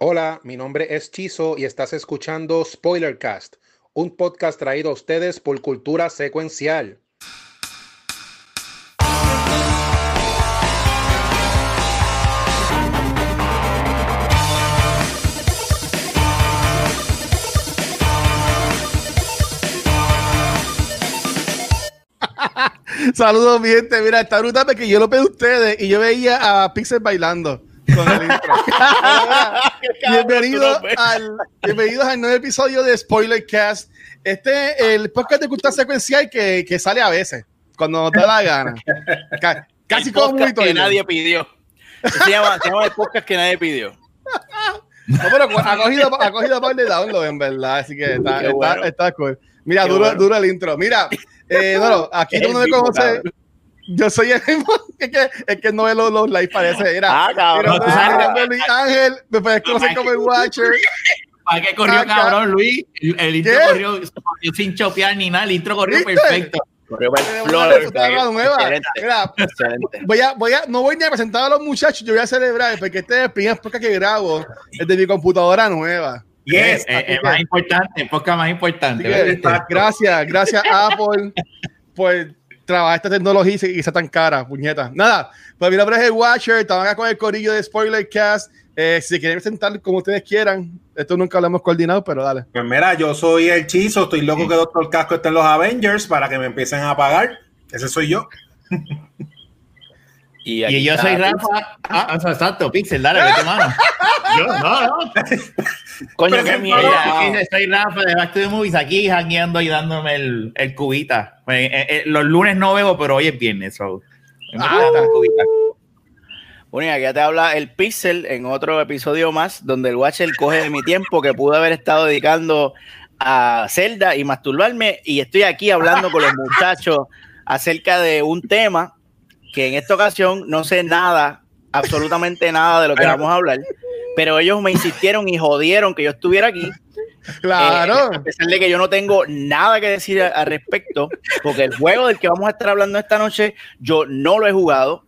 Hola, mi nombre es Chizo y estás escuchando Spoilercast, un podcast traído a ustedes por Cultura Secuencial. Saludos, mi gente. Mira, está brutal porque yo lo pedí a ustedes y yo veía a Pixel bailando con el intro. Bienvenido al, bienvenidos al nuevo episodio de Spoiler Cast. Este el podcast de cultura secuencial que, que sale a veces, cuando nos da la gana. Ca- Casi El como podcast que nadie pidió. Se llama, se llama el podcast que nadie pidió. No, pero ha cogido, ha cogido par de download, en verdad. Así que está, está, bueno. está cool. Mira, duro, bueno. duro el intro. Mira, eh, bueno, aquí Es todo el mundo el me conoce. Yo soy el mismo. Es que, es que no ve los, los live, parece. Era, Ah, cabrón. Nombre es Luis Ángel, me conocer como el Watcher. ¿Para qué corrió Acá. cabrón, Luis? El, el intro corrió, corrió sin chopear ni nada. El intro corrió ¿Viste? perfecto. Corrió. Excelente. Mira, voy a, voy a, no voy ni a presentar a los muchachos, yo voy a celebrar porque este es el primer podcast que grabo desde mi computadora nueva. Yes, es, es que- más importante, el podcast más importante. gracias, gracias Apple por trabajar esta tecnología y que sea tan cara, puñeta. Nada, pues mi nombre el Watcher, estamos acá con el corillo de Spoilercast. Eh, si quieren presentar como ustedes quieran, esto nunca lo hemos coordinado, pero dale. Pues mira, yo soy el Chizo, estoy loco que Doctor Casco esté en los Avengers para que me empiecen a pagar. Ese soy yo. Y, yo soy. Rafa. Ah, sea, exacto, Pixel, dale, vete mano. Yo, no, no. Coño, qué que- mierda. Soy Rafa de Back to the Movies aquí hackeando y dándome el, el cubita. Eh, eh, los lunes no bebo, pero hoy es viernes. So. Ah, cubita. Bueno, y aquí ya te habla el Pixel en otro episodio más, donde el Watcher coge de mi tiempo que pude haber estado dedicando a Zelda y masturbarme. Y estoy aquí hablando con los muchachos acerca de un tema que en esta ocasión no sé nada, absolutamente nada de lo que vamos a hablar. Pero ellos me insistieron y jodieron que yo estuviera aquí. Claro. Eh, a pesar de que yo no tengo nada que decir al respecto, porque el juego del que vamos a estar hablando esta noche, yo no lo he jugado.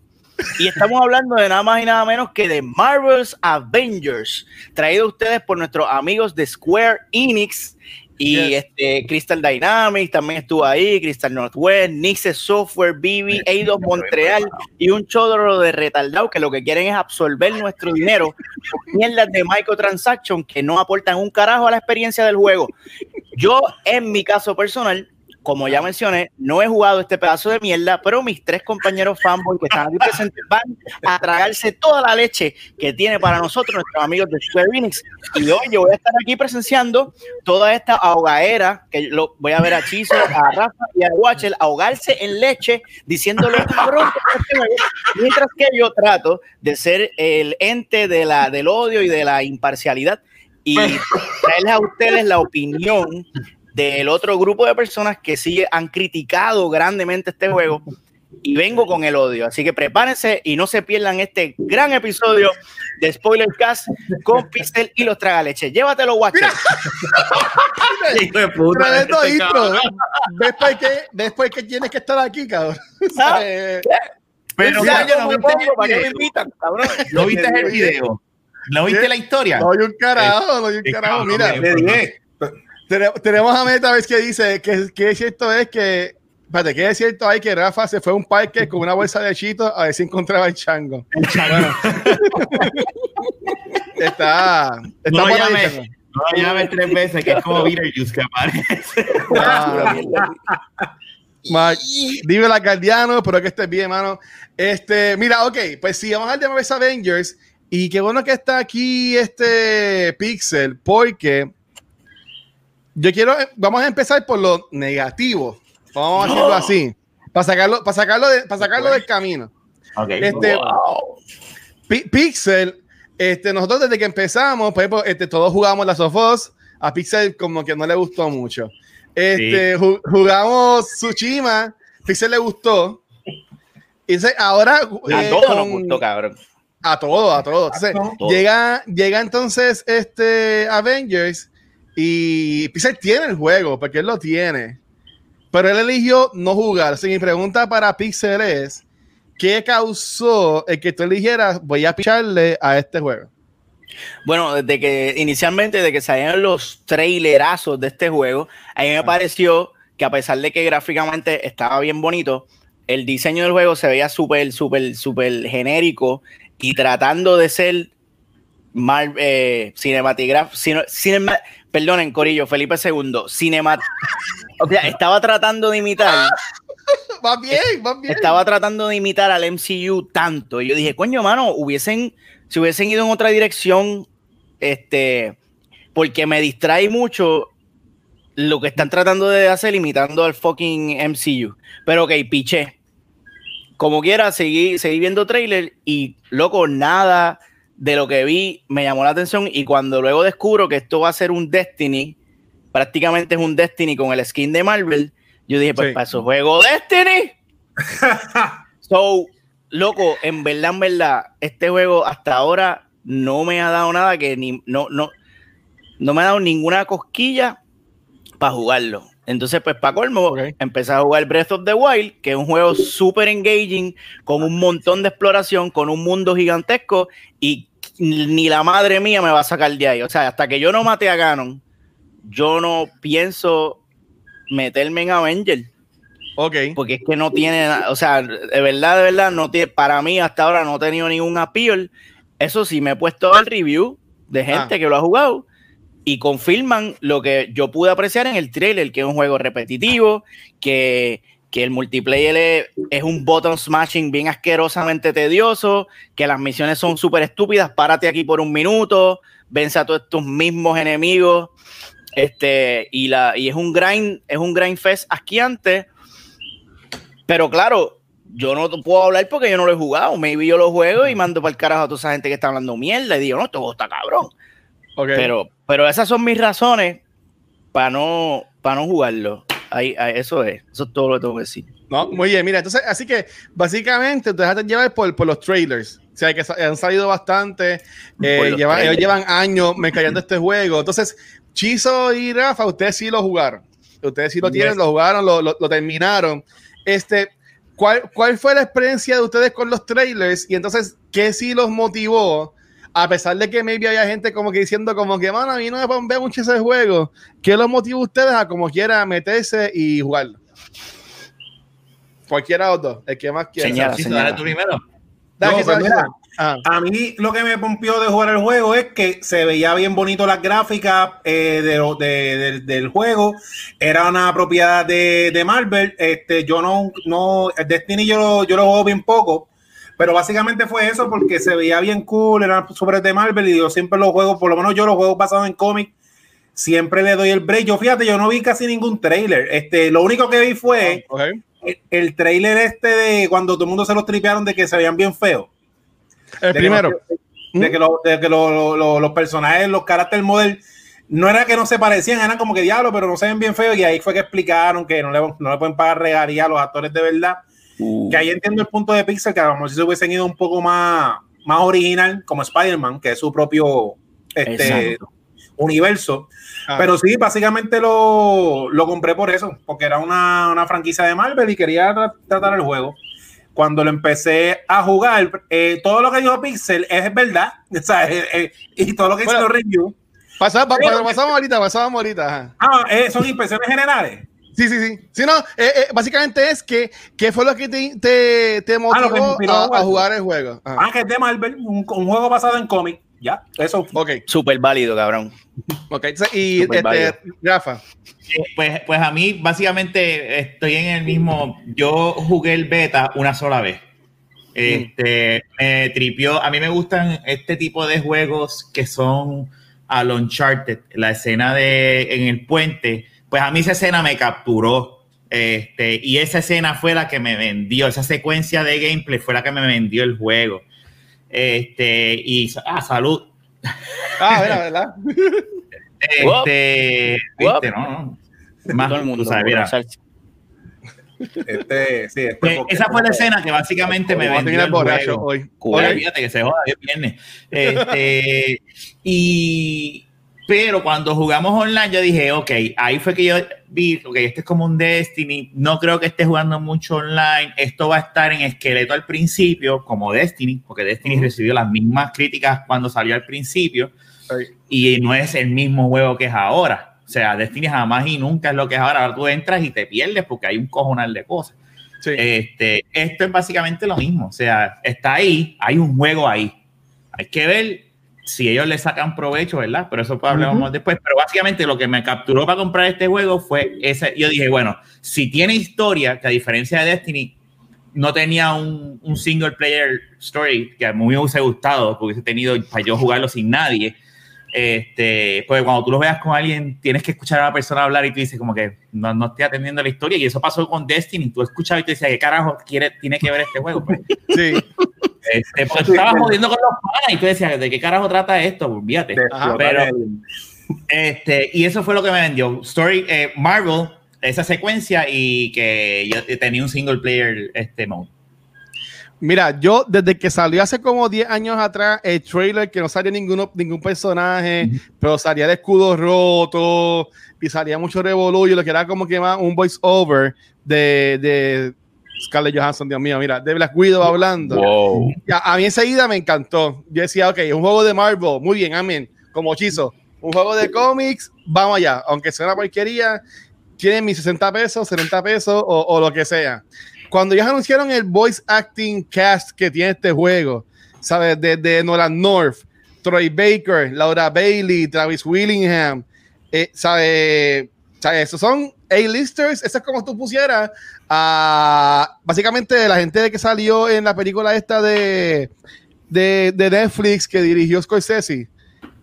Y estamos hablando de nada más y nada menos que de Marvel's Avengers, traído a ustedes por nuestros amigos de Square Enix y este, Crystal Dynamics también estuvo ahí, Crystal Northwest, Nixe Software, BB, Eidos Montreal y un chodoro de retardado que lo que quieren es absorber nuestro dinero con mierdas de microtransaction que no aportan un carajo a la experiencia del juego. Yo, en mi caso personal, como ya mencioné, no he jugado este pedazo de mierda, pero mis tres compañeros fanboy que están aquí presentes van a tragarse toda la leche que tiene para nosotros nuestros amigos de Square Enix. Y hoy yo voy a estar aquí presenciando toda esta ahogadera, que lo, voy a ver a Chizo, a Rafa y a Watcher ahogarse en leche, diciéndole cabrón, que este juego", mientras que yo trato de ser el ente de la, del odio y de la imparcialidad y traerles a ustedes la opinión del otro grupo de personas que sí han criticado grandemente este juego y vengo con el odio. Así que prepárense y no se pierdan este gran episodio de Spoiler Cast con Pixel y los tragaleches. Llévatelo, Watcher. Hijo de puta, Tremendo este intro. cabrón. ¿Ves por qué, ves por qué tienes que estar aquí, cabrón? Ah, Eh, Pero, Ya, ¿no ¿cómo me viste pongo? ¿Para qué el me video? invitan, cabrón? ¿No viste el video? ¿No viste ¿Qué? la historia? No hay un carajo, no hay un Eh, carajo. Mira, eh. Le dije. Tene- tenemos a Meta vez que dice que, que es cierto es que espérate, que es cierto hay que Rafa se fue a un parque con una bolsa de chitos a ver si encontraba el chango. Bueno, está, está No lo ahí, llames. chango. No la llames tres veces, que es como Beetlejuice que aparece. Ah, dime la Guardiano, espero que estés bien, hermano. Este, mira, ok, pues sí, vamos a hablar de Avengers. Y qué bueno que está aquí este Pixel, porque yo quiero, vamos a empezar por lo negativo. Vamos a decirlo así. Para sacarlo, para sacarlo, de- para sacarlo del camino. Ok. Este, Pi- Pixel, este, nosotros desde que empezamos, por ejemplo, este, todos jugamos las of Us, a Pixel como que no le gustó mucho. Este, ju- jugamos Tsushima, Pixel le gustó. Y entonces, ahora A eh, todos nos gustó, cabrón. a todo, a todo. Entonces, todo. llega, llega entonces este Avengers y Pixel tiene el juego, porque él lo tiene. Pero él eligió no jugar. Así que mi pregunta para Pixel es: ¿qué causó el que tú eligieras voy a picharle a este juego? Bueno, desde que inicialmente, desde que salieron los trailerazos de este juego, a mí me pareció que a pesar de que gráficamente estaba bien bonito, el diseño del juego se veía súper, súper, súper genérico y tratando de ser mal, eh, cinematográfico, cinema, perdonen, Corillo, Felipe II, cinema, o sea, estaba tratando de imitar. Va bien, va bien. Estaba tratando de imitar al MCU tanto. Y yo dije, coño, mano, hubiesen, si hubiesen ido en otra dirección, este, porque me distrae mucho lo que están tratando de hacer imitando al fucking MCU. Pero ok, piché. Como quiera, seguí, seguí viendo trailer y, loco, nada de lo que vi me llamó la atención y cuando luego descubro que esto va a ser un Destiny, prácticamente es un Destiny con el skin de Marvel, yo dije, pues para eso juego Destiny. so, loco, en verdad, en verdad, este juego hasta ahora no me ha dado nada que ni, no, no, no me ha dado ninguna cosquilla para jugarlo. Entonces, pues para colmo, empecé a jugar Breath of the Wild, que es un juego súper engaging, con un montón de exploración, con un mundo gigantesco, y ni la madre mía me va a sacar de ahí. O sea, hasta que yo no mate a Ganon, yo no pienso meterme en Avenger. Ok. Porque es que no tiene, o sea, de verdad, de verdad, no tiene, para mí hasta ahora no he tenido ningún appeal. Eso sí, me he puesto al review de gente ah. que lo ha jugado y confirman lo que yo pude apreciar en el trailer, que es un juego repetitivo, que que el multiplayer es, un button smashing bien asquerosamente tedioso, que las misiones son súper estúpidas, párate aquí por un minuto, vence a todos tus mismos enemigos, este, y, la, y es un grind, es un grind fest asquiante, pero claro, yo no puedo hablar porque yo no lo he jugado, maybe yo lo juego y mando para el carajo a toda esa gente que está hablando mierda y digo, no, esto está cabrón. Pero, pero esas son mis razones para no, para no jugarlo. Ahí, eso es, eso es todo lo que tengo que decir. No, muy bien, mira, entonces, así que básicamente te dejaste llevar por, por los trailers. O sea, que han salido bastante, eh, llevan, ellos llevan años mercadeando este juego. Entonces, Chizo y Rafa, ustedes sí lo jugaron. Ustedes sí lo tienen, lo jugaron, lo, lo, terminaron. Este, ¿cuál, ¿Cuál fue la experiencia de ustedes con los trailers? Y entonces, ¿qué sí los motivó a pesar de que maybe había gente como que diciendo como que, mano, a mí no me bombea mucho ese juego, ¿qué los motiva a ustedes a como quiera meterse y jugarlo? Cualquiera de los dos, el que más quiera. Señala, señala. tú primero. Pues a mí lo que me pompió de jugar el juego es que se veía bien bonito las gráficas eh, de, del juego. Era una propiedad de, Marvel. Este, yo no, no, Destiny yo, yo lo juego bien poco pero básicamente fue eso porque se veía bien cool, era sobre de Marvel y yo siempre los juegos, por lo menos yo los juegos basados en cómics, siempre le doy el break. Yo fíjate, yo no vi casi ningún trailer. Este, lo único que vi fue ah, el, trailer este de cuando todo el mundo se los tripearon de que se veían bien feos. El primero. de que, los personajes, los carácter model, no era que no se parecían, eran como que diablo, pero no se ven bien feos. Y ahí fue que explicaron que no le, no le pueden pagar regalía a los actores de verdad. Que ahí entiendo el punto de Pixar, que a lo mejor si se hubiesen ido un poco más, más original, como Spider-Man, que es su propio este, universo. Ah. Pero sí, básicamente lo, lo, compré por eso, porque era una, una, franquicia de Marvel y quería tratar el juego. Cuando lo empecé a jugar, eh, todo lo que dijo Pixel es verdad, o sea, eh, eh, y todo lo que hizo review. Pasamos, pasamos ahorita, pasamos ahorita. Ah, son impresiones generales. Sí, sí, sí. Sí, no, eh, eh, básicamente es que, ¿qué fue lo que te, te, te ah, motivó a, jugar el juego? Ah, que es de Marvel, un, juego basado en cómic. Ya, eso. Ok. Súper válido, cabrón. Ok, y este, Rafa. Eh, pues, pues a mí, básicamente, estoy en el mismo. Yo jugué el beta una sola vez. Este, me tripió. A mí me gustan este tipo de juegos que son al Uncharted. La escena de en el puente pues a mí esa escena me capturó. Este, y esa escena fue la que me vendió, esa secuencia de gameplay fue la que me vendió el juego. Este, y ah, salud. Ah, verdad, ¿verdad? este, viste, no, Más, Todo el mundo, sabes, mira. Este, sí, este eh, esa fue la escena que básicamente me vendió el juego. Hoy. Fíjate que se joda, es viernes. Este, y Pero cuando jugamos online, yo dije, ok, ahí fue que yo vi, ok, este es como un Destiny, no creo que esté jugando mucho online, esto va a estar en esqueleto al principio, como Destiny, porque Destiny recibió las mismas críticas cuando salió al principio, y no es el mismo juego que es ahora. O sea, Destiny jamás y nunca es lo que es ahora. Ahora tú entras y te pierdes porque hay un cojonal de cosas. Este, esto es básicamente lo mismo. O sea, está ahí, hay un juego ahí. Hay que ver si ellos le sacan provecho, ¿verdad? Pero eso hablaremos después. Pero básicamente lo que me capturó para comprar este juego fue ese. Yo dije, bueno, si tiene historia, que a diferencia de Destiny, no tenía un, un single player story que a mí me hubiese gustado, porque hubiese tenido para yo jugarlo sin nadie. Este, pues cuando tú lo veas con alguien, tienes que escuchar a la persona hablar y tú dices como que no, no estoy atendiendo la historia. Y eso pasó con Destiny. Tú escuchabas y te decías, ¿qué carajo quiere, tiene que ver este juego? Pues, Sí. Este, estabas jodiendo con los panas y tú decías, ¿de qué carajo trata esto? Pues, Olvídate. Pero, este, y eso fue lo que me vendió. Story, eh, Marvel, esa secuencia y que yo tenía un single player este mode. Mira, yo desde que salió hace como 10 años atrás el trailer que no salía ninguno, ningún personaje, pero salía el escudo roto y salía mucho revolú y lo que era como que más un voice over de, de Scarlett Johansson, Dios mío, mira, de Black Widow hablando. Wow. A, a mí enseguida me encantó. Yo decía, ok, un juego de Marvel, muy bien, amén, como hechizo. Un juego de cómics, vamos allá, aunque sea una porquería, tienen mis 60 pesos, 70 pesos o, o lo que sea. Cuando ellos anunciaron el voice acting cast que tiene este juego, ¿sabes? Desde Nolan North, Troy Baker, Laura Bailey, Travis Willingham, eh, ¿sabes? ¿sabes? Esos son A-listers, eso es como tú pusieras a básicamente la gente que salió en la película esta de, de, de Netflix que dirigió Scorsese,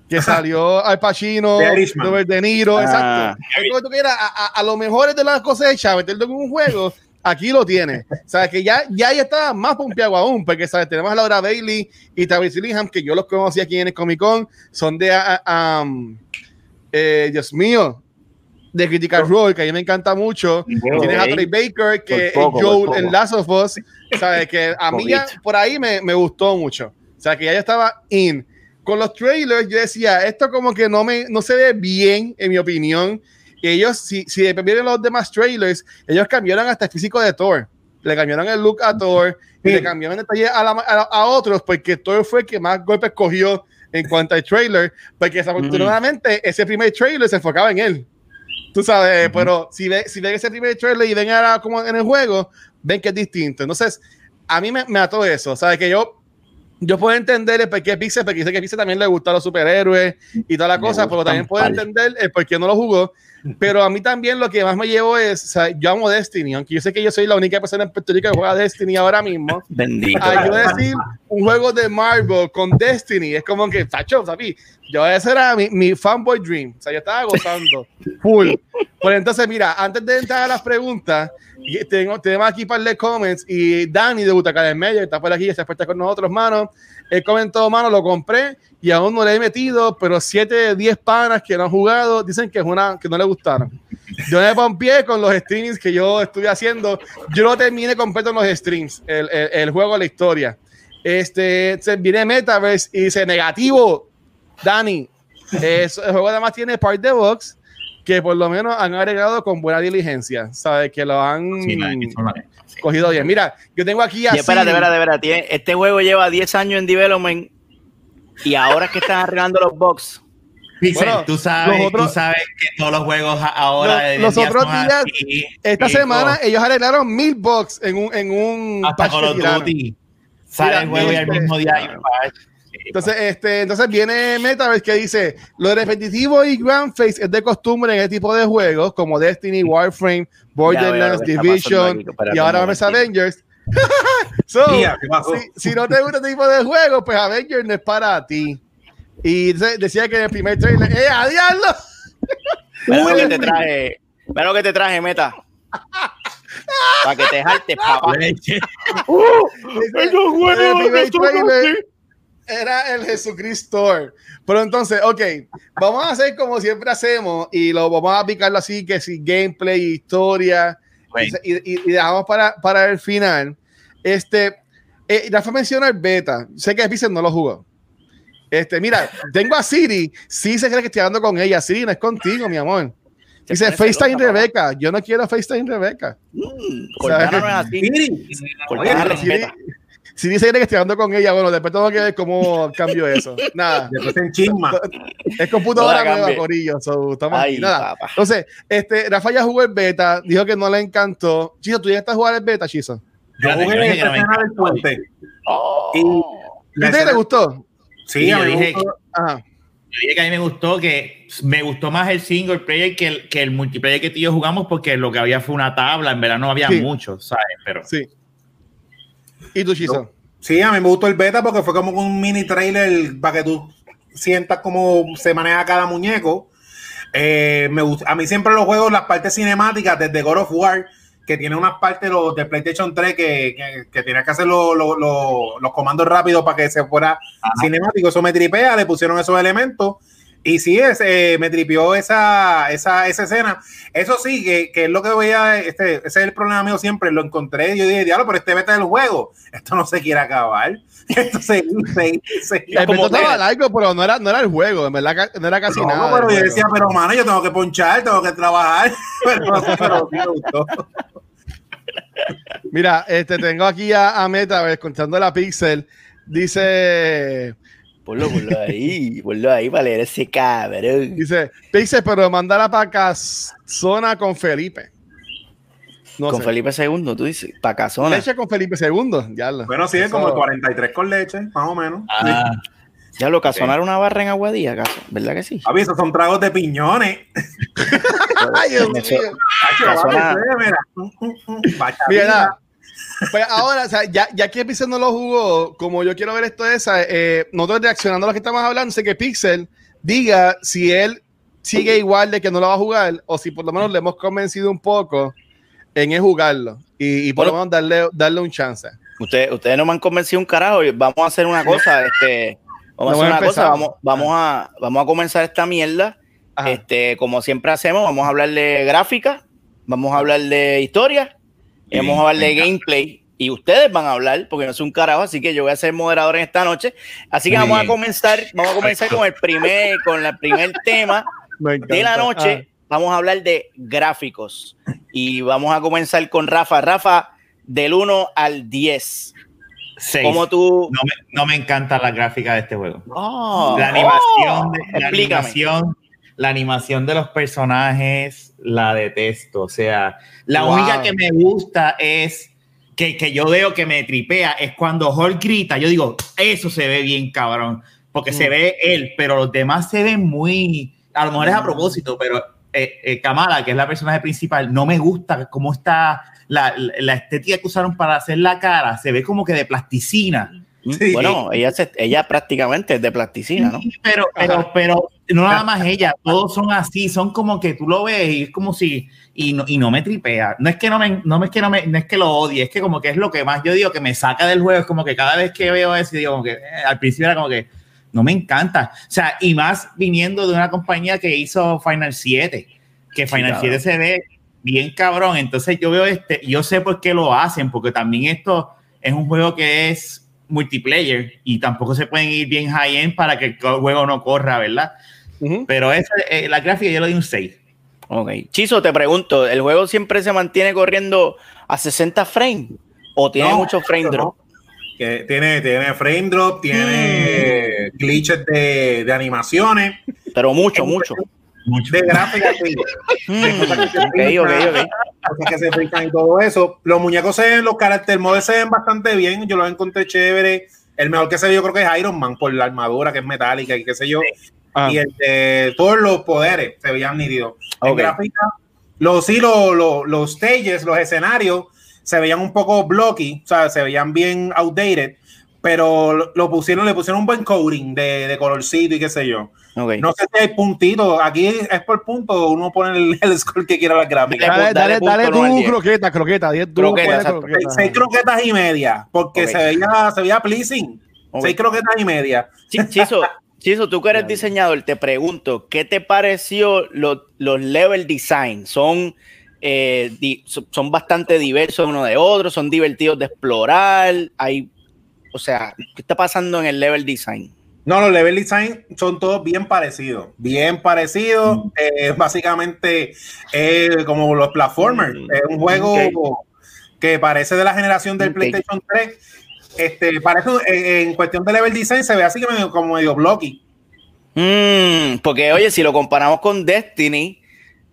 que salió Al Pacino. Robert De Niro, Ah. exacto. A, a, a lo mejor de las cosechas, meterlo en un juego, aquí lo tienes. O sea, que ya, ya ya está más pompeado aún, porque ¿sabes? tenemos a Laura Bailey y Travis Willingham, que yo los conocí aquí en el Comic Con, son de, ah, ah, um, eh, Dios mío, de Critical Role, que a mí me encanta mucho. Tienes a Troy Baker, que poco, es Joel en Last of Us, ¿sabes? Que a mí ya por ahí me, me gustó mucho. O sea, que ya yo estaba in. Con los trailers, yo decía, esto como que no, me, no se ve bien, en mi opinión. Y ellos, si, si vieron los demás trailers, ellos cambiaron hasta el físico de Thor. Le cambiaron el look a Thor y Sí. le cambiaron detalle a, la- a, a otros, porque Thor fue el que más golpes cogió en cuanto al trailer, porque desafortunadamente ese primer trailer se enfocaba en él. Tú sabes, pero si, ve, si ven ese primer trailer y ven ahora como en el juego, ven que es distinto. Entonces, a mí me, me ató eso. ¿Sabes? Que yo, yo puedo entender el por qué Pixel, porque dice que a Pixel también le gustan los superhéroes y toda la Me cosa, pero también puedo pal. entender el por qué no lo jugó. Pero a mí también lo que más me llevo es, o sea, yo amo Destiny, aunque yo sé que yo soy la única persona en Puerto Rico que juega Destiny ahora mismo. Bendito. Ah, yo decir un juego de Marvel con Destiny es como que, tacho, ¿sabes? Yo ese era mi, mi fanboy dream. O sea, yo estaba gozando full. Pues entonces, mira, antes de entrar a las preguntas, y tengo, tenemos aquí un par de comments y Dani de Butaca del Medio está por aquí, se fue con nosotros, mano. Él comentó, mano, lo compré y aún no le he metido, pero 7 de 10 panas que no han jugado dicen que es una que no le gustaron. Yo me pompié con los streams que yo estuve haciendo. Yo no terminé completo en los streams, el, el, el juego, la historia. Este, se viene Metaverse y dice negativo, Dani. es- el juego además tiene part de box que por lo menos han agregado con buena diligencia, ¿sabes? Que lo han Sí, cogido bien. Mira, yo tengo aquí Y así. espérate, espérate, espérate. Este juego lleva 10 años en development y ahora es que están arreglando los bugs. Pixel, Bueno, tú, sabes, otros- tú sabes que todos los juegos a- ahora. Los- otros días, así, Esta semana ellos arreglaron mil bugs en un, en un hasta Call of. Duty. Sale el juego y al este- mismo día hay un patch. Entonces, este, entonces viene Metaverse que dice lo repetitivo y grand face es de costumbre en este tipo de juegos como Destiny, Warframe, Borderlands, Division y ahora vamos momentito. Avengers. si, si no te gusta este tipo de juegos, pues Avengers no es para ti. Y decía que en el primer trailer, ¡eh, a! Mira lo que te traje. Mira lo que te traje, meta. Para que te jaltes, papá. Primer trailer era el Jesucristo. Pero entonces, ok, vamos a hacer como siempre hacemos y lo vamos a aplicarlo así, que si gameplay, historia, y, y- y dejamos para, para el final. Este, eh, Rafa menciona el beta. Sé que Pixel no lo jugó. Este, mira, tengo a Siri. Sí se cree que estoy hablando con ella. Siri, no es contigo, mi amor. Dice FaceTime Rebeca. Yo no quiero FaceTime Rebeca. Mm. Siri, Siri, si dice que estoy hablando con ella, bueno, después tengo que ver cómo cambio eso. Nada. Después en chisma. Es computadora nueva, Corillo. So, estamos Ay, Nada. Entonces, este, Rafa ya jugó el beta, dijo que no le encantó. Chiso, ¿tú ya estás jugando el beta, Chiso? Yo jugué en esta escena del puente. Oh. ¿Y ¿Y te gustó? Sí, a mí me gustó. Ajá. Yo dije que a mí me gustó que me gustó más el single player que el, que el multiplayer que tú y yo jugamos porque lo que había fue una tabla, en verdad no había mucho, ¿sabes? Pero sí. ¿Y tú, Chiso? Sí, a mí me gustó el beta porque fue como un mini trailer para que tú sientas cómo se maneja cada muñeco. Eh, me a mí siempre los juegos, las partes cinemáticas, desde God of War, que tiene unas partes los, de PlayStation 3 que, que, que tienes que hacer los, los comandos rápidos para que se fuera cinemático. Eso me tripea, le pusieron esos elementos y sí, ese, me tripió esa, esa, esa escena. Eso sí, que, que, es lo que voy a. Este, ese es el problema mío siempre. Lo encontré. Yo dije, diablo, pero este beta del juego. Esto no se quiere acabar. Esto se. se, se el beta estaba largo, pero no era, no era el juego. En verdad, no era casi nada. Pero yo decía, pero mano, yo tengo que ponchar, tengo que trabajar. pero, pero me gustó. Mira, este, tengo aquí a, a Meta, contando la Pixel. Dice. Ponlo, ponlo ahí, ponlo ahí para leer ese cabrón. Dice, dice, pero mandala para zona con Felipe. con Felipe II, tú dices, para Casona. Leche con Felipe II, ya lo. Bueno, sí, es como 43 con leche, más o menos. Ah. Ya lo Casona era una barra en Aguadilla, ¿verdad que sí? A esos son tragos de piñones. Ay, Dios mío. Mira, pues ahora, o sea, ya, ya que Pixel no lo jugó, como yo quiero ver esto esa, eh, nosotros reaccionando a lo que estamos hablando, sé que Pixel diga si él sigue igual de que no lo va a jugar o si por lo menos le hemos convencido un poco en el jugarlo y, por lo menos darle, darle un chance. Ustedes, ustedes no me han convencido un carajo. Vamos a hacer una cosa, este, vamos a hacer una cosa, vamos, vamos a, vamos a comenzar esta mierda. Este, como siempre hacemos, vamos a hablar de gráfica, vamos a hablar de historia y vamos a hablar de gameplay y ustedes van a hablar porque no es un carajo, así que yo voy a ser moderador en esta noche. Así que vamos a comenzar, vamos a comenzar con el primer, con el primer tema de la noche. Ah. Vamos a hablar de gráficos y vamos a comenzar con Rafa. Rafa, del 1 al 10. ¿Cómo tú? No me, no me, encanta la gráfica de este juego. la animación, de, la animación, la animación de los personajes la detesto. O sea, la única que me gusta es que, que, yo veo que me tripea es cuando Hulk grita. Yo digo, eso se ve bien cabrón, porque se mm. ve él, pero los demás se ven muy. A lo mejor es a mm. propósito, pero eh, eh, Kamala, que es la personaje principal, no me gusta cómo está la, la, estética que usaron para hacer la cara. Se ve como que de plasticina. Bueno, ella, ella prácticamente es de plasticina, ¿no? pero, pero, pero no nada más ella, todos son así, son como que tú lo ves y es como si, y no, y no me tripea. No es que no me, no es que no me, no es que lo odie, es que como que es lo que más yo digo que me saca del juego, es como que cada vez que veo eso, digo como que eh, al principio era como que no me encanta. O sea, y más viniendo de una compañía que hizo Final 7, que Final 7 se ve bien cabrón, entonces yo veo este, yo sé por qué lo hacen, porque también esto es un juego que es multiplayer y tampoco se pueden ir bien high-end para que el juego no corra, ¿verdad? Pero esa, eh, la gráfica yo le doy un 6. Ok. Chizo, te pregunto, ¿el juego siempre se mantiene corriendo a 60 frames? ¿O tiene mucho frame drop? Que tiene, tiene frame drop, tiene mm. glitches de, de, animaciones. Pero mucho, mucho. Mucho. De gráfica, sí. Mm. ok, ok, ok. que se frican y todo eso. Los muñecos se ven, los caracteres models se ven bastante bien. Yo los encontré chévere. El mejor que se ve yo creo que es Iron Man por la armadura que es metálica y qué sé yo. Ah. Y el todos los poderes se veían nítidos. En gráfica, los, sí, los, los, stages, los escenarios se veían un poco blocky, o sea, se veían bien outdated, pero lo, pusieron, le pusieron un buen coding de, de colorcito y qué sé yo. No sé si hay puntitos, aquí es por punto, uno pone el, el score que quiera la gráfica. Dale, dale, dale, tú, croqueta, croqueta, 10 croquetas. Seis croquetas y media, porque se veía, se veía pleasing. Seis croquetas y media. Chiso, Chiso, tú que eres diseñador, te pregunto, ¿qué te pareció los level design? ¿Son, eh, son bastante diversos uno de otro? ¿Son divertidos de explorar? Hay, o sea, ¿qué está pasando en el level design? No, los level design son todos bien parecidos, bien parecidos. Mm. Eh, básicamente eh, como los platformers. Mm. Es un juego que parece de la generación del. PlayStation 3. Este, parece en, en cuestión de level design se ve así que medio, como medio blocky. Mm, porque, oye, si lo comparamos con Destiny,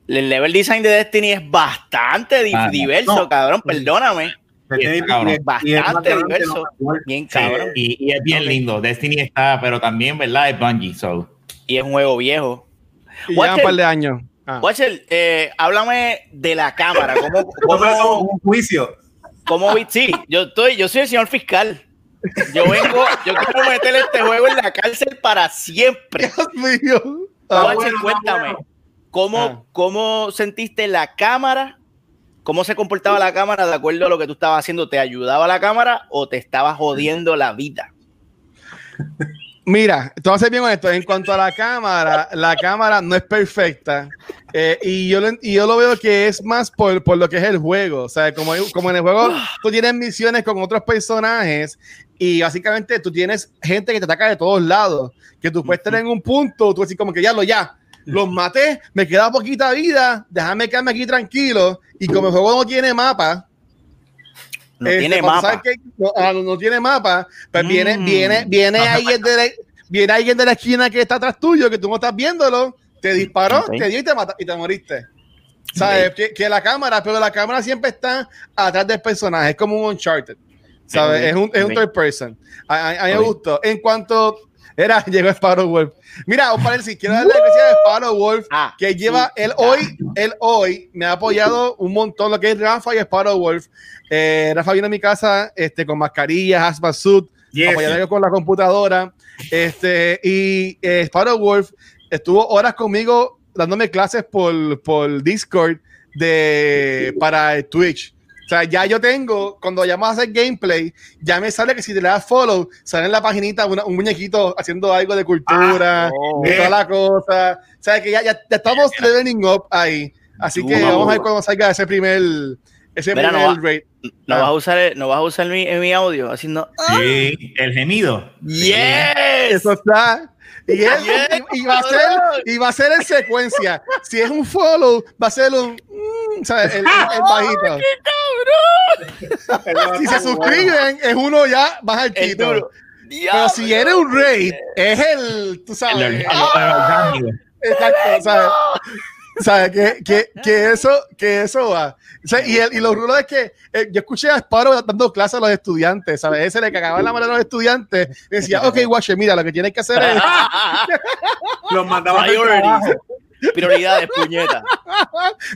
el level design de Destiny es bastante Ah, diverso, No. cabrón. Perdóname. Bastante diverso. Bien cabrón. y, es bien lindo. Destiny está, pero también, ¿verdad? Es Bungie, so. Y es un juego viejo. Y un par de años. Ah. Watcher, eh, háblame de la cámara. ¿Cómo, cómo, un juicio. cómo Sí, yo estoy, yo soy el señor fiscal. Yo vengo, yo quiero meter este juego en la cárcel para siempre. Dios mío. Ah, Watcher, bueno, está cuéntame, bueno. ¿cómo, Ah. ¿cómo sentiste la cámara? ¿Cómo se comportaba la cámara de acuerdo a lo que tú estabas haciendo? ¿Te ayudaba la cámara o te estaba jodiendo la vida? Mira, te voy a ser bien honesto. En cuanto a la cámara, la cámara no es perfecta. eh, y, yo lo, y yo lo veo que es más por, por lo que es el juego. O sea, como, como en el juego tú tienes misiones con otros personajes y básicamente tú tienes gente que te ataca de todos lados. Que tú puedes tener en un punto, tú decís como que ya lo ya. Los maté, me queda poquita vida, déjame quedarme aquí tranquilo. Y como el juego no tiene mapa, No este, tiene mapa. sabes que no, ah, no- no tiene mapa, pues viene, Mm. viene, viene alguien de la, viene alguien de la esquina que está atrás tuyo, que tú no estás viéndolo, te disparó, te dio y te mata, y te moriste. ¿Sabes? Que, que la cámara, pero la cámara siempre está atrás del personaje, es como un Uncharted. ¿Sabes? Es un, es un third person. A, a- a mí me gustó. En cuanto. Era, llegó Sparrow Wolf. Mira, un paréntesis, quiero darle las gracias a Sparrow Wolf Ah, que lleva él hoy, él hoy me ha apoyado un montón lo que es Rafa y Sparrow Wolf. Eh, Rafa vino a mi casa este, con mascarillas, hazmat suit, Yes. apoyando con la computadora. Este, y eh, Sparrow Wolf estuvo horas conmigo dándome clases por, por Discord de, para el Twitch. O sea, ya yo tengo, cuando vayamos a hacer gameplay, ya me sale que si te le das follow, sale en la paginita una- un muñequito haciendo algo de cultura, oh. y toda la cosa. O sea, que ya, ya, ya estamos leveling up ahí. Así que vamos a ver cuando salga ese primer, ese Mira, primer no va- rate. no Ah. vas a usar, no vas a usar mi, mi audio haciendo. Sí, el gemido. Yes. Eso está. Y, es- y- y va a ser, y va a ser en secuencia. Si es un follow, va a ser un mm, el, el- el bajito. Si se suscriben, es uno ya más El altito. Pero si eres un raid, es el, tú El, sabes. el- el- el orgánico. Exacto, ¿sabes? ¿Sabes? Que, que, que, eso, que eso va. O sea, y, el, y lo rudo es que eh, yo escuché a Sparrow dando clases a los estudiantes, ¿sabes? Ese le cagaba en la mano a los estudiantes y decía, ok, Watcher, mira, lo que tienes que hacer es. Los mandaba Priorities. Prioridades, puñeta.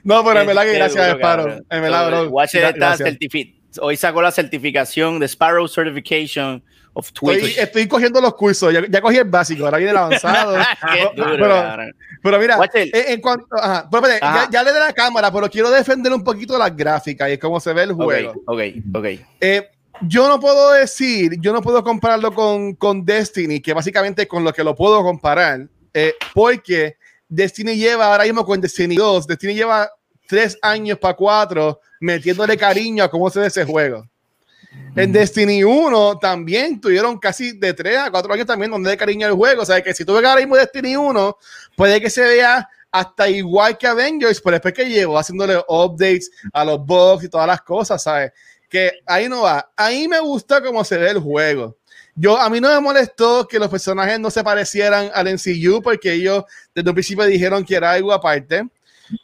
No, pero en verdad que Qué gracias a duro, Sparrow. cabrón. En verdad, bro. Watcher Gra- está gracias. certifi- Hoy sacó la certificación de Sparrow Certification of. Estoy, estoy cogiendo los cursos, ya, ya cogí el básico, ahora viene el avanzado. Duro, pero, pero mira, en, en cuanto. Ajá, pero espérate, Ajá. ya, ya le de la cámara, pero quiero defender un poquito las gráficas y cómo se ve el juego. Ok, ok, ok. Eh, yo no puedo decir, yo no puedo compararlo con, con Destiny, que básicamente con lo que lo puedo comparar, eh, porque Destiny lleva ahora mismo con Destiny 2, Destiny lleva tres años para cuatro metiéndole cariño a cómo se ve ese juego. En Destiny 1 también tuvieron casi de 3 a 4 años también donde de cariño al juego. O sea, que si tú ves ahora mismo Destiny 1, puede que se vea hasta igual que Avengers, pero después que llegó haciéndole updates a los bugs y todas las cosas, ¿sabes? Que ahí no va. Ahí me gusta cómo se ve el juego. Yo, a mí no me molestó que los personajes no se parecieran al NCU porque ellos desde un principio dijeron que era algo aparte.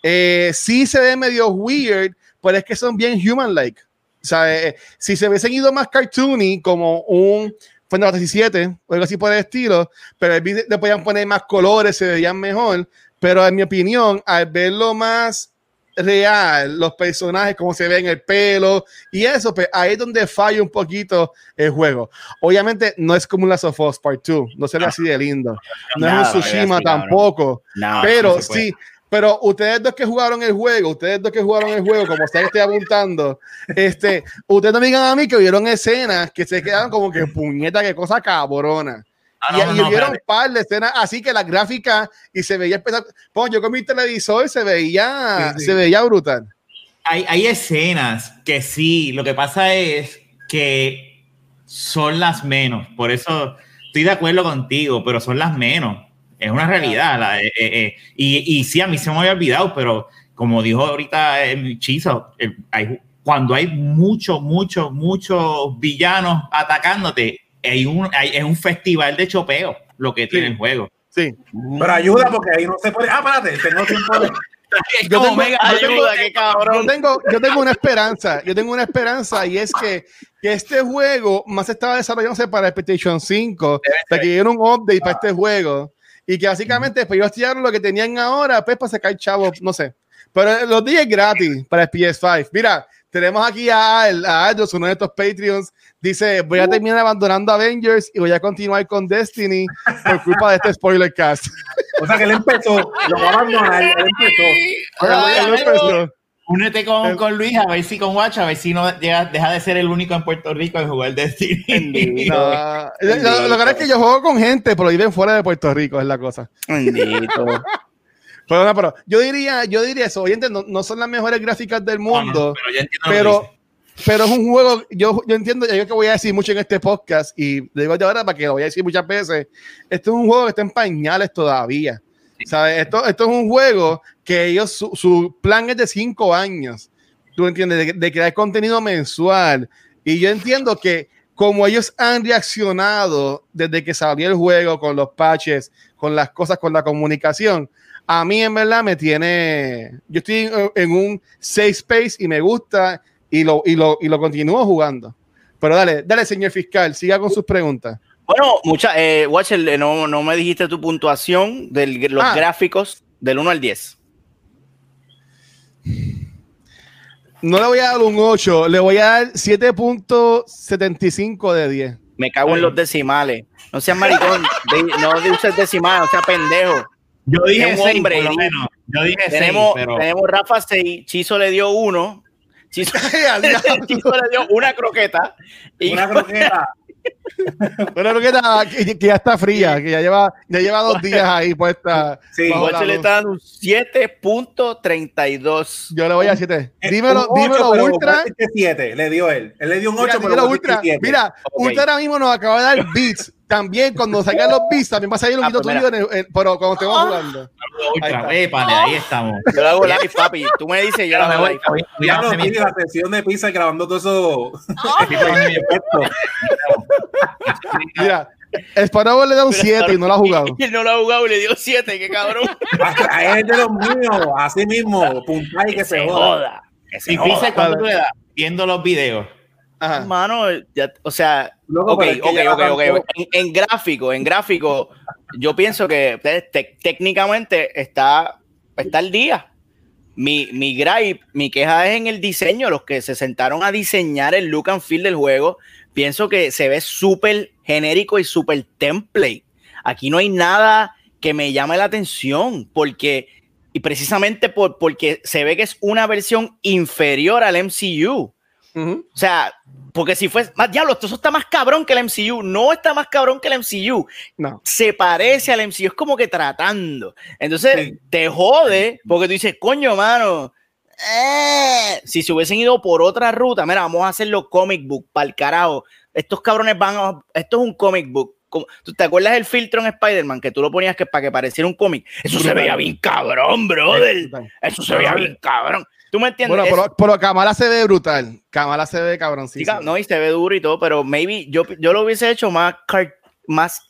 Eh, sí se ve medio weird, pero es que son bien human-like. O sea, eh, si se hubiesen ido más cartoony, como un Final Fantasy VII o algo así por el estilo, pero le podían poner más colores, se veían mejor. Pero en mi opinión, al verlo más real, los personajes, cómo se ven el pelo y eso, pues ahí es donde falla un poquito el juego. Obviamente no es como un Last of Us Part 2, no se ve así de lindo. No Nada, es un Tsushima así, tampoco. No, pero no sí, pero ustedes dos que jugaron el juego, ustedes dos que jugaron el juego, como ustedes estoy apuntando, este, ustedes no me digan a mí que vieron escenas que se quedaron como que puñeta, qué cosa cabrona. Ah, y, no, no, y no, vieron un par de escenas así que la gráfica y se veía espectacular. Pon, yo con mi televisor se veía, Sí, sí. se veía brutal. Hay, hay escenas que sí, lo que pasa es que son las menos. Por eso, estoy de acuerdo contigo, pero son las menos. Es una realidad. la- eh, eh, eh, y, y sí, a mí se me había olvidado, pero como dijo ahorita el Chizo, el- hay- cuando hay muchos, muchos, muchos villanos atacándote, hay un, hay- es un festival de chopeo lo que tiene el juego. Sí. Pero ayuda porque ahí no se puede. Ah, espérate, tengo tiempo de. Yo tengo- mega yo tengo- Yo tengo, yo tengo una esperanza, yo tengo una esperanza y es que, que este juego más estaba desarrollándose para el PlayStation 5, o sea, que dieron un update para este juego y que básicamente después ellos tiraron lo que tenían ahora, pues para sacar chavos, no sé. Pero los días gratis para el PS5. Mira, tenemos aquí a, Al- a Aldous, uno de estos Patreons, dice, voy a terminar abandonando Avengers y voy a continuar con Destiny por culpa de este spoiler cast. O sea que él empezó, lo va a abandonar, él empezó. Él lo empezó. Únete con, con Luis a ver si con Watch, a ver si no llega- deja de ser el único en Puerto Rico en jugar Destiny. Bendito. No, lo, lo- lo que es que yo juego con gente, pero viven fuera de Puerto Rico, es la cosa. Bendito. Pero, no, pero yo diría, yo diría eso, oye, no, no son las mejores gráficas del No, no, mundo, pero pero, es un juego, yo, yo entiendo, yo que voy a decir mucho en este podcast y digo de ahora para que lo voy a decir muchas veces, esto es un juego que está en pañales todavía. ¿Sabes? Esto, esto es un juego que ellos, su, su plan es de cinco años, tú entiendes, de, crear contenido mensual. Y yo entiendo que como ellos han reaccionado desde que salió el juego con los patches, con las cosas, con la comunicación, a mí en verdad me tiene, yo estoy en un safe space y me gusta y lo, y lo, y lo continúo jugando. Pero dale, dale, señor fiscal, siga con sus preguntas. Bueno, mucha, eh, Watcher, eh, no, no me dijiste tu puntuación de los Ah. gráficos del 1 al 10. No le voy a dar un 8, le voy a dar 7.75 de 10. Me cago en los decimales. No seas maricón, de- no uses decimales, no seas pendejo. Yo dije es un 6, hombre, por lo menos. Yo dije 6, Tenemos, pero... tenemos Rafa 6, Chizo le dio 1. Chizo, Chizo le dio una croqueta. Y Una croqueta. Una croqueta que, que ya está fría, que ya lleva, ya lleva dos días ahí puesta. Sí, Watcher le está dando un 7.32. Yo le voy a 7. Eh, Dímelo, un ocho, dímelo, pero Ultra. 7 le dio él. Él le dio un 8, Mira, pero Ultra. Mira, Ok. Ultra ahora mismo nos acaba de dar beats. También cuando salgan los beats, también va a salir un Ah, video pues tuyo, en el- en- pero cuando estemos Ah. jugando. Ultra, Ahí épale, ahí estamos. Yo lo hago live, papi. Tú me dices, yo lo hago live. Ya no tiene la sesión de pizza grabando todo eso. Mira, Sparrow le da un 7 y no lo ha jugado. Y él no lo ha jugado y le dio 7, qué cabrón. A él de los míos, así mismo, punta y que se joda. Que se Difícil, joda. ¿cuánto tú le das? Viendo los videos. Ajá. Hermano, ya- o sea, Loco, ok, pero es que ok, ya ok, ok. tampoco- En, en gráfico, en gráfico, yo pienso que te- te- técnicamente está, está al día. Mi, mi gripe, mi queja es en el diseño, los que se sentaron a diseñar el look and feel del juego, pienso que se ve súper genérico y súper template. Aquí no hay nada que me llame la atención, porque, y precisamente por, porque se ve que es una versión inferior al MCU. O sea, porque si fuese más diablo, esto está más cabrón que el MCU. No está más cabrón que el MCU. No. Se parece al MCU, es como que tratando. Entonces Sí. te jode porque tú dices, coño, mano. eh, si se hubiesen ido por otra ruta, mira, vamos a hacer los comic book para el carajo. Estos cabrones van a. Esto es un comic book. ¿Tú te acuerdas del filtro en Spider-Man que tú lo ponías que para que pareciera un cómic? Eso se veía bien cabrón, brother. Eso se veía bien cabrón. ¿Tú me entiendes? Bueno, pero, pero Kamala se ve brutal. Kamala se ve cabroncísimo. Sí, no, y se ve duro y todo, pero maybe yo, yo lo hubiese hecho más, car- más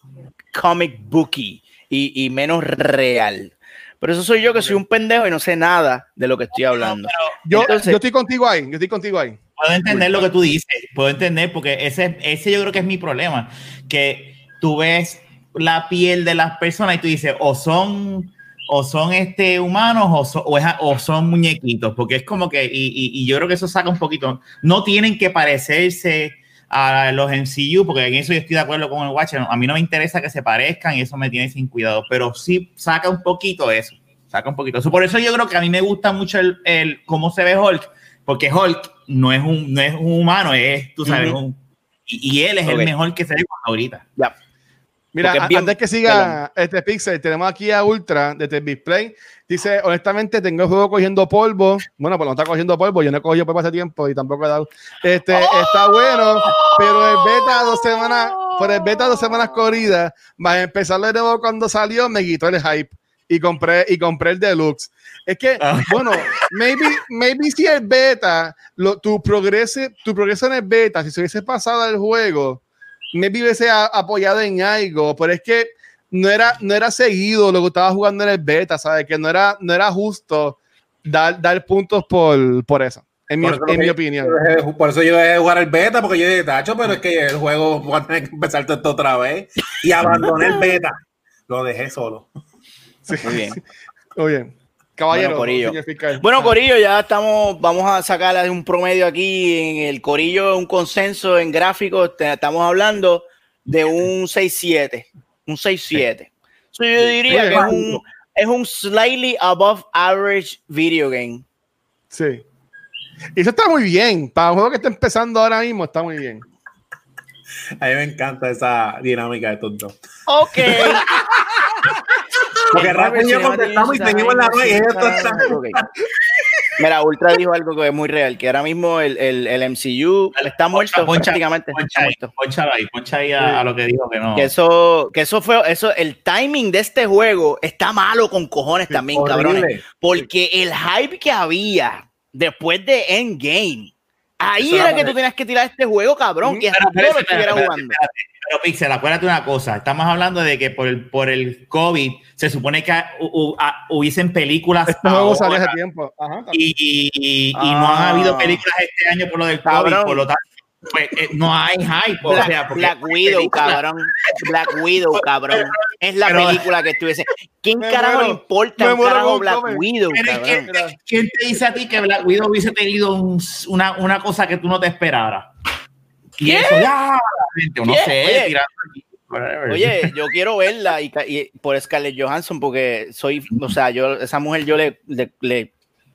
comic booky y, y menos real. Pero eso soy yo que soy un pendejo y no sé nada de lo que estoy hablando. yo, entonces- yo estoy contigo ahí. Yo estoy contigo ahí. Puedo entender lo que tú dices, puedo entender, porque ese, ese yo creo que es mi problema, que tú ves la piel de las personas y tú dices, o son, o son este, humanos o, so- o, es- o son muñequitos, porque es como que, y, y- y yo creo que eso saca un poquito, no tienen que parecerse a los MCU, porque en eso yo estoy de acuerdo con el Watcher, a mí no me interesa que se parezcan y eso me tiene sin cuidado, pero sí saca un poquito eso, saca un poquito eso. Por eso yo creo que a mí me gusta mucho el, el cómo se ve Hulk, porque Hulk no es un, no es un humano, es, tú sabes, un- y, y él es el mejor que se ve ahorita. Ya. Mira, bien antes que siga este Pixel, tenemos aquí a Ultra de Display. Dice, honestamente, tengo el juego cogiendo polvo. Bueno, pues no está cogiendo polvo. Yo no he cogido polvo hace tiempo y tampoco he dado. Este, está bueno, pero el beta dos semanas, por el beta dos semanas corridas, más empezarlo de nuevo cuando salió, me quitó el hype y compré, y compré el deluxe. Es que, Ah. bueno, maybe, maybe si el beta, lo, tu, progreso, tu progreso en el beta, si se hubiese pasado al juego, maybe hubiese apoyado en algo, pero es que no era, no era seguido lo que estaba jugando en el beta, ¿sabes? Que no era, no era justo dar, dar puntos por, por eso, en mi, Por eso en mi opinión. Por eso yo dejé de jugar el beta, porque yo dije, tacho, pero es que el juego voy a tener que empezar todo esto otra vez. Y abandoné el beta. Lo dejé solo. Sí. Muy bien. Muy bien. Caballero, Bueno, Corillo. Bueno, Ah. Corillo, ya estamos, vamos a sacar un promedio aquí en el Corillo, un consenso en gráficos, estamos hablando de un 6-7, un 6-7. So, yo diría que es un, es un slightly above average video game. Sí. Y eso está muy bien. Para un juego que está empezando ahora mismo, está muy bien. A mí me encanta esa dinámica de estos dos. Ok. Porque Rafa y yo contestamos y seguimos la red y ellos todos están- Ok. Mira, Ultra dijo algo que es muy real, que ahora mismo el, el, el MCU está muerto poncha, prácticamente. Poncha ahí, muerto. poncha ahí, poncha ahí a, a lo que dijo que no. Que eso, que eso fue, eso, el timing de este juego está malo con cojones también, horrible. cabrones. Porque el hype que había después de Endgame, ahí Eso era que tú tenías que tirar este juego, cabrón, y yo lo espérate, estuviera espérate, jugando. Pero Pixel, acuérdate una cosa, estamos hablando de que por el, por el COVID se supone que hu- hu- ah, hubiesen películas Este juego salió hace tiempo. Ajá, y, y- y- y no han Ah. habido películas este año por lo del COVID, Cabrón. por lo tanto, pues, eh, no hay hype. o Black, sea, porque Black Widow, películas- cabrón. Black Widow, cabrón. Es la Pero- película que estuviese. ¿Quién carajo le importa un carajo Black Comer. Widow, Pero es que- cabrón? ¿Quién te dice a ti que Black Widow hubiese tenido un- una, una cosa que tú no te esperaras? Y ¿Qué? eso, ya, gente, no ¿Qué? sé, Oye. tirando aquí. Oye, yo quiero verla y, y por Scarlett Johansson porque soy, o sea, yo esa mujer yo le, le, le,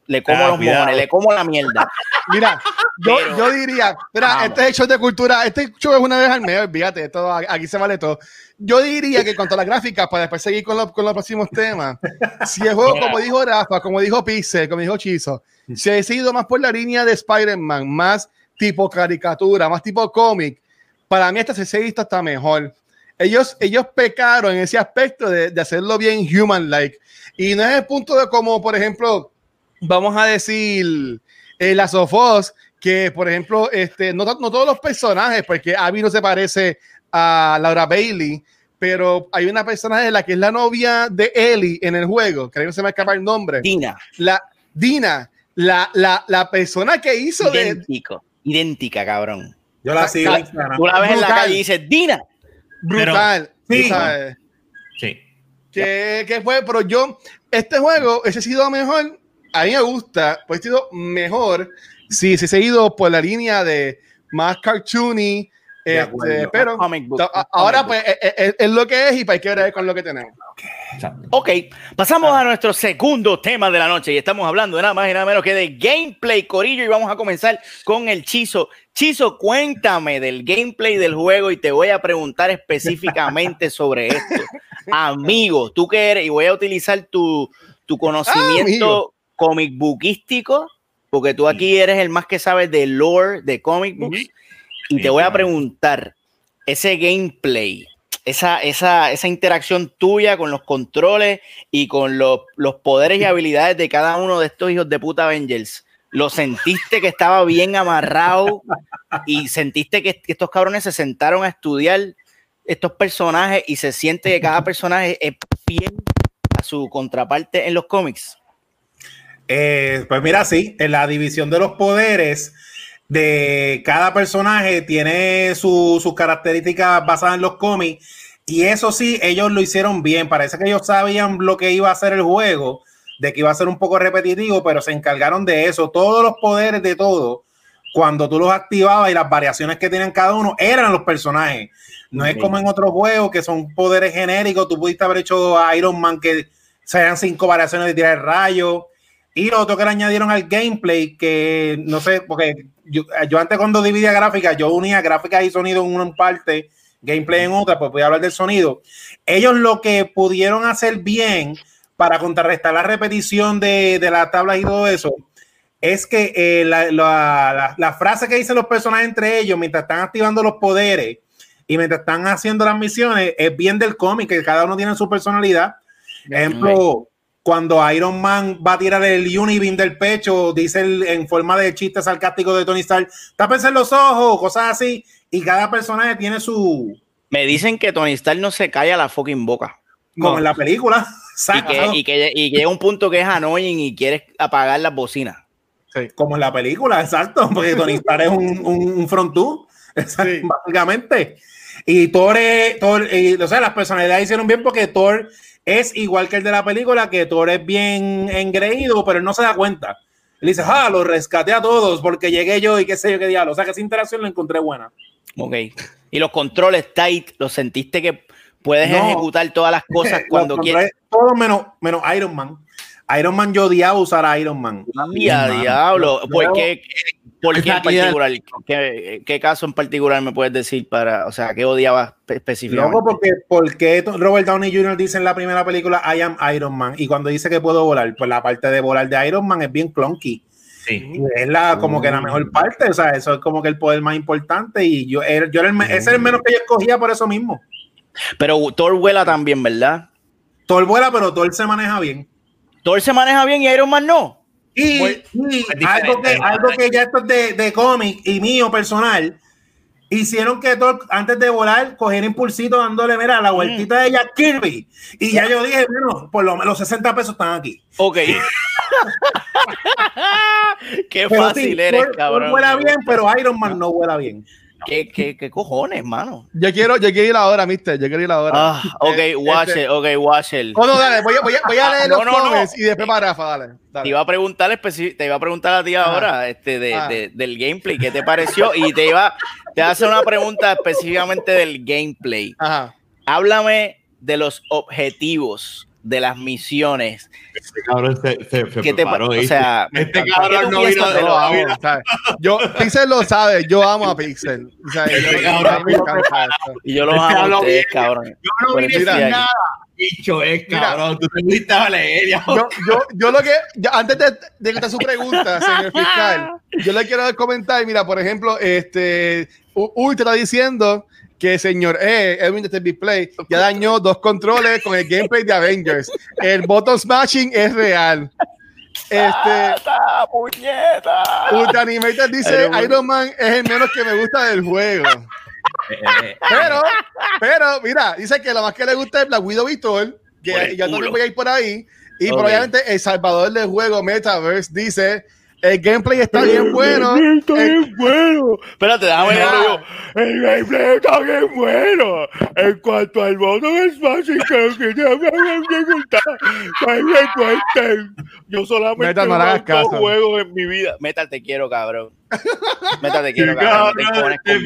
le como Ah, los cuidado. mojones, le como la mierda. Mira, yo, Pero- yo diría, mira, Vamos. este show de cultura, este show es una vez al mes, fíjate, esto, aquí se vale todo. Yo diría que en cuanto a las gráficas, para después seguir con, los- con los próximos temas, si el juego, como dijo Rafa, como dijo Pixel, como dijo Chizo, si ha seguido más por la línea de Spider-Man, más tipo caricatura, más tipo cómic, para mí hasta se ha visto hasta mejor. Ellos, ellos pecaron en ese aspecto de, de hacerlo bien human-like. Y no es el punto de como, por ejemplo, vamos a decir, eh, las Sofos, que por ejemplo, este, no, no todos los personajes, porque Abby no se parece a Laura Bailey, pero hay una personaje la que es la novia de Ellie en el juego, creo que no se me escapa el nombre, Dina, la Dina, la, la, la persona que hizo de... idéntica, cabrón. Yo la sigo en Instagram. Tú la ves en la calle y dices, Dina. Brutal. sí. tú sabes. Sí. que, que fue, pero yo, este juego, ese ha sido mejor, a mí me gusta, pues ha sido mejor si se ha seguido por la línea de más cartoony, este, pero ahora comic pues es, es- es lo que es y hay que ver con lo que tenemos. Ok, pasamos a nuestro segundo tema de la noche y estamos hablando de nada más y nada menos que de gameplay, Corillo, y vamos a comenzar con el Chizo. Chizo, cuéntame del gameplay del juego y te voy a preguntar específicamente sobre esto. Amigo, tú que eres, y voy a utilizar tu, tu conocimiento amigo. comic bookístico, porque tú aquí eres el más que sabes de lore de comic books, y te voy a preguntar, ese gameplay, esa, esa, esa interacción tuya con los controles y con los, los poderes y habilidades de cada uno de estos hijos de puta Avengers, ¿lo sentiste que estaba bien amarrado y sentiste que estos cabrones se sentaron a estudiar estos personajes y se siente que cada personaje es fiel a su contraparte en los cómics? Eh, pues mira, sí, en la división de los poderes de cada personaje tiene su- sus características basadas en los cómics. Y eso sí, ellos lo hicieron bien. Parece que ellos sabían lo que iba a ser el juego, de que iba a ser un poco repetitivo, pero se encargaron de eso. Todos los poderes de todo, cuando tú los activabas y las variaciones que tienen cada uno, eran los personajes. No es como en otros juegos que son poderes genéricos. Tú pudiste haber hecho a Iron Man que sean cinco variaciones de tirar rayo. Y lo otro que le añadieron al gameplay, que no sé, porque yo, yo antes cuando dividía gráficas, yo unía gráficas y sonido en una parte, gameplay en otra, pues voy a hablar del sonido. Ellos lo que pudieron hacer bien para contrarrestar la repetición de, de las tablas y todo eso, es que eh, la, la- la- la frase que dicen los personajes entre ellos mientras están activando los poderes y mientras están haciendo las misiones, es bien del cómic, que cada uno tiene su personalidad. Ejemplo, cuando Iron Man va a tirar el Unibeam del pecho, dice en forma de chiste sarcástico de Tony Stark, tápense los ojos, cosas así, y cada personaje tiene su... Me dicen que Tony Stark no se calla la fucking boca. Como en la película. Y que, y, que, y llega un punto que es annoying y quieres apagar las bocinas. Sí. Como en la película, exacto, porque Tony Stark es un, un, front básicamente. Y Thor, Thor y, o sea, las personalidades hicieron bien porque Thor es igual que el de la película, que Thor es bien engreído, pero él no se da cuenta. Él dice, ah, lo rescaté a todos porque llegué yo y qué sé yo qué diablo. O sea que esa interacción la encontré buena. Ok. Y los controles tight, ¿los sentiste que puedes ejecutar todas las cosas cuando quieres? Todo menos, menos Iron Man. Iron Man yo odiaba usar a Iron Man. diablo. ¿Por qué, ¿Por qué en particular? ¿Qué, caso en particular me puedes decir para, o sea, qué odiabas específicamente? porque, porque Robert Downey Jr. dice en la primera película I am Iron Man y cuando dice que puedo volar, pues la parte de volar de Iron Man es bien clunky. Sí. Es la, como que la mejor parte, o sea, eso es como que el poder más importante y yo, yo era el, ese es el menos que yo escogía por eso mismo. Pero Thor vuela también, ¿verdad? Thor vuela, pero Thor se maneja bien. Thor se maneja bien y Iron Man no. Y, algo, que, algo que ya esto es de, de cómic y mío personal, hicieron que todo, antes de volar, coger impulsito dándole, mira, la vueltita de Jack Kirby. Y ya yo dije, bueno, por lo menos los 60 pesos están aquí. Ok. Qué fácil eres, cabrón. vuela bien, pero Iron Man no vuela bien. ¿Qué, qué, qué cojones, mano? Yo quiero, yo quiero ir ahora, mister. Yo quiero ir ahora. Ah, ok, eh, watch este, it, ok, watch it. Oh, no, dale, voy a, voy a, voy a leer los no, y después para Rafa, dale, Te iba a preguntar, te iba a preguntar a ti ahora este, de, de, del gameplay, ¿qué te pareció? Y te iba, te a hacer una pregunta específicamente del gameplay. Ajá. Háblame de los objetivos de las misiones. Este cabrón se, se, se preparó, te, O sea, este cabrón no vino de lo amo, Yo, Pixel lo sabe, yo amo a Pixel. O sea, este cabrón, y yo lo este amo a ustedes, cabrón. Yo no vine sin nada. Bicho, es cabrón, tú te fuiste a leer. Yo, yo, yo lo que, antes de, de que te su pregunta, señor fiscal, yo le quiero comentar, mira, por ejemplo, este, Uy te está diciendo que señor E, Edwin de TV Play, ya dañó dos controles con el gameplay de Avengers. El button smashing es real. Este, puñeta. Ultimate dice Iron Man es el menos que me gusta del juego. pero, pero, mira, dice que lo más que le gusta es Black Widow Victor, que ya también voy a ir por ahí. Y probablemente el salvador del juego Metaverse dice el gameplay está bien bueno. El gameplay está bien bueno. Espérate, déjame ver. El gameplay está bien bueno. En cuanto al botón Smash, creo que ya me me cuenten. Yo solamente he dos juegos en mi vida. Metal, te quiero, cabrón. Metal, te quiero, cabrón. Este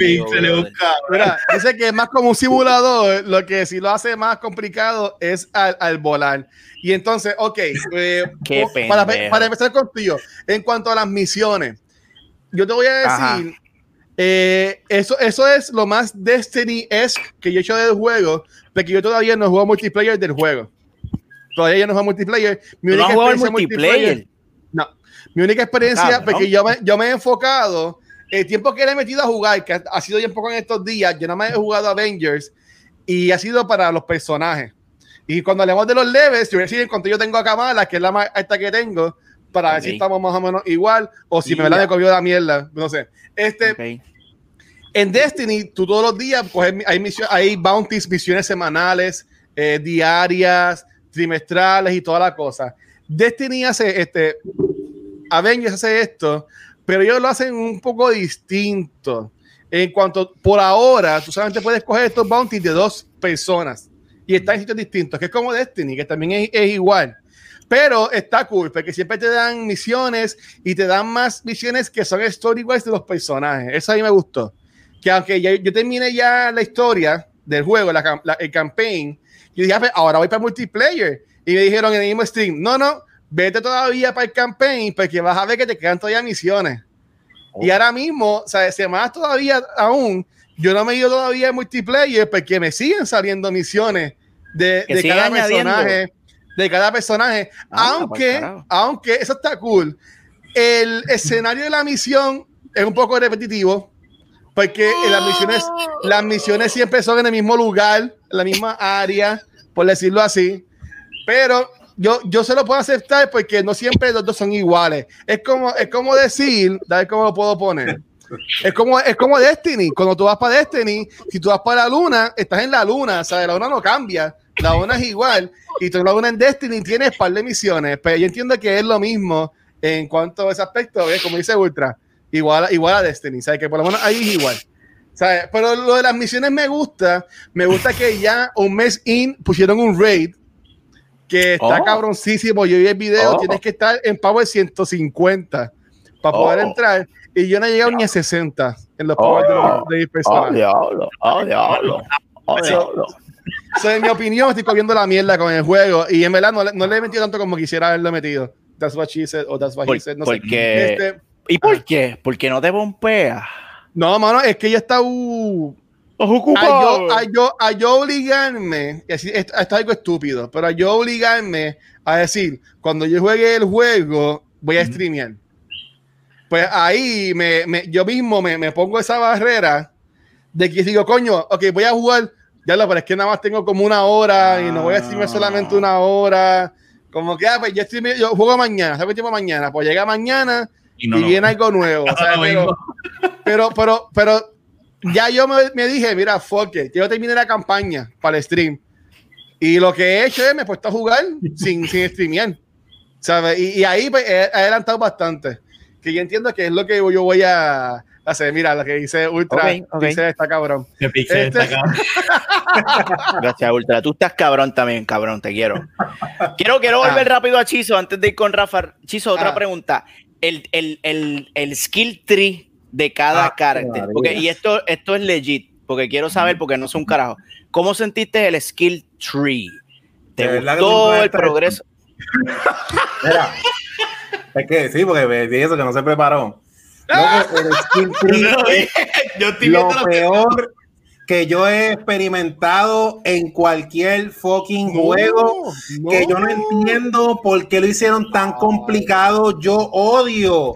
Mira, dice que es más como un simulador. Lo que sí lo hace más complicado es al, al volar. Y entonces, ok, eh, para, para, empezar contigo, en cuanto a las misiones, yo te voy a decir, eh, eso, eso es lo más Destiny-esque que yo he hecho del juego, porque yo todavía no juego multiplayer del juego. Todavía yo no juego multiplayer. Mi única no experiencia multiplayer? No, mi única experiencia, porque yo me, yo me he enfocado, el tiempo que le he metido a jugar, que ha sido bien poco en estos días, yo no me he jugado Avengers y ha sido para los personajes. Y cuando hablemos de los leves, yo voy a decir cuánto yo tengo a Kamala, que es la más alta que tengo, para ver si estamos más o menos igual o si me la he comido la mierda. No sé. Este. En Destiny, tú todos los días coges, hay, misión, hay bounties, misiones semanales, eh, diarias, trimestrales y toda la cosa. Destiny hace este. Avengers hace esto, pero ellos lo hacen un poco distinto. En cuanto, por ahora, tú solamente puedes coger estos bounties de dos personas y está en sitios distintos, que es como Destiny, que también es, es, igual. Pero está cool, porque siempre te dan misiones y te dan más misiones que son story-wise de los personajes. Eso a mí me gustó. Que aunque ya, yo termine ya la historia del juego, la, el campaign, yo dije, ah, pues, ahora voy para multiplayer. Y me dijeron en el mismo stream, no, no, vete todavía para el campaign, porque vas a ver que te quedan todavía misiones. Y oh. ahora mismo, o sea, se más todavía aún, yo no me he ido todavía en multiplayer porque me siguen saliendo misiones de, de cada personaje. De cada personaje. Ah, aunque, aunque eso está cool. El escenario de la misión es un poco repetitivo. Porque las misiones, las misiones siempre son en el mismo lugar, en la misma área, por decirlo así. Pero yo, yo se lo puedo aceptar porque no siempre los dos son iguales. Es como, es como decir, ver cómo lo puedo poner. Es como, es como Destiny. Cuando tú vas para Destiny, si tú vas para la luna, estás en la luna, sea, la luna no cambia, la luna es igual. Y tú la luna en Destiny tienes par de misiones, pero yo entiendo que es lo mismo en cuanto a ese aspecto, como dice Ultra, igual, igual a Destiny, ¿sabes? Que por lo menos ahí es igual. ¿sabes? Pero lo de las misiones me gusta, me gusta que ya un mes in pusieron un raid que está oh. cabroncísimo. Yo vi el video, oh. tienes que estar en Power 150 para poder oh. entrar. Y yo no he llegado ni a 60 en los Power de, los, de personas. Oh, diablo, oh, diablo. Oh, diablo. So, en mi opinión, estoy comiendo la mierda con el juego y en verdad no, no le he metido tanto como quisiera haberlo metido. That's what she said o that's what he said. No porque, este, ¿Y por ah. qué? Porque no te pompea. No, mano, es que ya está. Uh, ocupado. A yo, a, yo, obligarme, esto es algo estúpido, pero a yo obligarme a decir, cuando yo juegue el juego, voy a streamear. Pues ahí me, me, yo mismo me, me, pongo esa barrera de que digo, coño, ok, voy a jugar, ya lo, pero es que nada más tengo como una hora y no voy a streamear solamente una hora. Como que, ah, pues yo, yo juego mañana, ¿sabes tiempo mañana? Pues llega mañana y, viene algo nuevo. pero, pero, pero ya yo me, dije, mira, fuck it, yo terminé la campaña para el stream. Y lo que he hecho es me he puesto a jugar sin, sin streamear. ¿Sabes? Y, ahí pues, he, adelantado bastante. Que yo entiendo que es lo que yo voy a hacer. Mira, lo que dice Ultra, dice está cabrón. Este... Gracias, Ultra. Tú estás cabrón también, cabrón, te quiero. Quiero, quiero volver ah. rápido a Chizo antes de ir con Rafa. Chizo, otra ah. pregunta. El, el, el, el skill tree de cada ah, carácter. y esto, esto es legit, porque quiero saber, porque no es un carajo. ¿Cómo sentiste el skill tree? ¿Te gustó el progreso? Mira, es que sí, porque me eso que no se preparó. el skill tree yo estoy lo peor que yo he experimentado en cualquier fucking juego que yo no entiendo por qué lo hicieron tan complicado. Yo odio.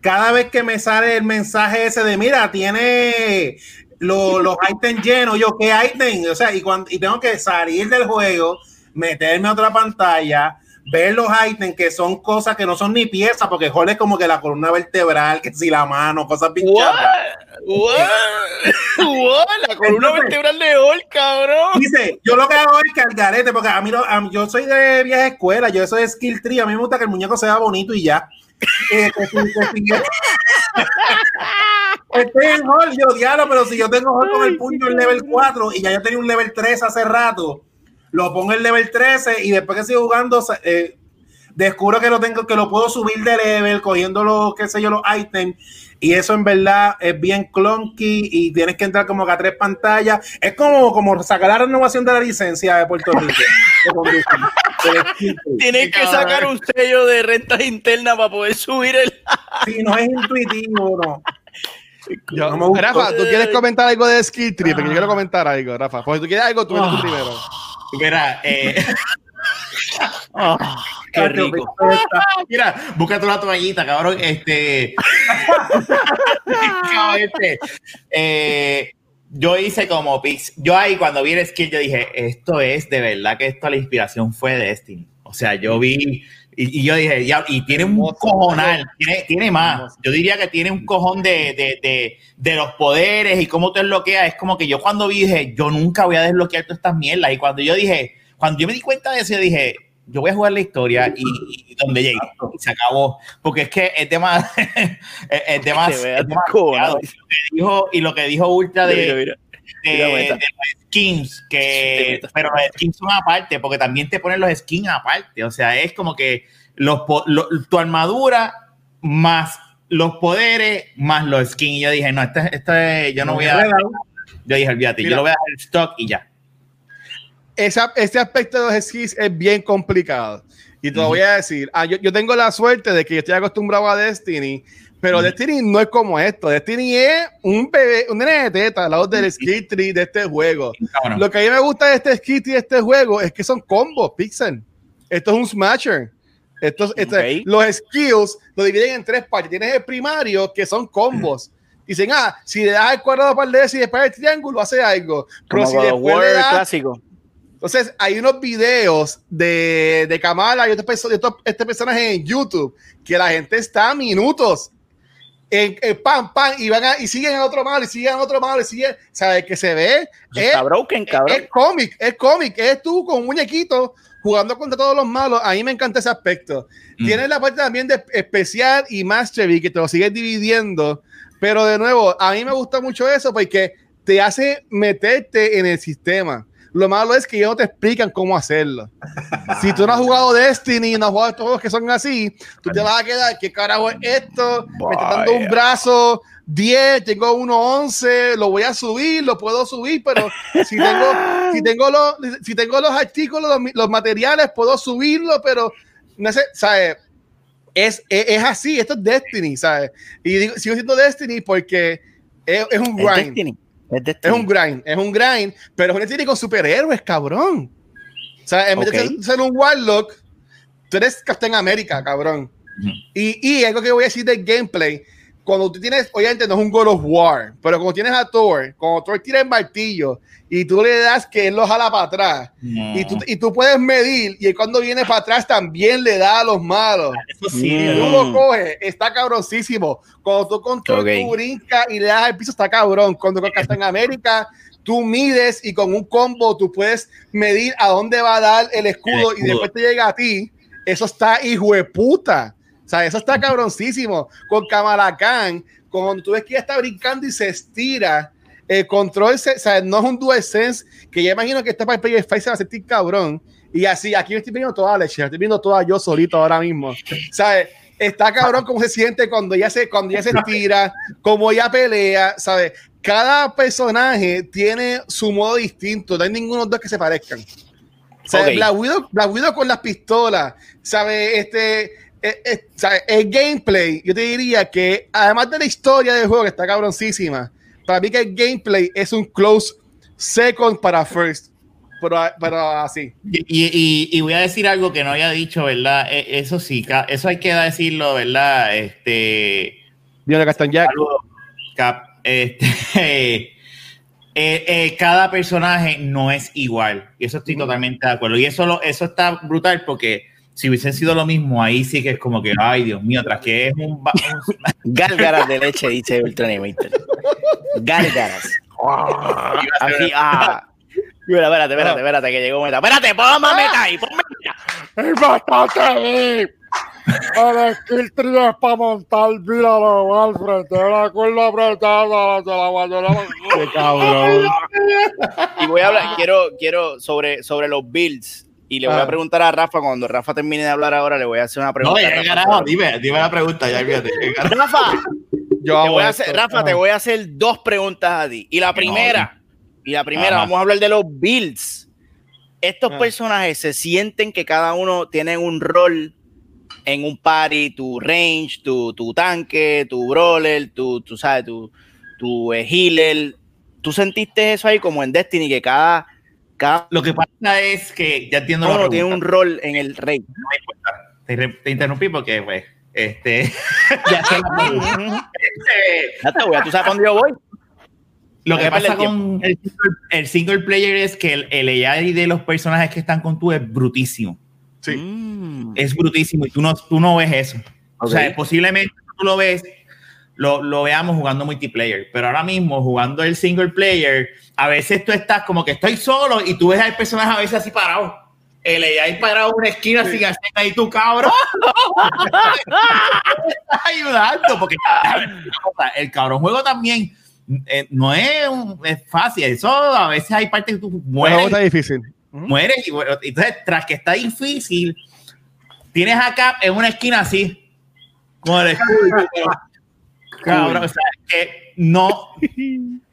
Cada vez que me sale el mensaje ese de mira, tiene los, los ítems llenos, yo qué ítem, o sea, y, cuando, y tengo que salir del juego, meterme a otra pantalla, ver los ítems que son cosas que no son ni piezas, porque joder es como que la columna vertebral, que si la mano, cosas pinchadas. La columna vertebral de Hall, cabrón. Dice, yo lo que hago es que al garete, porque a mí, yo soy de vieja escuela, yo eso es skill tree, a mí me gusta que el muñeco sea bonito y ya. Eh, Estoy en Hall, yo diablo, pero si yo tengo Hall con el puño en level 4 y ya yo tenía un level 3 hace rato lo pongo en level 13 y después que sigo jugando, eh, descubro que lo tengo, que lo puedo subir de level, cogiendo los, qué sé yo, los ítems. Y eso en verdad es bien clunky y tienes que entrar como que a tres pantallas. Es como, como sacar la renovación de la licencia de Puerto Rico. tienes que sacar un sello de rentas internas para poder subir el. sí, no es intuitivo, no. Rafa, ¿tú quieres comentar algo de Skill Tree? Porque yo quiero comentar algo, Rafa. Porque tú quieres algo, tú, tú primero. Mira, eh. Ah, qué rico. Mira, búscate una toallita, cabrón. Este. este eh, yo hice como Pix. Yo ahí cuando vi el skill, yo dije, esto es de verdad que esto la inspiración fue de Destiny. O sea, yo vi. Y, yo dije, ya, y tiene un cojonal, tiene, tiene más. Yo diría que tiene un cojón de, de, de, de los poderes y cómo te desbloquea. Es como que yo cuando vi dije, yo nunca voy a desbloquear todas estas mierdas. Y cuando yo dije, cuando yo me di cuenta de eso, yo dije, yo voy a jugar la historia y, donde llegue, y se acabó. Porque es que es tema, es tema, que dijo, y lo que dijo Ultra de, de, los skins, que, pero los skins son aparte, porque también te ponen los skins aparte. O sea, es como que los, tu armadura más los poderes más los skins. Y yo dije, no, este, este yo no voy a. Yo dije, olvídate, yo lo voy a dar stock y ya esa, este aspecto de los skis es bien complicado. Y te lo voy a decir. Ah, yo, yo, tengo la suerte de que yo estoy acostumbrado a Destiny, pero Destiny no es como esto. Destiny es un bebé, un nene de teta al lado del skill tree de este juego. Lo que a mí me gusta de este skill tree de este juego es que son combos, Pixel. Esto es un smasher. Estos, este, Los skills lo dividen en tres partes. Tienes el primario, que son combos Dicen, ah, si le das el cuadrado para el DS y después el triángulo, hace algo. Pero Como si después le das clásico. entonces, hay unos videos de, de Kamala y otros este personaje en YouTube que la gente está a minutos en, en pam, pam, y van a, y siguen a otro malo, y siguen a otro malo, y siguen, ¿sabes? Que se ve, es, broken, cabrón. es cómic, es cómic, es tú con un muñequito jugando contra todos los malos. A mí me encanta ese aspecto. Mm. Tienes la parte también de especial y mastery que te lo sigues dividiendo, pero de nuevo, a mí me gusta mucho eso porque te hace meterte en el sistema. Lo malo es que ellos no te explican cómo hacerlo. Si tú no has jugado Destiny y no has jugado estos juegos que son así, tú te vas a quedar, ¿qué carajo es esto? Me está dando un Vaya. brazo 10, tengo uno 11, lo voy a subir, lo puedo subir, pero si tengo, si tengo, los, si tengo los artículos, los, los materiales, puedo subirlo, pero no sé, ¿sabes? Es, es, es así, esto es Destiny, ¿sabes? Y digo, sigo siendo Destiny porque es, es un Es grind. Es un grind, es un grind, pero es un Destiny con superhéroes, cabrón. O sea, en vez de ser, un Warlock, tú eres Captain América, cabrón. Y, y algo que voy a decir del gameplay, cuando tú tienes, obviamente no es un God of War, pero cuando tienes a Thor, cuando Thor tira el martillo y tú le das que él lo jala para atrás, y, tú, y tú puedes medir, y cuando viene para atrás también le da a los malos. Eso sí. Y tú lo coges, está cabroncísimo. Cuando tú con Thor Ok. tú brincas y le das al piso, está cabrón. Cuando con Captain América, tú mides y con un combo tú puedes medir a dónde va a dar el escudo, El y escudo. después te llega a ti. Eso está hijo de puta. O sea, eso está cabroncísimo. Con Kamala Khan, cuando tú ves que ella está brincando y se estira, el control, se, o sea, no es un DualSense, que ya imagino que este para el PS5 se va a sentir cabrón. Y así, aquí me estoy viendo toda la leche, estoy viendo toda yo solito ahora mismo. ¿Sabes? Está cabrón cómo se siente cuando ella se, cuando ella se estira, cómo ella pelea, ¿sabes? Cada personaje tiene su modo distinto, no hay ninguno de los dos que se parezcan. ¿Sabes? Ok. Black, Widow, Black Widow con las pistolas, ¿sabes? Este, eh, eh, ¿sabes? El gameplay, yo te diría que además de la historia del juego que está cabroncísima, para mí que el gameplay es un close second para first, pero, pero así. Y, y- y voy a decir algo que no había dicho, ¿verdad? E- Eso sí, eso hay que decirlo, ¿verdad? Este. Dios. Saludos, Cap. Este, eh, eh, cada personaje no es igual. Y eso estoy totalmente de acuerdo. Y eso, lo- eso está brutal porque si hubiesen sido lo mismo, ahí sí que es como que, ay, Dios mío, tras que es un. Gárgaras de leche, dice Ultra Animator. Gárgaras. Así, ah. Mira, espérate, espérate, espérate, que llegó meta. Espérate, ponme meta ahí, ponme meta. Es bastante. El skill tree es para montar, míralo al frente de la cuerda apretada, de la guayana. Qué cabrón. Y voy a hablar, quiero, quiero sobre, sobre los builds. Y le voy Ah. a preguntar a Rafa, cuando Rafa termine de hablar ahora, le voy a hacer una No, pregunta. ya a Rafa. carajo, dime, dime la pregunta, ya. Rafa, Yo te voy a hacer, Rafa, Ajá. te voy a hacer dos preguntas a ti. Y la primera, y la primera, Ajá. vamos a hablar de los builds. Estos Ah. personajes se sienten que cada uno tiene un rol en un party, tu range, tu, tu tanque, tu brawler, tu, tu sabes, tu, tu eh, healer. ¿Tú sentiste eso ahí como en Destiny, que cada, cada Lo que pasa es que ya entiendo la uno tiene un rol en el rey? No me importa. Te, interrumpí porque, pues, este. ya sé la pregunta. Ya te voy, tú sabes dónde yo voy. Lo que pasa con el single, el single player es que el, el AI de los personajes que están con tú es brutísimo. Sí. Mm. Es brutísimo y tú no, tú no ves eso. O sea, posiblemente tú lo ves, lo, lo veamos jugando multiplayer, pero ahora mismo jugando el single player, a veces tú estás como que estoy solo y tú ves al personaje a veces así parado. El AI parado en una esquina sin hacer ahí tu cabrón. estás ayudando porque el cabrón juego también eh, no es, un- es fácil. Eso a veces hay partes que tú mueres está difícil. mueres y bueno, entonces tras que está difícil tienes acá en una esquina así con el escudo cabrón, o sea, que no eh,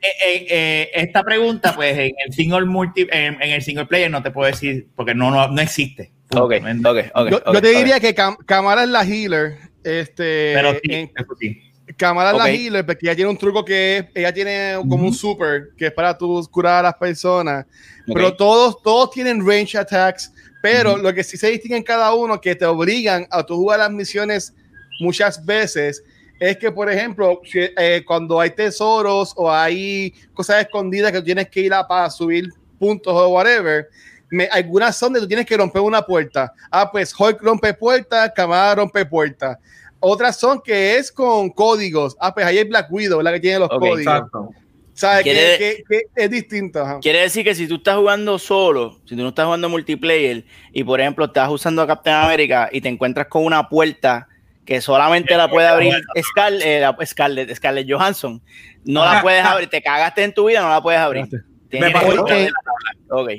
eh, eh, esta pregunta pues en el single multi en, en el single player no te puedo decir porque no no, no existe Ok, ok, ok. Yo, yo te diría que Cam- Kamala es la healer. Este, pero sí, en- eso sí. Kamala es la healer porque ella tiene un truco que es, ella tiene como un super que es para tú curar a las personas. Pero todos, todos tienen range attacks. Pero lo que sí se distingue en cada uno que te obligan a tú jugar las misiones muchas veces es que, por ejemplo, si, eh, cuando hay tesoros o hay cosas escondidas que tienes que ir a para subir puntos o whatever, me, algunas son de tú tienes que romper una puerta. Ah, pues Hulk rompe puerta, Kamala rompe puerta. Otras son que es con códigos. Ah, pues ahí hay Black Widow, la que tiene los Ok, códigos. Exacto. ¿Sabes? Que, que- que es distinto. ajá. Quiere decir que si tú estás jugando solo, si tú no estás jugando multiplayer y por ejemplo estás usando a Captain America y te encuentras con una puerta que solamente la puede abrir Scar- eh, la- Scarlett, Scarlett Johansson, no la puedes abrir, te cagaste en tu vida, no la puedes abrir. Me pasó-.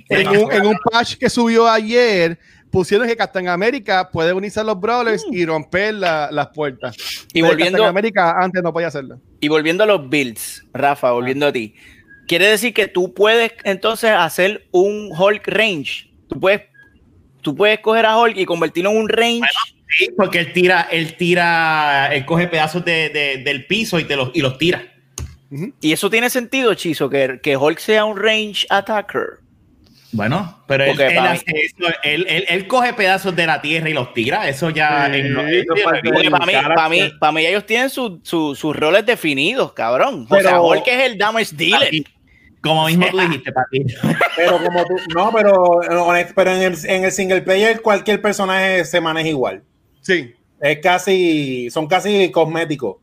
En un, en un patch que subió ayer, pusieron que Captain America puede unirse a los Brawlers y romper la- las puertas. Y Pero volviendo, Captain America antes no podía hacerlo. y volviendo a los builds, Rafa, volviendo a ti, quiere decir que tú puedes entonces hacer un Hulk range. Tú puedes, tú puedes coger a Hulk y convertirlo en un range. Sí, porque él tira, él tira, él coge pedazos de, de- del piso y te los, y los tira. Y eso tiene sentido, Chizo, que, que Hulk sea un range attacker. Bueno, pero él, él para hace eso, él, él- él coge pedazos de la tierra y los tira. Eso ya. Sí, eso para mí, para mí, para mí ellos tienen su- su- sus roles definidos, cabrón. o Pero- sea, Hulk es el damage dealer. Como mismo tú dijiste, Pati. Pero como tú, no, pero, honest- pero en, el, en el single player cualquier personaje se maneja igual. Sí. Es casi, son casi cosméticos.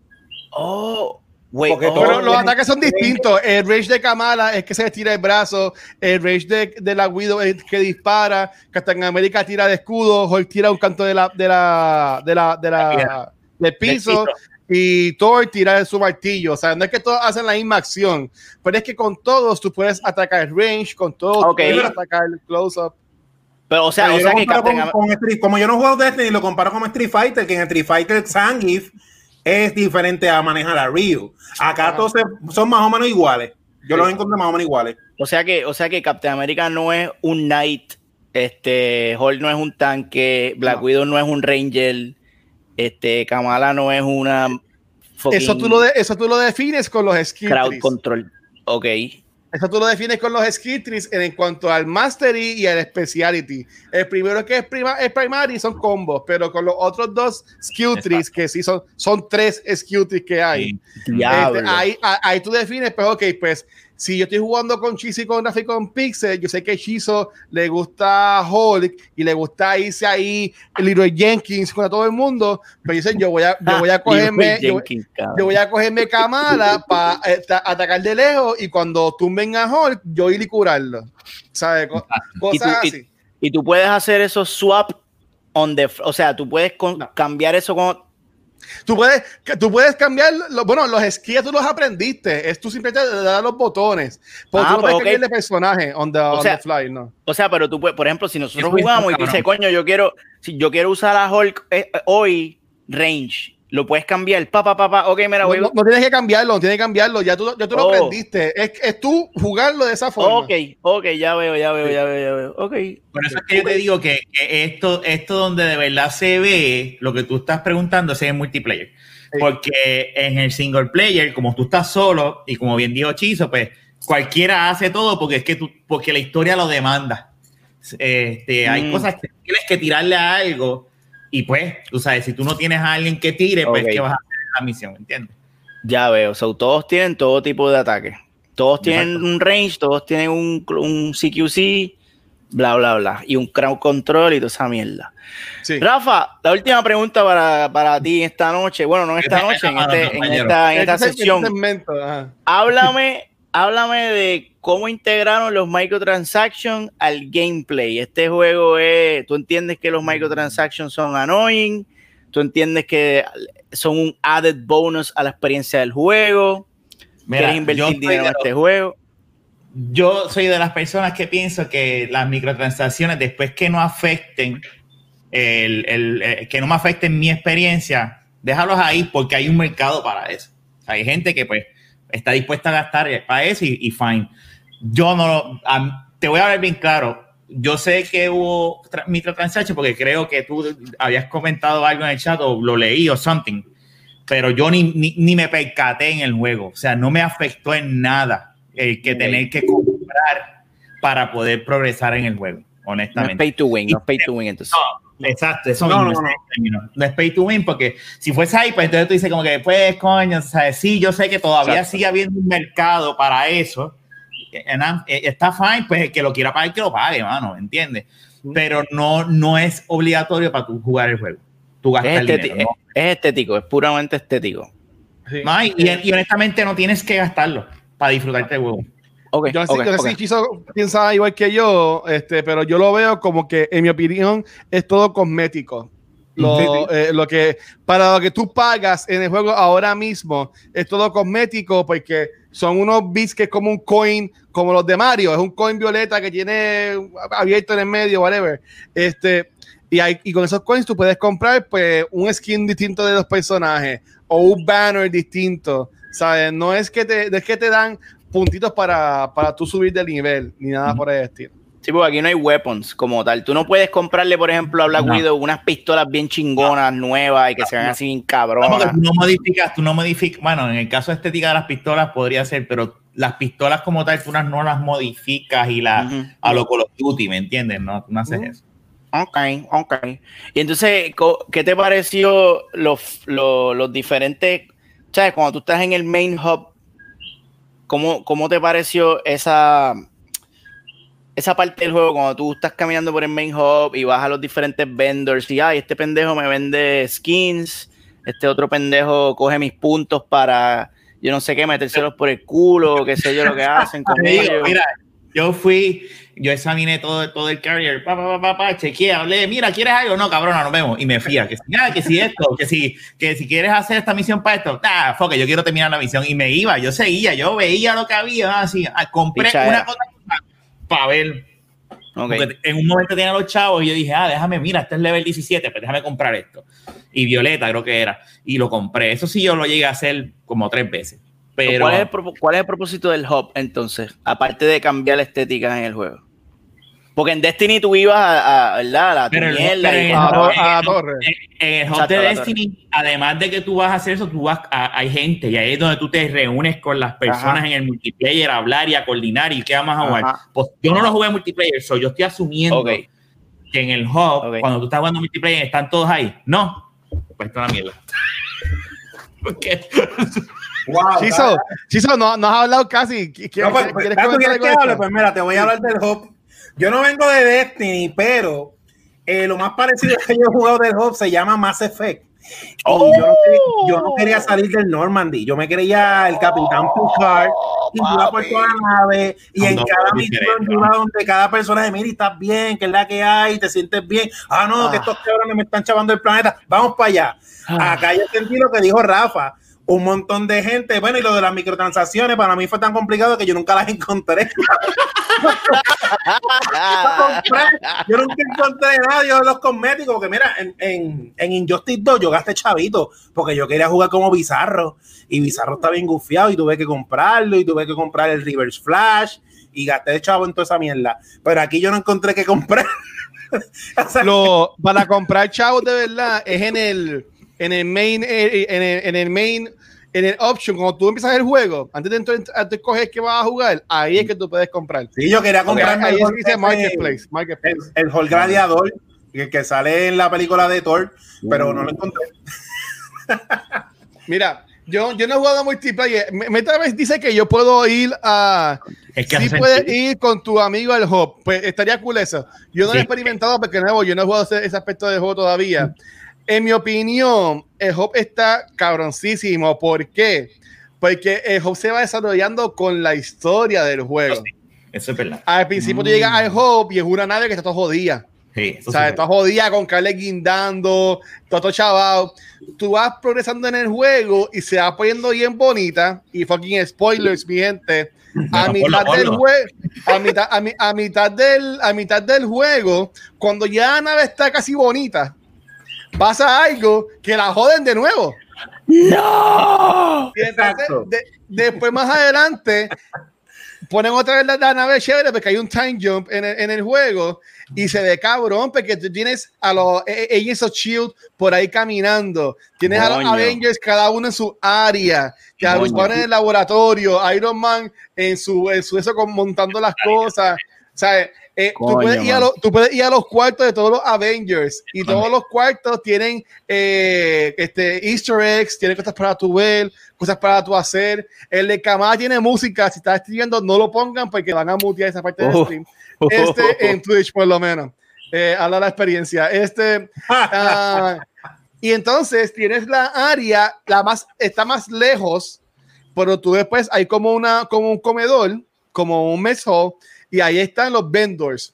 Oh, wait, Porque oh, Pero los ataques son distintos. El rage de Kamala es que se tira el brazo. El rage de, de la Widow es que dispara. Captain América tira de escudo. Hulk tira un canto de la, de la, de la, de la, del piso. Y Thor tira de su martillo. O sea, no es que todos hacen la misma acción. Pero es que con todos tú puedes atacar el range. Con todos Ok. tú puedes atacar el close-up. Pero o sea, Pero o yo sea lo que comparo Captain con- Am- con Street- como yo no juego Destiny, lo comparo con Street Fighter, que en Street Fighter Zangief es diferente a manejar a Ryu. Acá todos son más o menos iguales. Yo los encontré más o menos iguales. o sea que, o sea que Captain America no es un knight, este, Hulk no es un tanque, Black No. Widow no es un ranger, este, Kamala no es una Eso tú, lo de- eso tú lo defines con los skill crowd trees. control. Ok. Eso tú lo defines con los skill trees en, cuanto al mastery y al speciality. El primero que es, prima, es primary son combos, pero con los otros dos skill trees, que sí son, son tres skill trees que hay. Este, ahí, ahí tú defines, pues, ok, pues, si yo estoy jugando con Chizo y con Rafa y con Pixel, yo sé que Chizo le gusta Hulk y le gusta irse ahí, Leroy Jenkins con todo el mundo, pero dicen, yo voy a, yo voy a cogerme, yo, Jenkins, cabrón. yo voy a cogerme Kamala para atacar de lejos y cuando tumben a Hulk, yo ir y curarlo. ¿Sabes? Co- y, tú, así. y- y tú puedes hacer esos swap on the, o sea, tú puedes No. cambiar eso con, Tú puedes, que tú puedes cambiar, lo- bueno, los skills tú los aprendiste, es tú simplemente le das los botones, porque Ah, tú no pues, puedes cambiar de personaje on the, on sea, the fly, ¿no? o sea, pero tú puedes, por ejemplo, si nosotros jugamos y tú dices, coño, yo quiero, si yo quiero usar a Hulk eh, eh, hoy, range, lo puedes cambiar, pa, pa, pa, pa, ok, mira, No, voy, no- no tienes que cambiarlo, no tienes que cambiarlo, ya tú, ya tú lo Oh. aprendiste, es, es tú jugarlo de esa forma. ok, ok, ya veo, ya veo, ya veo, ya veo, ok. Por eso es que yo te digo que, que esto, esto donde de verdad se ve lo que tú estás preguntando es en multiplayer. Sí. Porque en el single player, como tú estás solo, y como bien dijo Chizo, pues cualquiera hace todo porque es que tú, porque la historia lo demanda. Este, Hay Mm. cosas que tienes que tirarle a algo, y pues, tú sabes, si tú no tienes a alguien que tire, pues, Ok. ¿qué vas a hacer en la misión? ¿Entiendes? Ya veo, so, todos tienen todo tipo de ataques. Todos tienen Exacto. un range, todos tienen un, un CQC, bla, bla, bla. Y un crowd control y toda esa mierda. Sí. Rafa, la última pregunta para, para ti esta noche. Bueno, no esta noche, en, este- en esta, en esta sesión. segmento, ajá. Háblame, háblame de cómo integraron los microtransactions al gameplay. Este juego es, tú entiendes que los microtransactions son annoying, tú entiendes que son un added bonus a la experiencia del juego, Mira, quieres invertir dinero en este juego. yo soy de las personas que pienso que las microtransacciones, después que no afecten, el, el- eh, que no me afecten mi experiencia, déjalos ahí porque hay un mercado para eso. Hay gente que pues está dispuesta a gastar para eso y, y fine. Yo no, am- te voy a ver bien claro. Yo sé que hubo tra- microtransactions porque creo que tú habías comentado algo en el chat o lo leí o something, pero yo ni, ni, ni me percaté en el juego. O sea, no me afectó en nada el que tener que comprar para poder progresar en el juego, No es honestamente. pay to win, no es pay to win entonces. Exacto, eso No, mismo. no. No es pay to win, porque si fuese ahí, pues entonces tú dices como que, pues, coño, ¿sabes? sí, yo sé que todavía Exacto. sigue habiendo un mercado para eso. Eh, Está fine, pues el que lo quiera pagar, que lo pague, mano, ¿entiendes? Pero no, no es obligatorio para tú jugar el juego. Tú gastas Es, el dinero, ¿no? es estético, es puramente estético. Sí. No, y, y- y honestamente no tienes que gastarlo para disfrutarte el juego. Ok, Yo no sé, ok, yo no sé ok. si Chizo piensa igual que yo, este, pero yo lo veo como que, en mi opinión, es todo cosmético. Lo, Sí, sí. eh, lo que para lo que tú pagas en el juego ahora mismo es todo cosmético porque son unos bits que es como un coin como los de Mario es un coin violeta que tiene abierto en el medio whatever este y, hay, y con esos coins tú puedes comprar pues un skin distinto de los personajes o un banner distinto sabes no es que te no es que te dan puntitos para, para tú subir de nivel ni nada por el estilo Sí, porque aquí no hay weapons como tal. Tú no puedes comprarle, por ejemplo, a Black No. Widow unas pistolas bien chingonas, nuevas y que se vean así bien cabronas. tú no modificas, tú no modificas, bueno, en el caso estética de las pistolas podría ser, pero las pistolas como tal tú no las modificas y las Ujú. a lo Call of Duty, ¿me entiendes? No, tú no haces Ujú. eso. Ok, ok. Y entonces, ¿qué te pareció los, los, los diferentes, sabes, cuando tú estás en el main hub, ¿cómo, cómo te pareció esa, esa parte del juego cuando tú estás caminando por el main hub y vas a los diferentes vendors y, ay, este pendejo me vende skins, este otro pendejo coge mis puntos para, yo no sé qué, metérselos por el culo, qué sé yo lo que hacen con Te digo, ellos. mira, yo fui, yo examiné todo, todo el carrier, pa, pa, pa, pa, pa, chequeé, hablé, mira, ¿quieres algo? No, cabrona, nos vemos. Y me fía, que si, ah, que si esto, que si, que si quieres hacer esta misión para esto, ah, fuck, it, yo quiero terminar la misión. Y me iba, yo seguía, yo veía lo que había, así, ah, compré Pichadera. una cosa para ver. En un momento tenía los chavos y yo dije, ah, déjame, mira, este es level 17, pues déjame comprar esto. Y Violeta creo que era. Y lo compré. Eso sí yo lo llegué a hacer como tres veces. Pero ¿Cuál, es el, cuál es el propósito del hub entonces? Aparte de cambiar la estética en el juego. Porque en Destiny tú ibas a, a, ¿verdad? a la Pero mierda y a, a la torre en, en el Exacto, de la Destiny, además de que tú vas a hacer eso, tú vas a- hay gente y ahí es donde tú te reúnes con las personas Ajá. en el multiplayer a hablar y a coordinar y qué vamos a jugar. Ajá. Pues yo no lo jugué en multiplayer, so yo estoy asumiendo que en el hub, cuando tú estás jugando multiplayer, están todos ahí. No, pues esto es una mierda. Porque Wow, Chizo, Chizo, no, no has hablado casi. ¿Qui- No, pues, ¿Quieres, pues, quieres ah, ¿tú comentar quieres algo que hable? Pues mira, te voy a hablar del Hub. Yo no vengo de Destiny, pero eh, lo más parecido que yo he jugado del Hub se llama Mass Effect. Y Oh. yo, no quería, yo no quería salir del Normandy. Yo me creía el Capitán Picard y iba por toda la nave. Y en cada misión iba donde cada persona de mira, estás bien, que es la que hay, te sientes bien. Ah, no, que Ah. estos cabrones me están chavando el planeta. Vamos para allá. Ah. Acá yo sentí lo que dijo Rafa. Un montón de gente. Bueno, y lo de las microtransacciones para mí fue tan complicado que yo nunca las encontré. Yo nunca encontré nada yo los cosméticos. Porque mira, en, en, en Injustice 2 yo gasté chavito porque yo quería jugar como Bizarro. Y Bizarro estaba bien gufiado y tuve que comprarlo. Y tuve que comprar el Reverse Flash. Y gasté chavo en toda esa mierda. Pero aquí yo no encontré que comprar. Lo, para comprar chavos de verdad es en el en el main eh, en el, en el main en el option cuando tú empiezas el juego antes de, entrar- antes de escoger qué vas a jugar ahí es que tú puedes comprar sí, yo quería comprar ahí es que dice marketplace el, marketplace el Hall Gladiador. Que, que sale en la película de Thor. Pero no lo encontré. mira yo, yo no he jugado multiplayer Me- Meta vez dice que yo puedo ir a es que si hace puedes sentido. ir con tu amigo al hub pues estaría cool eso yo no lo he Sí. experimentado porque nuevo yo no he jugado ese, ese aspecto del juego todavía en mi opinión el hub está cabroncísimo ¿por qué? porque el hub se va desarrollando con la historia del juego Sí, Eso es verdad. al principio tú llegas al hub y es una nave que está toda jodida Sí, o sea, sí. está jodida con Carles guindando, todo, chaval. Tú vas progresando en el juego y se va poniendo bien bonita. Y fucking spoilers, mi gente. A mitad del juego, a mitad, a, mi- a mitad del, a mitad del juego, cuando ya la nave está casi bonita, pasa algo que la joden de nuevo. ¡No! Y entonces, Exacto. de- después más adelante ponen otra vez la, la nave chévere porque hay un time jump en el, en el juego y se ve cabrón porque tú tienes a los Agents of Shield por ahí caminando, tienes a los. Avengers cada uno en su área, que ponen en el laboratorio, Iron Man en su, en su eso con- montando las cosas, o sea, Eh, tú, Coño, puedes ir a los, tú puedes ir a los cuartos de todos los Avengers y todos los cuartos tienen eh, este, Easter eggs, tienen cosas para tu ver, cosas para tu hacer. El de Kamala tiene música, si estás escribiendo no lo pongan porque van a mutear esa parte del Oh. stream. Este en Twitch por lo menos. Eh, habla la experiencia. Este, ah, y entonces tienes la área, la más, está más lejos, pero tú después hay como, una, como un comedor, como un mess hall, y ahí están los vendors,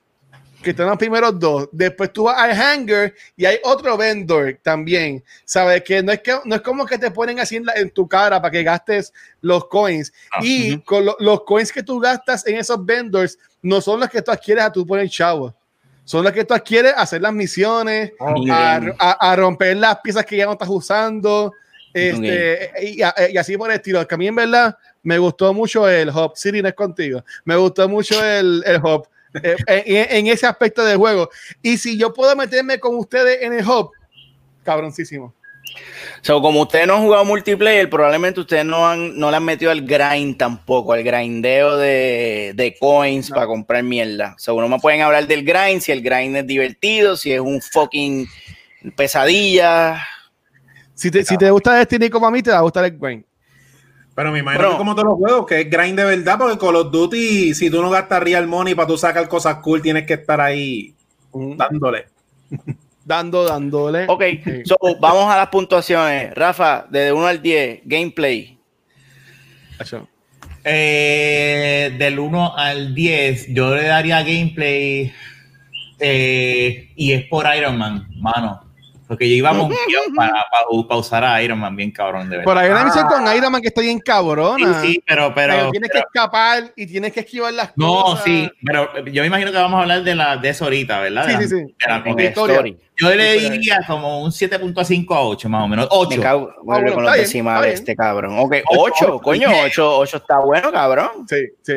que están los primeros dos. Después tú vas al hangar y hay otro vendor también. Sabes que no es, que, no es como que te ponen así en, la- en tu cara para que gastes los coins. y con lo- los coins que tú gastas en esos vendors no son los que tú adquieres a tu poner chavo. Son los que tú adquieres a hacer las misiones, a, a- a romper las piezas que ya no estás usando. Este, y, así por el estilo. Que a mí, en verdad, me gustó mucho el hub. Siri no es contigo. Me gustó mucho el, el hub eh, en, en ese aspecto del juego. Y si yo puedo meterme con ustedes en el hub, cabroncísimo. So, como ustedes no han jugado multiplayer, probablemente ustedes no, han, no le han metido al grind tampoco, al grindeo de, de coins para comprar mierda. So, no me pueden hablar del grind, si el grind es divertido, si es un fucking pesadilla. Si te, si te gusta Destiny como a mí, te va a gustar el Grind. Pero me imagino Bro. que como todos los juegos, que es grind de verdad, porque Call of Duty, si tú no gastas real money para tú sacar cosas cool, tienes que estar ahí dándole. Dando, dándole. Ok, so, vamos a las puntuaciones. Rafa, desde 1 al 10, gameplay. Eh, del 1 al 10, yo le daría gameplay eh, y es por Iron Man, mano. Porque yo iba a para, para, para usar a Iron Man bien cabrón, de verdad. Por ahí una misión con Iron Man que está bien Sí, cabrona. sí, pero, pero, pero tienes que escapar y tienes que esquivar las no, cosas. sí, pero yo me imagino que vamos a habber de la de eso ahorita, ¿verdad? Sí, De la- sí, sí. de la- En historia. story. Yo le diría como un 7.5 a 8, más o menos. 8. Me cago, vuelve bueno, con los bien, decimales bien. este cabrón. Ok, Ocho, 8, ocho, coño, bien. 8, 8 está bueno, cabrón. Sí, sí.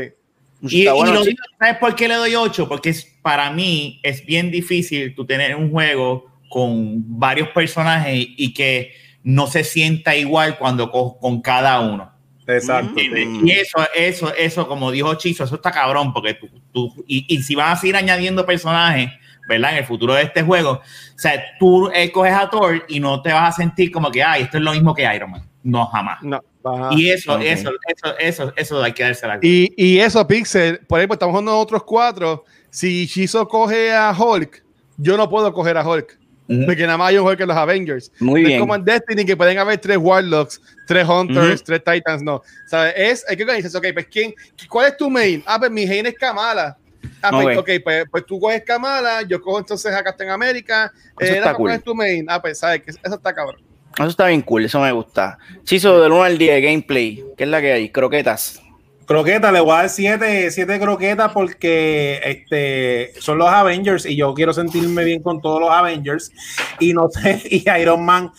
Y, lo sí. digo, ¿sabes por qué le doy 8? Porque es, para mí es bien difícil tú tener un juego con varios personajes y que no se sienta igual cuando co- con cada uno. Exacto. Y eso, eso, eso, como dijo Chizo, eso está cabrón, porque tú, tú- y, y si vas a seguir añadiendo personajes, ¿verdad? En el futuro de este juego, o sea, tú escoges a Thor y no te vas a sentir como que, ay, esto es lo mismo que Iron Man. No, jamás. No. ajá. Y eso, eso, eso, eso, eso hay que dársela. Y, y eso, Pixel, por ejemplo, estamos jugando otros cuatro. Si Shizo coge a Hulk, yo no puedo coger a Hulk. Ujú. Porque nada más hay un Hulk en los Avengers. Muy No bien. Es como en Destiny que pueden haber tres Warlocks, tres Hunters, Ujú. tres Titans, no. ¿Sabes? Es, hay que organizarse, ok, pues ¿quién, ¿cuál es tu main? Ah, pues mi main es Kamala. Ah, pues, Ok. ok, pues, pues tú coges Kamala, yo cojo entonces a Captain America. Eso Eh, está Rafa, ¿Cuál cool. es tu main? Ah, pues sabes que eso está cabrón. Eso está bien cool, eso me gusta. Chizo, del 1 al 10, gameplay. ¿Qué es la que hay? Croquetas. Croqueta, le voy a dar 7 siete croquetas porque este, son los Avengers y yo quiero sentirme bien con todos los Avengers. Y no sé, y Iron Man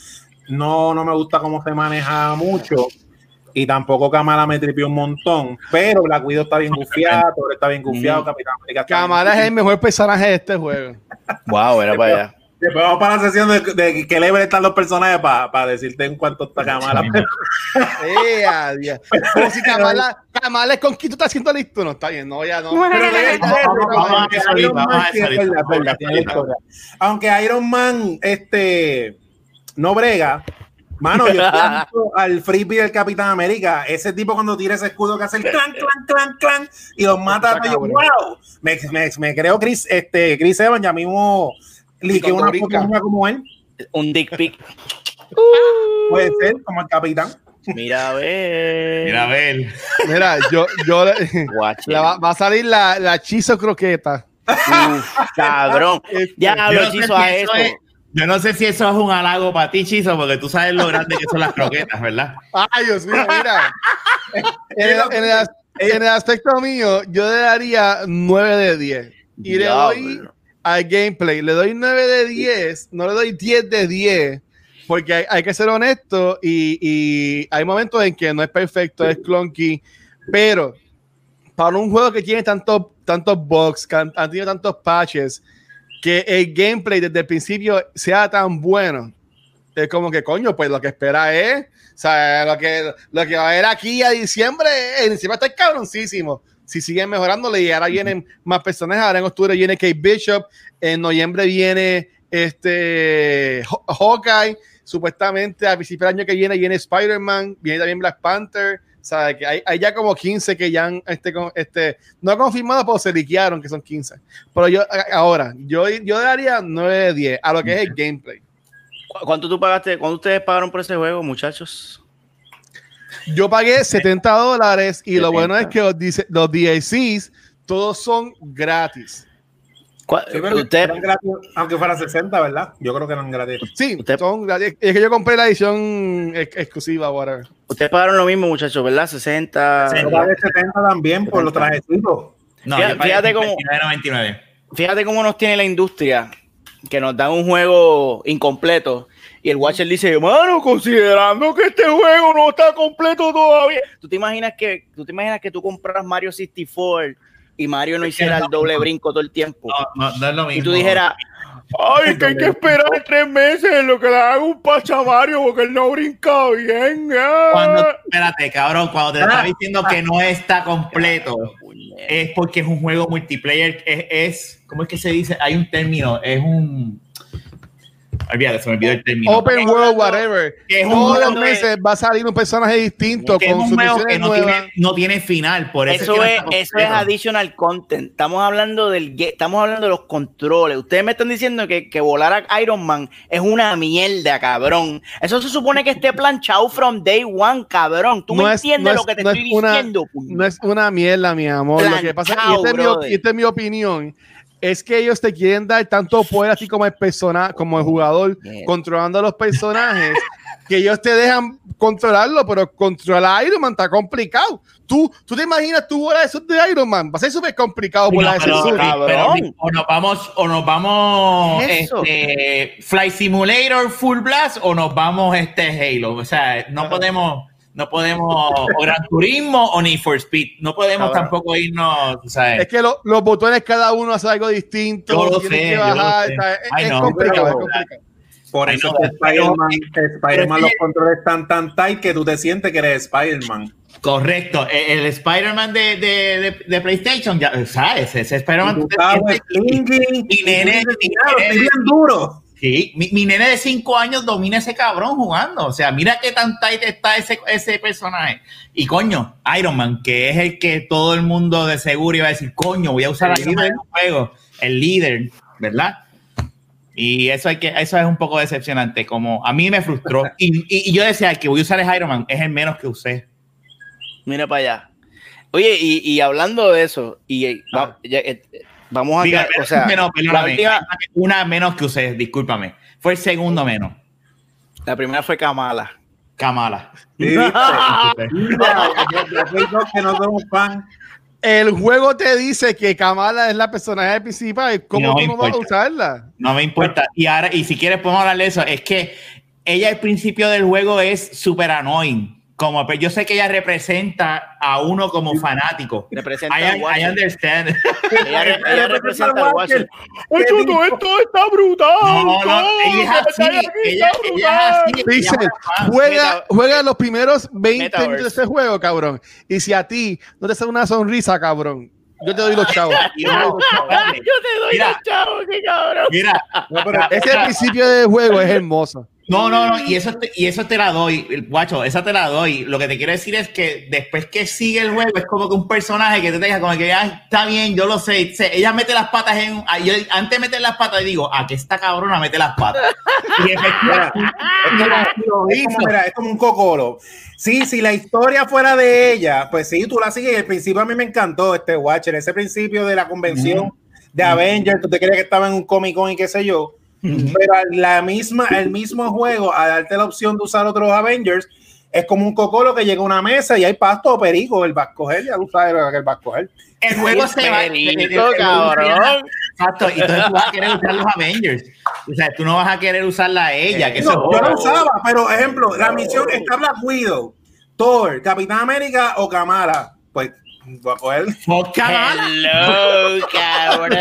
no, no me gusta cómo se maneja mucho. Y tampoco Kamala me tripió un montón. Pero Black Widow está bien gufiado, está bien gufiado, Mm. Capitán América Kamala es el mejor personaje de este juego. Wow, era para allá. Después vamos para la sesión de, de qué level están los personajes para decirte en cuánto está Kamala. Eh, adiós. Como si Kamala, Kamala es con quién tú estás haciendo listo. No, está bien, no, ya no. Aunque Iron Man este, no brega, mano, yo al freebie del Capitán América, ese tipo cuando tira ese escudo que hace el clan, clan, clan, clan, y los mata, yo, wow, me, me, me creo Chris, este, Chris Evans, ya mismo cuando una foto como él, Un dick pic. puede ser, como el Capitán. Mira a ver. Mira, a ver. Mira, yo, yo le- Guache. la va, va a salir la, la chizo croqueta. Uf, cabrón. Este, Ya hablo no, Chizo a eso eso. es, yo no sé si eso es un halago para ti, Chizo, porque tú sabes lo grande que son las croquetas, ¿verdad? Ay, Dios mío, mira. en, el, en el en el aspecto mío, yo le daría 9 de 10. Y le doy. Al gameplay, le doy 9 de 10, no le doy 10 de 10, porque hay, que ser honesto y, y hay momentos en que no es perfecto, es clunky, pero para un juego que tiene tantos tantos bugs, que han, tenido tantos patches, que el gameplay desde el principio sea tan bueno, es como que coño, pues lo que espera es, lo que, lo que va a haber aquí a diciembre, encima está cabroncísimo. Si siguen mejorándole y ahora vienen más personajes, ahora en octubre viene Kate Bishop, en noviembre viene este Hawkeye, supuestamente a principios del año que viene viene Spider-Man, viene también Black Panther, o que hay, hay, ya como 15 que ya han, este, este, no confirmado, pero se liquearon que son 15. Pero yo, ahora, yo, yo daría 9 de 10 a lo que es el gameplay. ¿Cuánto tú pagaste? ¿Cuánto ustedes pagaron por ese juego, muchachos? Yo pagué 70 dólares y lo bueno es que los, los DLCs todos son gratis. usted, gratis, aunque fuera 60, ¿verdad? Yo creo que eran gratis. Sí, son gratis. Es que yo compré la edición exclusiva, whatever. Ustedes pagaron lo mismo, muchachos, ¿verdad? 60. 60 también por los trajecitos. No, fíjate, cómo, fíjate cómo nos tiene la industria, que nos dan un juego incompleto y el Watcher dice, mano, considerando que este juego no está completo todavía. ¿Tú te imaginas que tú, te imaginas que tú compras Mario 64 y Mario no hiciera el doble brinco todo el tiempo? No, no, es lo mismo. Y tú dijeras, Ay, que hay que esperar tres meses en lo que le haga un pacha Mario porque él no brinca bien. Cuando, espérate, cabrón, cuando te está diciendo que no está completo, es porque es un juego multiplayer. Es, es ¿cómo es que se dice? Hay un término, es un Olvídate, se me olvidó el término. Open World, whatever. Todos los meses va a salir un personaje distinto con un juego que no tiene, no tiene, final. Por eso, eso es, eso es additional content. Estamos hablando del estamos hablando de los controles. Ustedes me están diciendo que, que volar a Iron Man es una mierda, cabrón. Eso se supone que esté planchado from day one, cabrón. Tú no me entiendes lo que te estoy diciendo. No es una mierda, mi amor. lo que pasa, y esta, es mi, esta es mi opinión es que ellos te quieren dar tanto poder así como el persona, como el jugador, controlando a los personajes, que ellos te dejan controlarlo, pero controlar a Iron Man está complicado. Tú, tú te imaginas tú volar eso de Iron Man, va a ser súper complicado por la o nos vamos, o nos vamos este, Flight Simulator Full Blast, o nos vamos este Halo. O sea, no podemos no podemos, o Gran Turismo o Need for Speed, no podemos tampoco irnos, ¿sabes? Es que los botones cada uno hace algo distinto, yo lo sé, que bajar, es, complicado, es complicado. Por eso Spider-Man los controles están tan tight que tú te sientes que eres Spider-Man. Correcto, e, el, Spider-Man de, de, de, PlayStation, ya sabes, ese Spider-Man. Y nene, bien duro. Sí, mi, nene de 5 años domina ese cabrón jugando. O sea, mira qué tan tight está ese, ese personaje. Y coño, Iron Man, que es el que todo el mundo de seguro iba a decir, coño, voy a usar a Iron Man en el juego. El líder, ¿verdad? Y eso, hay que, eso es un poco decepcionante. Como a mí me frustró. Y, y, yo decía, el que voy a usar es Iron Man, es el menos que usé. Mira para allá. Oye, y, y hablando de eso, y ah. eh, Vamos a o sea, menos, una menos que usted, discúlpame. Fue el segundo menos. La primera fue Kamala. Kamala. El juego te dice que Kamala es la personaje principal. ¿Cómo no tú no vas a usarla? No me importa. Y ahora, y si quieres podemos hablar de eso. Es que ella al principio del juego es súper annoying como pero yo sé que ella representa a uno como fanático. Representa I, I understand. ella, ella representa al Watcher. Esto, esto está brutal. No, no, ella es así. Ella, ella es así. Dice, juega, juega los primeros 20 minutos de ese juego, cabrón. Y si a ti no te sale una sonrisa, cabrón, yo te doy los chavos. yo te doy los chavos, qué cabrón. Mira, ese principio de juego es hermoso. No, no, no, y eso, te, y eso te la doy, guacho, esa te la doy. Lo que te quiero decir es que después que sigue el juego, es como que un personaje que te deja como que ya ah, está bien, yo lo sé. ella mete las patas en. Ah, yo, antes de meter las patas, digo, a que esta cabrona mete las patas. Y es, como, es como un cocoro. Sí, si la historia fuera de ella, pues sí, tú la sigues. El principio a mí me encantó este Watcher, ese principio de la convención de Avengers, tú te creías que estaba en un Comic Con y qué sé yo pero la misma, el mismo juego, a darte la opción de usar otros Avengers, es como un cocolo que llega a una mesa y hay pasto o perico, el vas a coger, ya tú sabes lo que el vas a coger. El juego se va cabrón. Exacto, y entonces tú vas a querer usar los Avengers. O sea, tú no vas a querer usarla a ella. Que no, yo no usaba, pero ejemplo, la misión está Black Widow, Thor, Capitán América o Kamala. Pues voy a coger. Hello, cabrón.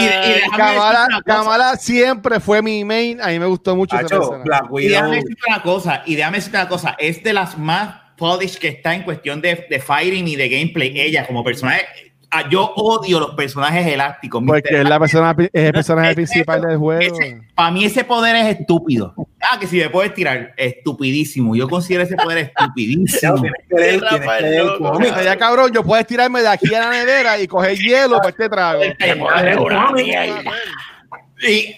y, y Kamala, Kamala, siempre fue mi main. A mí me gustó mucho Hacho, Y déjame decirte una cosa, y déjame decirte una cosa, es de las más polished que está en cuestión de, de fighting y de gameplay. Ella como personaje Ah, yo odio los personajes elásticos. Porque es, la persona, es el personaje principal del juego. para mí ese poder es estúpido. Ah, que si me puedes tirar, estupidísimo. Yo considero ese poder estupidísimo. ya cabrón, yo puedes tirarme de aquí a la nevera y coger hielo para este trago.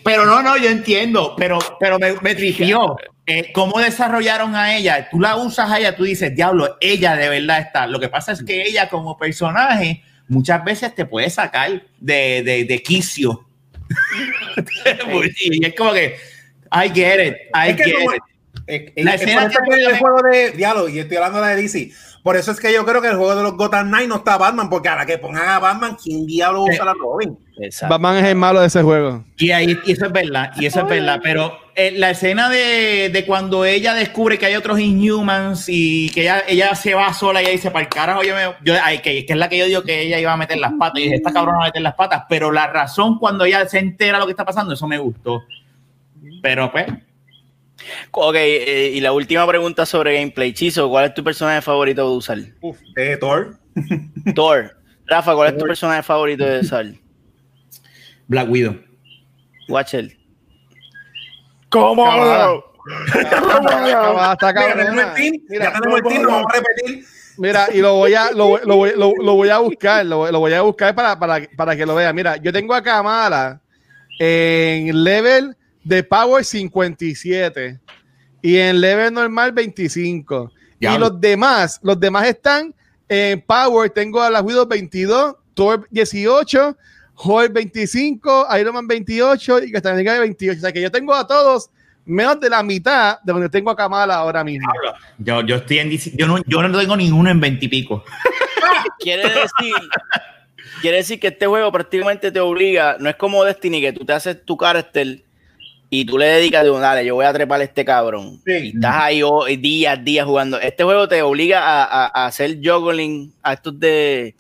pero no, no, yo entiendo, pero, pero me, me trigió. Eh, ¿Cómo desarrollaron a ella? Tú la usas a ella, tú dices, diablo, ella de verdad está. Lo que pasa es que ella como personaje muchas veces te puede sacar de, de, de quicio. y es como que, I get it, I get it. la escena el juego de diálogo, y estoy hablando de DC. Por eso es que yo creo que el juego de los Gotham Knight no está Batman, porque a la que pongan a Batman, ¿quién diablo usa la Robin? Batman es el malo de ese juego. Y, ahí, y eso es verdad, y eso es verdad, pero eh, la escena de, de, cuando ella descubre que hay otros Inhumans y que ella, ella se va sola y ella dice, para el carajo, yo me, yo, ay, que, que, es la que yo digo que ella iba a meter las patas, y dije, esta cabrona va a meter las patas, pero la razón cuando ella se entera lo que está pasando, eso me gustó. Pero pues... Ok, eh, y la última pregunta sobre gameplay. Chizo, ¿cuál es tu personaje favorito de usar? Uf, eh, Thor. Thor. Rafa, ¿cuál es tu personaje favorito de usar? Black Widow. Watcher. ¿Cómo? Mira, y lo voy a, lo, lo, lo, lo voy a buscar, lo, voy a buscar para, para, para que lo vean. Mira, yo tengo a Kamala en level de Power 57 y en level normal 25. Y los demás, los demás están en Power, tengo a la Widow 22, Thor 18, Hulk 25, Iron Man 28 y Captain America 28. O sea que yo tengo a todos menos de la mitad de donde tengo a Kamala ahora mismo. Yo, yo estoy en yo no, yo no tengo ninguno en 20 y pico. Quiere decir, quiere decir que este juego prácticamente te obliga, no es como Destiny que tú te haces tu carácter y tú le dedicas de un dale, yo voy a trepar a este cabrón. Y estás ahí oh, días, días jugando. Este juego te obliga a, a, a hacer juggling a estos de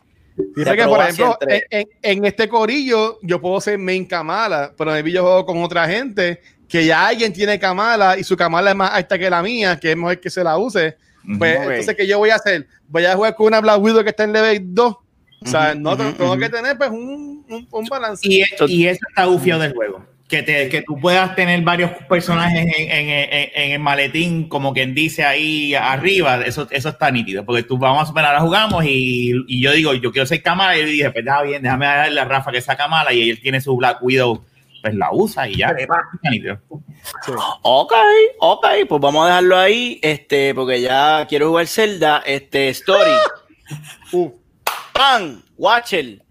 Dice que, por ejemplo, en, este corillo yo puedo ser main Kamala, pero en el videojuego con otra gente que ya alguien tiene Kamala y su Kamala es más alta que la mía, que es mejor que se la use. Pues entonces, ¿qué yo voy a hacer? Voy a jugar con una Black Widow que está en level 2. O sea, no tengo que tener pues un, un, balance. Y, y, eso está bufiado del juego que, te, que tú puedas tener varios personajes en, en, en, el maletín, como quien dice ahí arriba, eso, eso está nítido, porque tú vamos a superar, ahora jugamos y, y, yo digo, yo quiero ser cámara, y yo dije, pues está bien, déjame darle a Rafa que esa cámara y él tiene su Black Widow, pues la usa y ya. Ok, ok, pues vamos a dejarlo ahí, este, porque ya quiero jugar Zelda, este, Story. uh. Pan, Watcher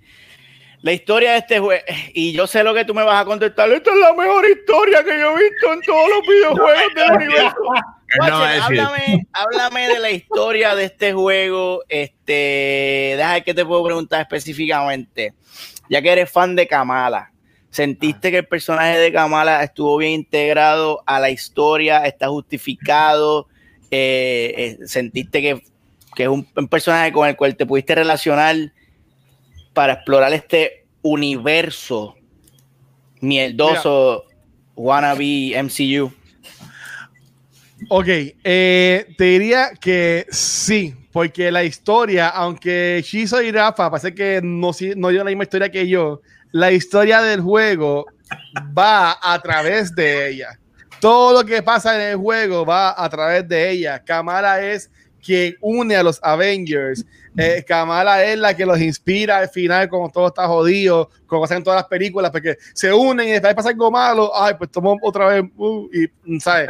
la historia de este juego, y yo sé lo que tú me vas a contestar, esta es la mejor historia que yo he visto en todos los videojuegos del universo. háblame, de la historia de este juego. Este, deja que te puedo preguntar específicamente. Ya que eres fan de Kamala, ¿sentiste que el personaje de Kamala estuvo bien integrado a la historia? ¿Está justificado? Eh, eh, ¿Sentiste que, que es un, un personaje con el cual te pudiste relacionar? Para explorar este universo mierdoso wannabe MCU? Ok, eh, te diría que sí, porque la historia, aunque Shizo y Rafa parece que no, no la misma historia que yo, la historia del juego va a través de ella. Todo lo que pasa en el juego va a través de ella. Kamala es quien une a los Avengers. Eh, Kamala es la que los inspira al final, como todo está jodido, como hacen todas las películas, porque se unen y después pasa algo malo, ay, pues tomo otra vez, uh, y, ¿sabes?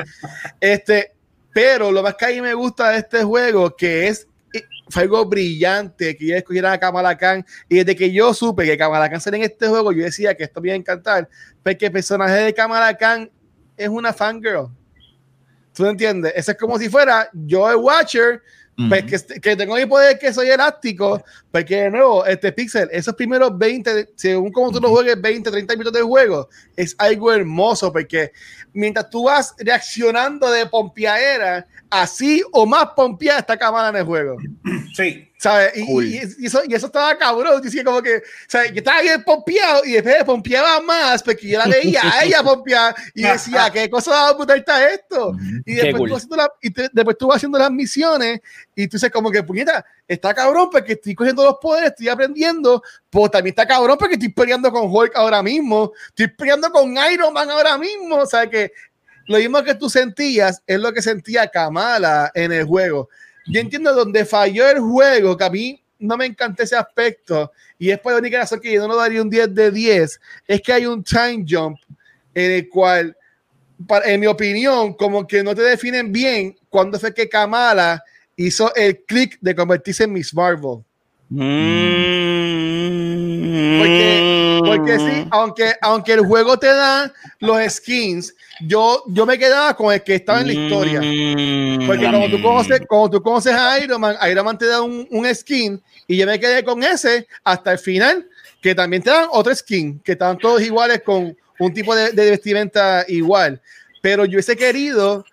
Este, pero lo más que a mí me gusta de este juego, que es eh, fue algo brillante que ya escogieran a Kamala Khan y desde que yo supe que Kamala Khan sería en este juego yo decía que esto me iba a encantar porque el personaje de Kamala Khan es una fangirl ¿Tú entiendes? Eso es como si fuera yo el Watcher, pues que, que, tengo mi poder que soy elástico, porque de nuevo, este Pixel, esos primeros 20, según como tú lo juegues, 20, 30 minutos de juego, es algo hermoso, porque mientras tú vas reaccionando de pompiadera, así o más pompeada está cámara en el juego. Sí. ¿Sabes? Y, Cool. y- y eso, y eso estaba cabrón. Yo como que, ¿sabes? Yo estaba bien pompeado y después pompeaba más porque yo la veía a ella pompear y decía, ¿qué cosa brutal está esto? Y después, cool. tú haciendo la- y te- después tú vas haciendo las misiones y tú dices como que, puñeta, está cabrón porque estoy cogiendo los poderes, estoy aprendiendo, pues también está cabrón porque estoy peleando con Hulk ahora mismo, estoy peleando con Iron Man ahora mismo, o sea que lo mismo que tú sentías es lo que sentía Kamala en el juego. Yo entiendo donde falló el juego, que a mí no me encanta ese aspecto, y es por la única razón que yo no lo daría un 10 de 10, es que hay un time jump en el cual, en mi opinión, como que no te definen bien cuándo fue que Kamala hizo el click de convertirse en Miss Marvel. Mm. Porque, porque sí, aunque, aunque el juego te da los skins, yo, yo me quedaba con el que estaba en la historia. Mm. Porque como tú conoces, como tú conoces a Iron Man, Iron Man te da un, un skin y yo me quedé con ese hasta el final, que también te dan otro skin, que estaban todos iguales con un tipo de, de vestimenta igual. Pero yo hubiese querido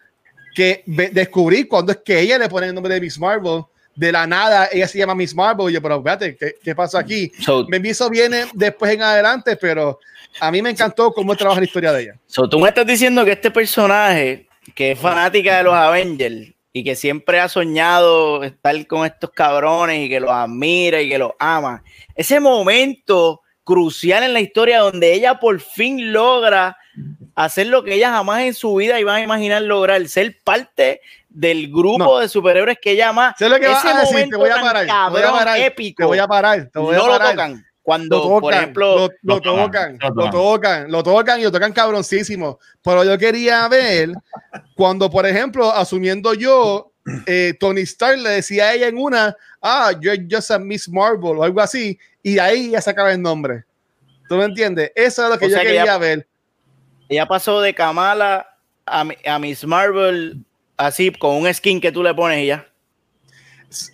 que descubrir cuándo es que ella le pone el nombre de Miss Marvel. De la nada, ella se llama Miss Marvel. Y yo, pero espérate, ¿qué, qué pasó aquí? So, Me eso viene después en adelante, pero a mí me encantó cómo trabaja la historia de ella. so, tú me estás diciendo que este personaje, que es fanática de los Avengers y que siempre ha soñado estar con estos cabrones y que los admira y que los ama, ese momento crucial en la historia donde ella por fin logra hacer lo que ella jamás en su vida iba a imaginar lograr, ser parte del grupo No. de superhéroes que ella ama. Sé lo que vas Ese a decir, te momento voy a tan parar. te voy a cabrón, parar, épico. Te voy a parar. Te voy a no lo parar. tocan. Cuando, lo tocan, por ejemplo, lo, lo lo toman, tocan, lo lo tocan, lo tocan y lo tocan cabroncísimo. Pero yo quería ver cuando, por ejemplo, asumiendo yo, eh, Tony Stark le decía a ella en una, ah, you're just a Miss Marvel o algo así, y ahí ya sacaba el nombre. ¿Tú me entiendes? Eso es lo que O yo sea que quería ya- ver. ella pasó de Kamala a, a Miss Marvel así con un skin que tú le pones y ya.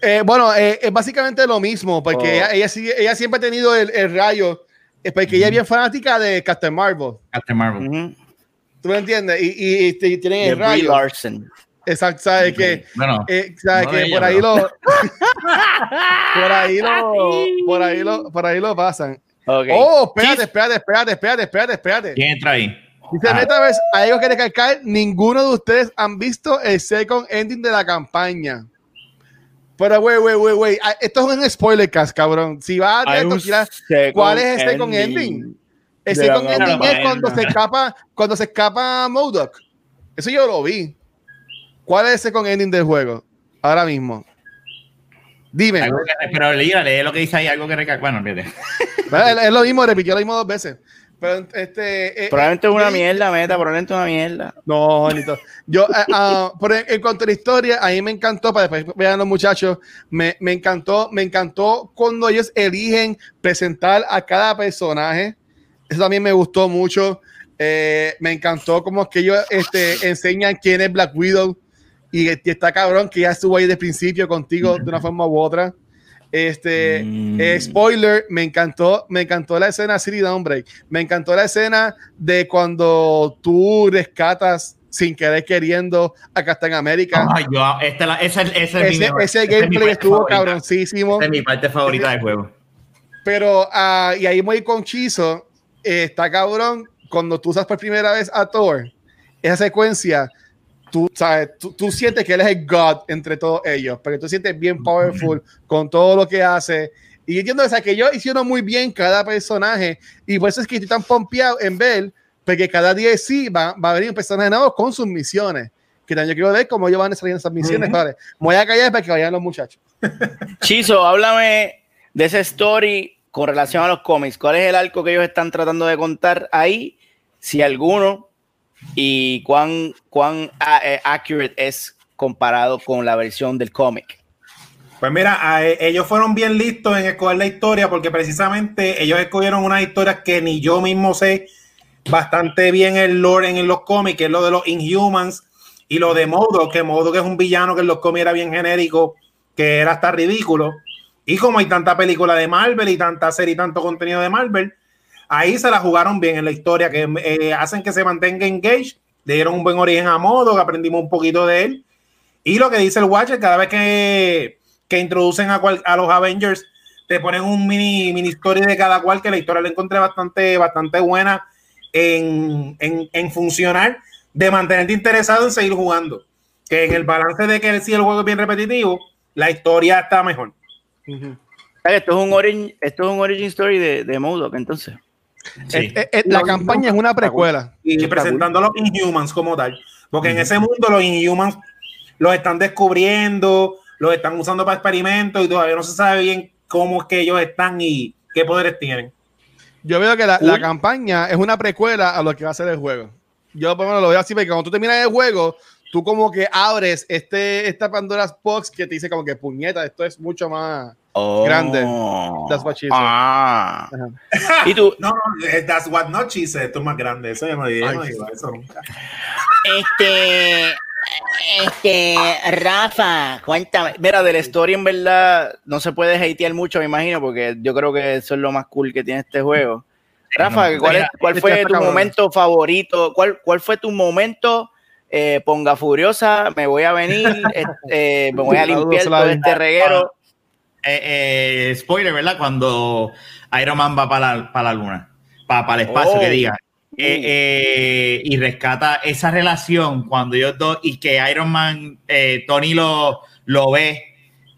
Eh, bueno, eh, es básicamente lo mismo, porque Oh. ella, ella, ella siempre ha tenido el, el rayo, eh, porque ella es bien fanática de Captain Marvel. Captain Marvel. ¿Tú me entiendes? Y, y, y tienen De el Brie rayo. Larson. Exacto, ¿sabes que Bueno, eh, ¿sabes No que ella, por ahí lo por ahí lo por ahí lo por ahí lo pasan. Ok. Oh, espérate, espérate, espérate, espérate, espérate, espérate. ¿quién entra ahí? Dice Ah. Metaverse, hay algo que recalcar, ninguno de ustedes han visto el second ending de la campaña. Pero, güey, güey, güey, güey, ah, esto es un spoiler cast, cabrón. Si vas a Hay esto, un tira- second ¿cuál es el second ending? el de second ending es cuando se escapa, cuando se escapa MODOK. Eso yo lo vi. ¿Cuál es el second ending del juego? Ahora mismo. Dime. Que- pero lee, lee lo que dice ahí, algo que recalca. Bueno, olvídate. Es, es lo mismo, repitió lo mismo dos veces. Pero este. eh, Probablemente es una sí. mierda, meta, probablemente es una mierda. No, Juanito. Yo, eh, ah, por en, en cuanto a la historia, a mí me encantó, para después vean los muchachos, me, me encantó, me encantó cuando ellos eligen presentar a cada personaje. Eso también me gustó mucho. Eh, me encantó como que ellos este, enseñan quién es Black Widow y, y está cabrón que ya estuvo ahí de principio contigo de una forma u otra. Este, Mm. eh, spoiler, me encantó, me encantó la escena City Downbreak. Me encantó la escena de cuando tú rescatas sin querer queriendo a Captain América. Ay, yo, esta, la, esa, esa es mi ese mejor- ese es mi gameplay parte estuvo favorita. cabroncísimo. Esa es mi parte favorita del juego. Pero, ah, y ahí muy conchizo, eh, está cabrón, cuando tú usas por primera vez a Thor, esa secuencia, tú, sabes, tú, tú sientes que él es el God entre todos ellos, porque tú sientes bien powerful con todo lo que hace. Y yo entiendo o sea, que ellos hicieron muy bien cada personaje, y por eso es que estoy tan pompeado en ver, porque cada día sí va, va a venir un personaje nuevo con sus misiones. Que también yo quiero ver cómo ellos van a salir esas misiones. Ujú. Vale, me voy a callar para que vayan los muchachos. Chizo, háblame de esa story con relación a los cómics. ¿Cuál es el arco que ellos están tratando de contar ahí? Si alguno, y cuán, cuán eh, accurate es comparado con la versión del cómic. Pues mira, eh, ellos fueron bien listos en escoger la historia porque precisamente ellos escogieron unas historias que ni yo mismo sé bastante bien el lore en, los cómics, que es lo de los Inhumans y lo de Modo, que Modo que es un villano que en los cómics era bien genérico, que era hasta ridículo. Y como hay tanta película de Marvel y tanta serie y tanto contenido de Marvel, ahí se la jugaron bien en la historia, que eh, hacen que se mantenga engaged, le dieron un buen origen a Modo, que aprendimos un poquito de él. Y lo que dice el Watcher, cada vez que, que introducen a, cual- a los Avengers, te ponen un mini, mini story de cada cual, que la historia la encontré bastante, bastante buena en, en, en funcionar, de mantenerte interesado en seguir jugando. Que en el balance de que si el juego es bien repetitivo, la historia está mejor. Esto es un origin, esto es un origin story de, de MODOK, entonces. Sí. Eh, eh, eh, la campaña es una precuela. y presentando a los Inhumans como tal. Porque en ese mundo los Inhumans los están descubriendo, los están usando para experimentos y todavía no se sabe bien cómo es que ellos están y qué poderes tienen. Yo veo que la, campaña es una precuela a lo que va a ser el juego. Yo por lo menos lo veo así, porque cuando tú terminas el juego, tú como que abres este, esta Pandora's Box que te dice como que puñeta, esto es mucho más grande. That's what she said. Ah. Ajá. Y tú, No, no, eh, that's what not she said. Esto es más grande. Eso yo no digo, Ay, no sí. digo eso nunca. Este, este, Rafa, cuéntame. Mira, de la historia en verdad no se puede hatear mucho, me imagino, porque yo creo que eso es lo más cool que tiene este juego. Rafa, ¿cuál, es- cuál este fue tu momento favorito? ¿Cuál, cuál fue tu momento? Eh, ponga furiosa, me voy a venir, este, me voy a limpiar todo este reguero. Eh, eh, spoiler, ¿verdad? Cuando Iron Man va para la, para la luna, para, para el espacio, Oh. que diga. Eh, eh, y rescata esa relación cuando ellos dos y que Iron Man, eh, Tony lo, lo ve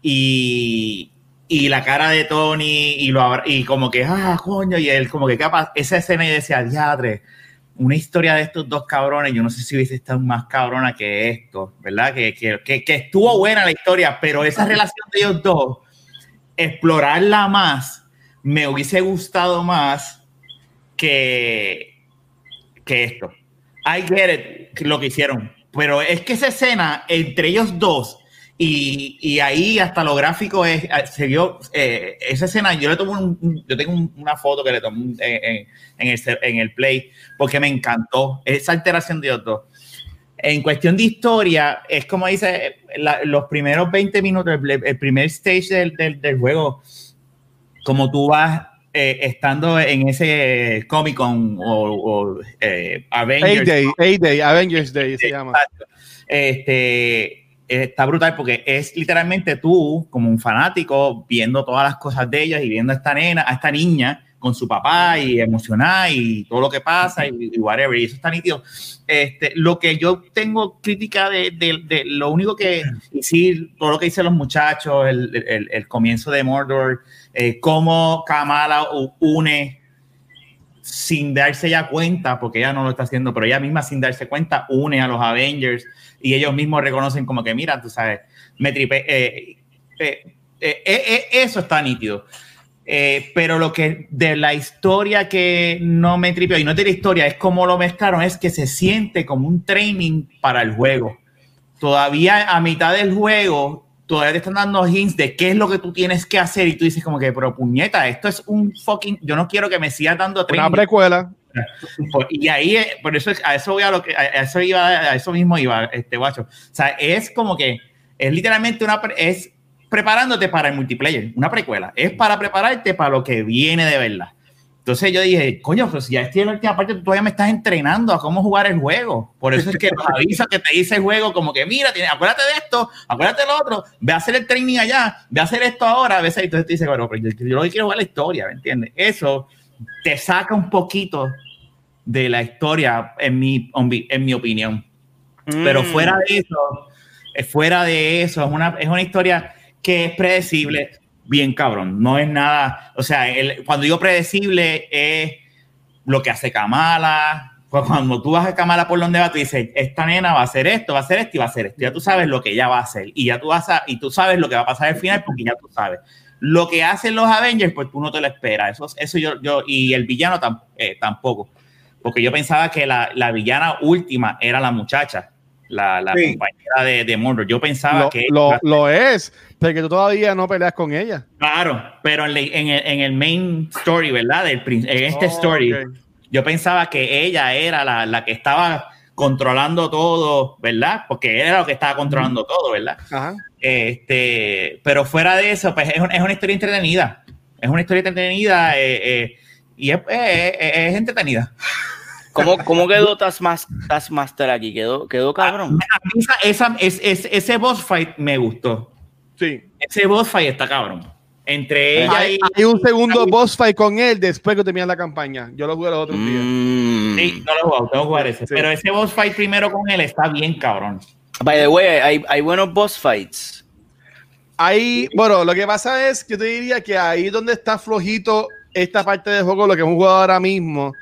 y, y la cara de Tony y, lo, y como que, ah, coño, y él como que capaz, esa escena y decía, diadre, una historia de estos dos cabrones, yo no sé si hubiese estado más cabrona que esto, ¿verdad? Que, que, que, que estuvo buena la historia, pero esa relación de ellos dos, explorarla más, me hubiese gustado más que, que esto. I get it, lo que hicieron, pero es que esa escena entre ellos dos y, y ahí hasta lo gráfico es, eh, se vio, eh, esa escena, yo le tomo un- yo tengo un- una foto que le tomé en, el, ce- en el play porque me encantó esa alteración de dos. En cuestión de historia, es como dice, la- los primeros 20 minutos, el, el primer stage del, del- del juego, como tú vas eh, estando en ese Comic Con o, o, eh, Avengers, A-Day, A-Day, Avengers Day se llama. Este está brutal porque es literalmente tú, como un fanático, viendo todas las cosas de ellas y viendo a esta nena, a esta niña con su papá y emocionada y todo lo que pasa y, y whatever. Y eso está nítido. Este, lo que yo tengo crítica de, de- de lo único que, sí, todo lo que dicen los muchachos, el, el- el comienzo de Mordor, eh, cómo Kamala une sin darse ya cuenta, porque ella no lo está haciendo, pero ella misma sin darse cuenta une a los Avengers y ellos mismos reconocen como que, mira, tú sabes, me tripe, eh, eh, eh, eh, eh, eso está nítido. Eh, pero lo que de la historia que no me tripeó, y no es de la historia, es como lo mezclaron, es que se siente como un training para el juego. Todavía a mitad del juego, todavía te están dando hints de qué es lo que tú tienes que hacer y tú dices como que, pero puñeta, esto es un fucking, yo no quiero que me sigas dando Una training. precuela. Y ahí, eh, por eso, es- a eso voy a lo que, a eso iba, a eso mismo iba, este guacho. O sea, es como que, es literalmente una, es preparándote para el multiplayer, una precuela. Es para prepararte para lo que viene de verdad. Entonces yo dije, coño, pero si ya estoy en la última parte, tú todavía me estás entrenando a cómo jugar el juego. Por eso es que avisos que te dice el juego, como que mira, tiene- acuérdate de esto, acuérdate de lo otro, ve a hacer el training allá, ve a hacer esto ahora, a veces entonces te dice, bueno, pero yo, yo lo que quiero jugar la historia, ¿me entiendes? Eso te saca un poquito de la historia, en mi, en mi opinión. Pero Mm. fuera de eso, eh, fuera de eso, es una, es una historia que es predecible, bien cabrón. No es nada, o sea, el- cuando digo predecible es lo que hace Kamala. Cu- Cuando tú vas a Kamala por donde va, tú dices, esta nena va a hacer esto, va a hacer esto y va a hacer esto. Ya tú sabes lo que ella va a hacer. Y ya tú vas a, y tú sabes lo que va a pasar al final porque ya tú sabes. Lo que hacen los Avengers, pues tú no te lo esperas. Eso, eso yo, yo, y el villano tam- eh, tampoco. Porque yo pensaba que la, la villana última era la muchacha, la, la Sí. compañera de, de Mordor. Yo pensaba Lo, que. lo, lo es, porque tú todavía no peleas con ella. Claro, pero en, en el, en el main story, ¿verdad? Del, en este Oh, story, yo pensaba que ella era la, la que estaba controlando todo, ¿verdad? Porque era lo que estaba controlando todo, ¿verdad? Ajá. Este, pero fuera de eso, pues es, un- es una historia entretenida. Es una historia entretenida eh, eh, y es, eh, eh, es entretenida. ¿Cómo, cómo quedó Taskmas- Taskmaster aquí? ¿Quedó, quedó cabrón? A mí esa, esa- es- es- ese boss fight me gustó. Sí. Ese boss fight está cabrón. Entre ella Hay, y. hay un segundo boss fight con él después que termina la campaña. Yo lo jugué los otros días. Mm. Sí, no lo he jugado, tengo que jugar ese. Sí. Pero ese boss fight primero con él está bien cabrón. By the way, hay, hay buenos boss fights. Ahí, bueno, lo que pasa es que te diría que ahí donde está flojito esta parte del juego, lo que hemos jugado ahora mismo,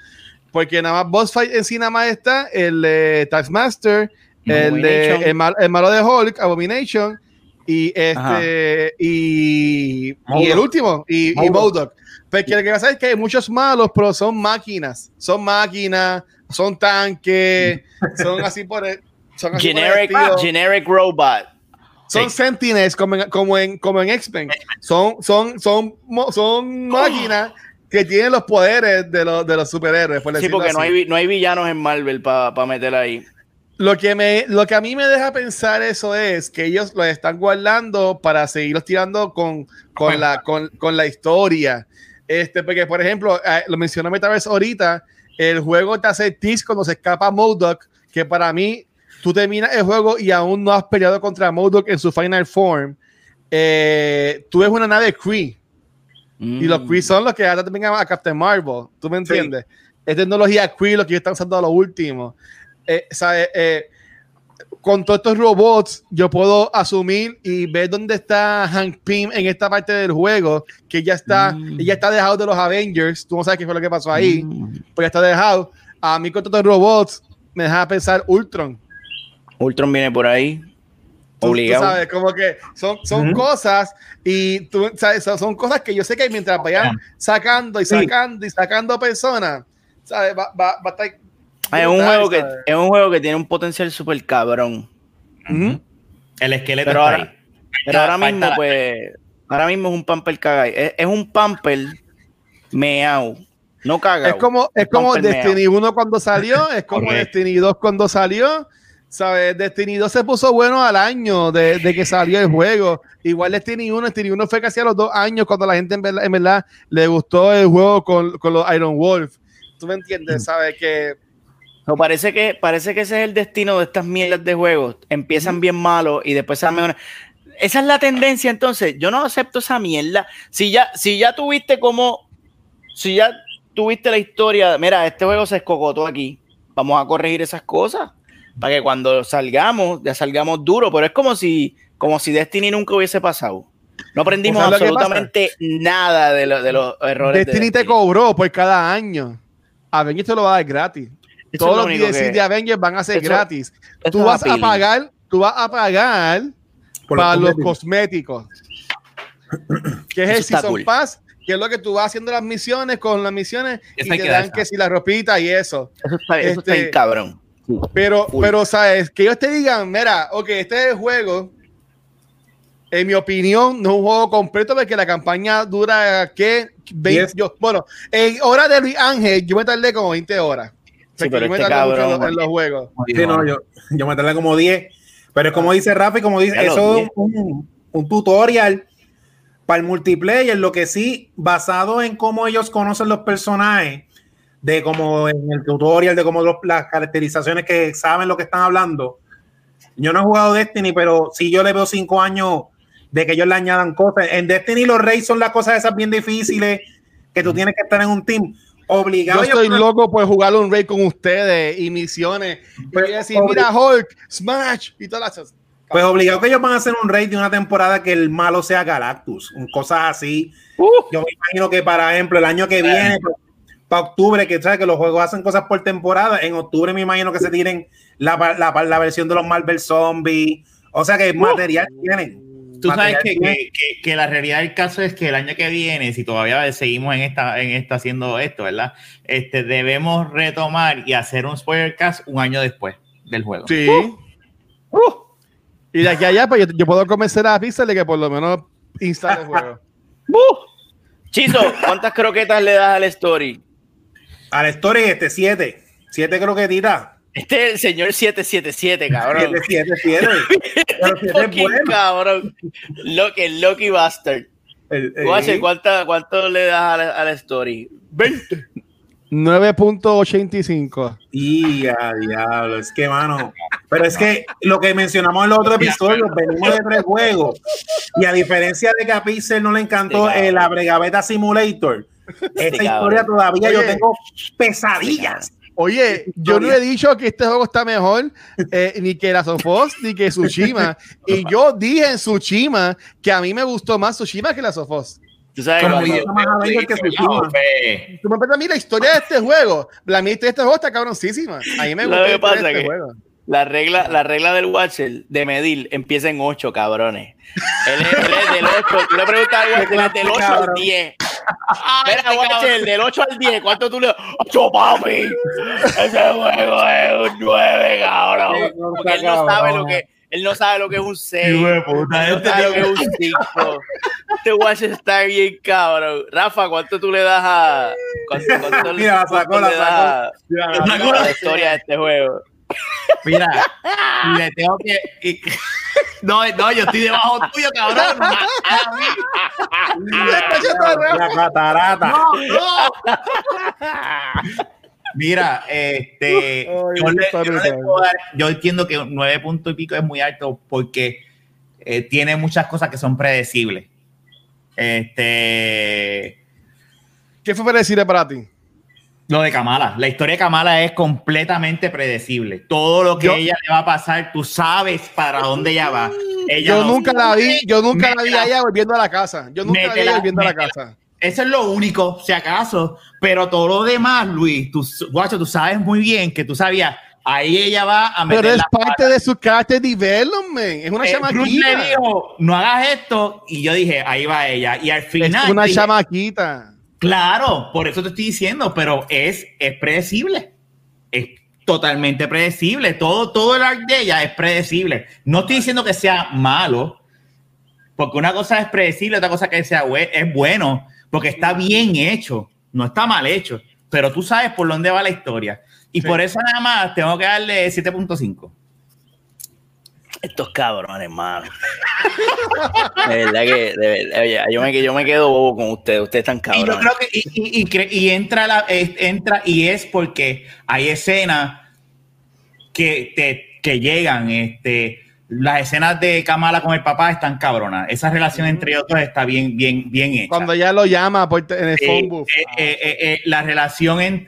porque nada más boss fight en sí nada más está el de Taskmaster, el, mal- el malo de Hulk, Abomination, y este, y, y Modok. el último, y, Modok. Porque lo que pasa es que hay muchos malos, pero son máquinas, son máquinas, son tanques, son así por el, son así por el Generic, estilo. generic robot. Son Sí. Sentinels como en, como en, como en X-Men. Son, son, son, son máquinas que tienen los poderes de los, de los superhéroes. por Sí, porque no hay, no hay villanos en Marvel para meter ahí. Lo que, me, lo que a mí me deja pensar eso es que ellos los están guardando para seguirlos tirando con, con, la, con, con la historia. Este, porque, por ejemplo, eh, lo mencionó Metaverse ahorita, el juego te hace tease cuando se escapa MODOK, que para mí, tú terminas el juego y aún no has peleado contra MODOK en su final form. Eh, tú ves una nave Kree, y los Mm. Kree son los que ahora también a Captain Marvel. ¿Tú me entiendes? Es tecnología Kree lo que ellos están usando a lo último. Eh, ¿sabe? Eh, con todos estos robots, yo puedo asumir y ver dónde está Hank Pym en esta parte del juego, que ya está, Mm. ella está dejado de los Avengers. Tú no sabes qué fue lo que pasó ahí, Mm. pues ya está dejado. A mí con todos estos robots me deja pensar Ultron. Ultron viene por ahí. Tú- tú Obligado. sabes, como que son, son Ujú. cosas y tú sabes, son, son cosas que yo sé que mientras vayan sacando y Sí. sacando y sacando personas, ¿sabes? Va, va, va a estar. Ah, es, un juego que, es un juego que tiene un potencial súper cabrón. Ujú. El esqueleto Pero está ahora, ahí. pero ahora Falta- mismo, pues, ahora mismo es un pamper cagay. Es, es un pamper meao. No cagao. Es como, es como Destiny 1 cuando salió, es como Correcto. Destiny 2 cuando salió. ¿Sabes? Destiny 2 se puso bueno al año de, de que salió el juego. Igual Destiny 1, Destiny 1 fue casi a los dos años cuando la gente en verdad, en verdad le gustó el juego con, con los Iron Wolf. ¿Tú me entiendes? ¿Sabes? Que No, parece, que, parece que ese es el destino de estas mierdas de juegos. Empiezan bien malos y después se mejor. Esa es la tendencia, entonces. Yo no acepto esa mierda. Si ya, si ya tuviste como. Si ya tuviste la historia, mira, este juego se escogotó aquí. Vamos a corregir esas cosas. Para que cuando salgamos, ya salgamos duro. Pero es como si, como si Destiny nunca hubiese pasado. No aprendimos ¿Sabes lo que absolutamente nada de, lo- de los errores. de Destiny te cobró por cada año. Avengers te lo va a dar gratis. Eso Todos lo los DLCs que- de Avengers van a ser eso- gratis. eso Tú vas a pagar, tú vas a pagar Por para los los cosméticos. que es el Season cool. Pass, que es lo que tú vas haciendo las misiones con las misiones y te que dan que si la ropita y eso. Eso está, eso está Este- bien cabrón. Pero, pero, ¿sabes? Que ellos te digan, mira, ok, este es el juego. En mi opinión, no es un juego completo porque la campaña dura, ¿qué? 20, Diez. yo- bueno, en hora de Luis Ángel, yo me tardé como 20 horas. Pero yo me este tardé mucho en cabrón, los- en los juegos. Sí, no, yo, yo me tardé como 10. Pero es como dice Rafi, como dice, Ya eso 10. es un, un tutorial para el multiplayer. Lo que sí, basado en cómo ellos conocen los personajes, de como en el tutorial, de cómo los- las caracterizaciones que saben lo que están hablando. Yo no he jugado Destiny, pero sí yo le veo cinco años de que ellos le añadan cosas. En Destiny los reyes son las cosas esas bien difíciles que tú tienes que estar en un team. Obligado. Yo estoy loco por jugar un raid con ustedes y misiones. Y Pero, voy a decir, mira, Hulk, Smash y todas las cosas. Pues obligado que ellos van a hacer un raid de una temporada que el malo sea Galactus, cosas así. Uh. Yo me imagino que, para ejemplo, el año que viene, para octubre, que sabes que los juegos hacen cosas por temporada, en octubre me imagino que se tiren la, la, la versión de los Marvel Zombies. O sea que material tienen. Tú sabes que, tienen. que- que- que la realidad del caso es que el año que viene, si todavía seguimos en esta, en esta haciendo esto, ¿verdad? Este, debemos retomar y hacer un spoiler cast un año después del juego. Sí. Y de aquí a allá, pues yo, yo puedo convencer a Pixel de que por lo menos instale el juego. ¡Uh! Chizo, ¿cuántas croquetas le das al story? A la story, este 7. 7 croquetitas. Este es el señor 777, cabrón. 7, 7, 7. Pero siete es bueno. cabrón. Lo que el Lucky Bastard. El- el- Guache, ¿cuánta- ¿cuánto le das al, al story? 20. 9.85. Y a diablo, es que, mano. Pero es que lo que mencionamos en el otro episodio, venimos de tres juegos. Y a diferencia de que a Pixel no le encantó Sí, eh, la Bregaveta Simulator, esta cabrón. historia todavía yo Oye. tengo pesadillas. Oye, yo no he dicho que este juego está mejor eh, ni que la Sofos ni que Tsushima. Y yo dije en Tsushima que a mí me gustó más Tsushima que la Sofos. Tú sabes cuando- yo- más Avengers que. Fe. Tú me preguntas a mí la historia de este juego. La historia de este juego está cabroncísima. A mí me gusta que pasa este que- juego. La regla, la regla del Watcher de medir empieza en 8, cabrones. Él es, él es del 8. Tú le preguntas al Watcher es del 8 al 10. Mira, Watcher, del 8 al 10, ¿cuánto tú le ¡Ocho, papi! Ese juego es un 9, cabrón. Porque él no sabe lo que, él no sabe lo que es un 6. Hijo de puta, Él no este sabe lo que es un 5. Este Watcher está bien, cabrón. Rafa, ¿cuánto tú le das a. ¿Cuánto, cuánto, Mira, sacó, cuánto la le sacó. das la historia de este juego? Mira, le tengo que. y- No, no, yo estoy debajo tuyo, cabrón. A mí. La catarata. Mira, este, Ay, yo, le- está yo le brutal. puedo dar- yo entiendo que nueve puntos y pico es muy alto porque eh, tiene muchas cosas que son predecibles. Este, ¿Qué fue predecible para ti? Lo de Kamala, la historia de Kamala es completamente predecible. Todo lo que Yo- ella le va a pasar, tú sabes para dónde ella va. Ella Yo no- nunca la vi, yo nunca la vi a ella volviendo a la casa. Yo nunca la vi a ella Métela, volviendo a la casa. Eso es lo único, si acaso. Pero todo lo demás, Luis, tú, guacho, tú sabes muy bien que tú sabías, ahí ella va a meter Pero es parte de su character development. Es una Eh, Bruce chamaquita. le dijo, no hagas esto, y yo dije, ahí va ella. Y al Es final, una dije, chamaquita. Claro, por eso te estoy diciendo, pero es, es predecible. Es totalmente predecible. Todo, todo el art de ella es predecible. No estoy diciendo que sea malo, porque una cosa es predecible, otra cosa que sea es bueno, porque está bien hecho, no está mal hecho, pero tú sabes por dónde va la historia. Y Sí. por eso nada más tengo que darle 7.5. Estos cabrones, hermano. De verdad que, de verdad, oye, yo, me, yo me quedo bobo con ustedes. Ustedes están Y yo cabrones. creo que y, y- y cre- y entra la entra y es porque hay escenas que te que llegan este las escenas de Kamala con el papá están cabronas. Esa relación entre ellos dos está bien bien bien hecha. Cuando ella lo llama por en el Eh, phone booth. eh, eh, la relación en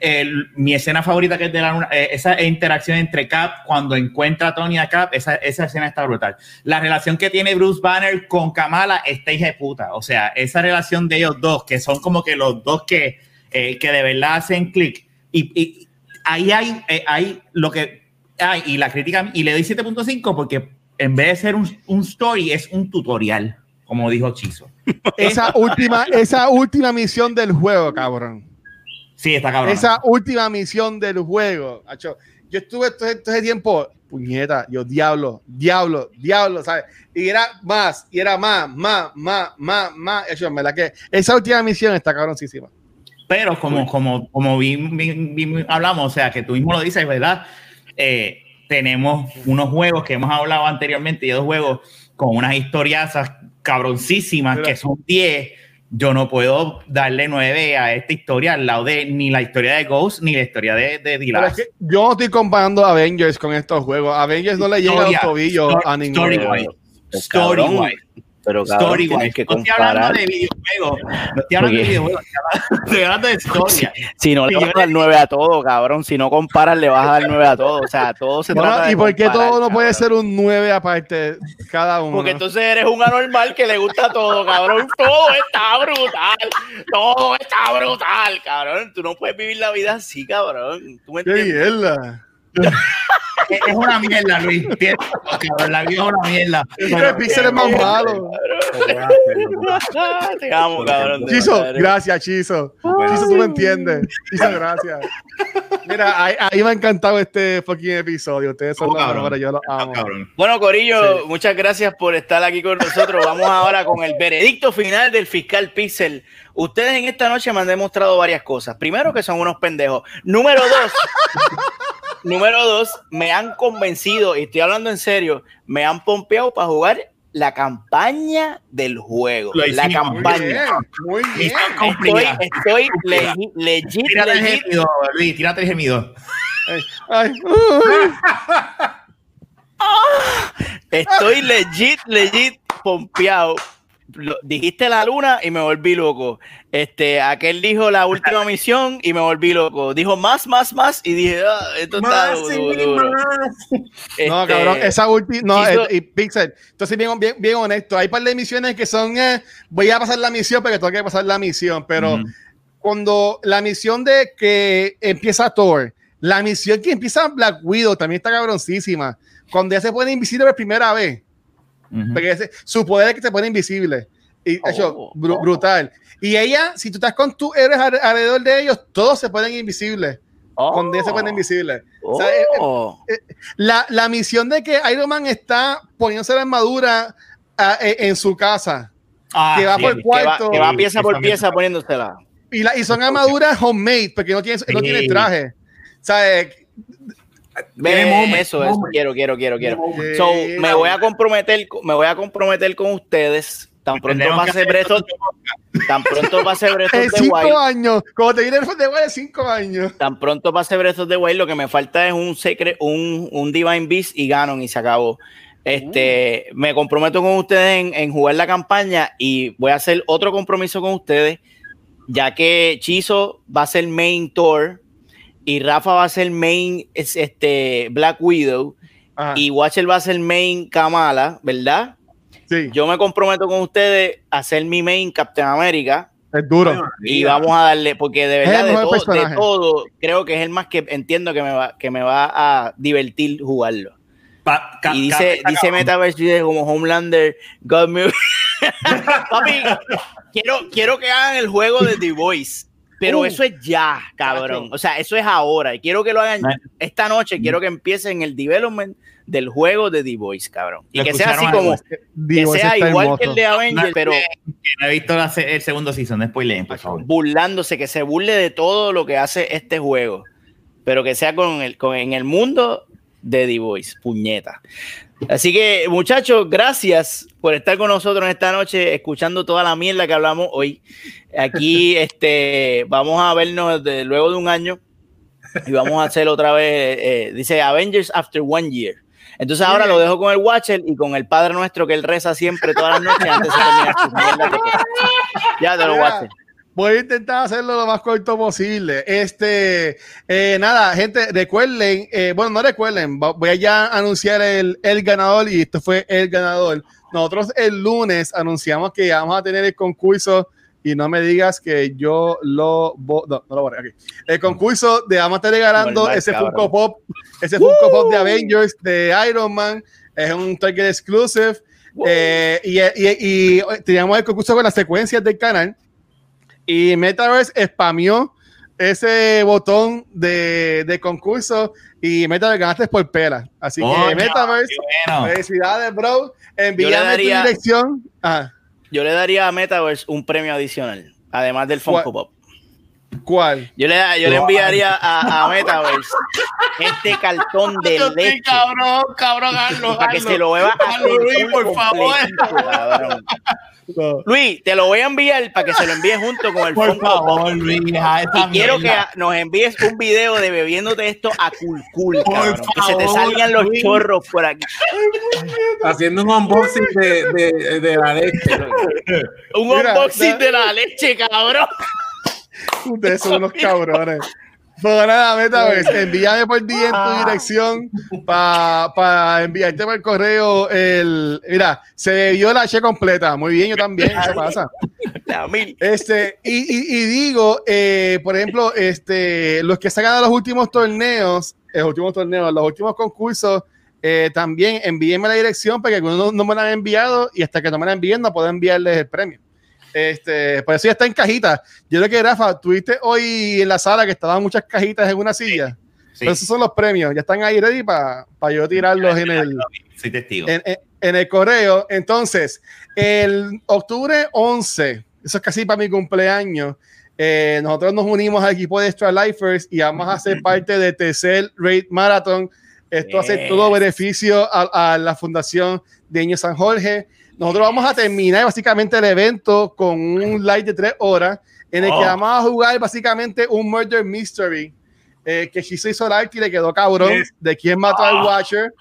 mi escena favorita que es de la luna, esa interacción entre Cap cuando encuentra a Tony a Cap esa, esa escena está brutal. La relación que tiene Bruce Banner con Kamala está hija de puta. O sea esa relación de ellos dos que son como que los dos que, que de verdad hacen clic. Y, y ahí hay, hay lo que hay y la crítica y le doy 7.5 porque en vez de ser un, un story es un tutorial como dijo Chizo esa última, esa última misión del juego, cabrón. sí está cabrón Esa última misión del juego. acho, Yo estuve todo, ese- todo ese tiempo, puñeta, yo diablo, diablo, diablo, ¿sabes? Y era más, y era más, más, más, más, más. Acho, verdad que esa última misión está cabroncísima. Pero como, como, como vi- vi- vi- hablamos, o sea, que tú mismo lo dices, ¿verdad? Eh, tenemos unos juegos que hemos hablado anteriormente y dos juegos con unas historias cabroncísimas que son 10. Yo no puedo darle 9 a esta historia al lado de ni la historia de Ghost ni la historia de, de es que yo no estoy comparando Avengers con estos juegos. Avengers no le llega a los tobillos story- a ninguno. story-wise. Story-wise. Pero cabrón, Story tienes wise. que No estoy hablando de videojuegos. No estoy hablando de videojuegos. Estoy hablando de historia. Si no le vas a dar 9 a todo, cabrón. Si no comparas, le vas a dar 9 a todo. O sea, todo se Bueno, trata de ¿Y por qué comparar, todo no puede cabrón. ser un 9 aparte cada uno? Porque entonces eres un anormal que le gusta todo, cabrón. Todo está brutal. Todo está brutal, cabrón. Tú no puedes vivir la vida así, cabrón. ¿Tú me ¡Qué entiendes? mierda! Es una mierda, Luis. La vida es una mierda. El Pixel es más malo. Te amo, cabrón. de Chizo, verdad. gracias, Chizo. Chizo, tú me entiendes. Chizo, gracias. Mira, ahí, ahí me ha encantado este fucking episodio. Ustedes son Oh, los cabrón. yo los amo. Cabrón. Bueno, Corillo, Sí. muchas gracias por estar aquí con nosotros. Vamos ahora con el veredicto final del fiscal Pixel. Ustedes en esta noche me han demostrado varias cosas. Primero, que son unos pendejos. Número dos, número dos, me han convencido, y estoy hablando en serio, me han pompeado para jugar la campaña del juego. Lo La hicimos, Muy campaña. bien, muy bien. Estoy, estoy legi- legit, Tírate el legit, gemido, Luis, tírate el gemido. Ay, uy. Estoy legit, legit pompeado lo- dijiste la luna y me volví loco. Este, aquel dijo la última misión y me volví loco. Dijo más, más, más y dije, ah, esto está Más duro, y duro. más. No, Este, cabrón, esa última. No, hizo- eh, y Pixel. Entonces, bien, bien, bien honesto. Hay un par de misiones que son. eh, voy a pasar la misión porque tengo que pasar la misión. Pero cuando la misión de que empieza Thor, la misión que empieza Black Widow también está cabroncísima. Cuando ya se pone invisible por primera vez. Porque ese- su poder es que se pone invisible. Y Oh. hecho, bru- brutal. Y ella, si tú estás con tus héroes alre- alrededor de ellos, todos se ponen invisibles. oh, Cuando ella se pone invisible. oh. O sea, eh, la, la misión de que Iron Man está poniéndose la armadura ah, eh, en su casa Ah, que va sí, por sí. que va, cuarto que va pieza por pieza poniéndosela. y, la, y son armaduras homemade porque no tiene, no Sí. tiene traje. O sea, eh, moment, eso, eso, quiero, quiero, quiero, quiero. eh, So, me voy a comprometer, me voy a comprometer con ustedes. Tan pronto pase of, tan pronto pase of the cinco Wild, años, como te viene el de Wild, cinco años. tan pronto pase of the Wild, lo que me falta es un secret, un, un Divine Beast y Ganon y se acabó. Este, me comprometo con ustedes en, en jugar la campaña y voy a hacer otro compromiso con ustedes, ya que Chizo va a ser main Thor y Rafa va a ser main es- este, Black Widow Ajá, y Watcher va a ser main Kamala, ¿verdad? sí, Yo me comprometo con ustedes a ser mi main Captain America es duro. y vamos a darle, porque de verdad de todo, de personaje. todo, creo que es el más que entiendo que me va, que me va a divertir jugarlo. Pa- ca- Y dice, dice. Metaverse como Homelander, God me... Papi, quiero, quiero que hagan el juego de The Voice. Pero Uh. eso es ya, cabrón. O sea, eso es ahora. Y quiero que lo hagan Man. esta noche. Quiero que empiecen el development del juego de The Voice, cabrón. Y que sea así como, que sea igual hermoso. que el de Avengers, No, pero que no he visto la el segundo season, no spoileen, por favor. burlándose, que se burle de todo lo que hace este juego, pero que sea con el, con, en el mundo de The Voice, puñeta. Así que, muchachos, gracias por estar con nosotros esta noche, escuchando toda la mierda que hablamos hoy. Aquí, este, vamos a vernos de, luego de un año y vamos a hacer otra vez, eh, dice Avengers After One Year. Entonces ahora lo dejo con el Watcher y con el Padre Nuestro que él reza siempre todas las noches antes de terminar sus mierdas. Ya te lo Watcher. Voy a intentar hacerlo lo más corto posible. Este, eh, nada, gente, recuerden, eh, bueno, no recuerden, voy a ya anunciar el, el ganador y esto fue el ganador. Nosotros el lunes anunciamos que vamos a tener el concurso y no me digas que yo lo no, no lo borré aquí. El concurso de vamos a estar regalando ese. Funko Pop, ese Funko Pop de Avengers de Iron Man, es un Target exclusive. Eh, y, y, y teníamos el concurso con las secuencias del canal. Y Metaverse spameó ese botón de, de concurso y Metaverse ganaste por pera. Así que Metaverse, bueno. felicidades, bro. Envíame tu dirección. Ah, Yo le daría a Metaverse un premio adicional, además del Funko. Pop. ¿Cuál? Yo le, yo le enviaría a, a Metaverse este cartón de Yo estoy leche cabrón, cabrón, hazlo, para que se lo beba a Luis, por favor. No. Luis, te lo voy a enviar para que se lo envíes junto con el Por Funko Pop. favor, Luis, Y quiero que nos envíes un video de bebiéndote esto a culcul. Que se te salgan los Luis. chorros por aquí. Haciendo un unboxing de, de, de la leche. Un Mira, unboxing de la leche, cabrón. Ustedes son unos cabrones. Pues nada, Metaverse, envíame por DM tu dirección para enviarte por correo el. Mira, se bebió la che completa. Muy bien, yo también. ¿Qué pasa? La mil. Este, y, y- y digo, eh, por ejemplo, este, los que se han ganado los últimos torneos, los últimos torneos, los últimos concursos, eh, también envíenme la dirección porque algunos no, no me la han enviado y hasta que no me la envíen no puedo enviarles el premio. Este, por eso ya está en cajita. Yo creo que Rafa, tuviste hoy en la sala que estaban muchas cajitas en una silla. Sí, Pero esos son los premios, ya están ahí ready para yo tirarlos en el, soy testigo. en, en- en el correo. Entonces, el octubre 11, eso es casi para mi cumpleaños, eh, nosotros nos unimos al equipo de Extra Lifers y vamos a ser parte de tercer Raid Marathon. Esto hace Yes. todo beneficio a, a la Fundación de Niño San Jorge. Nosotros vamos a terminar básicamente el evento con un live de tres horas en el que Oh. vamos a jugar básicamente un Murder Mystery eh, que Shizu hizo el arte y le quedó cabrón Yes. de quién mató al Watcher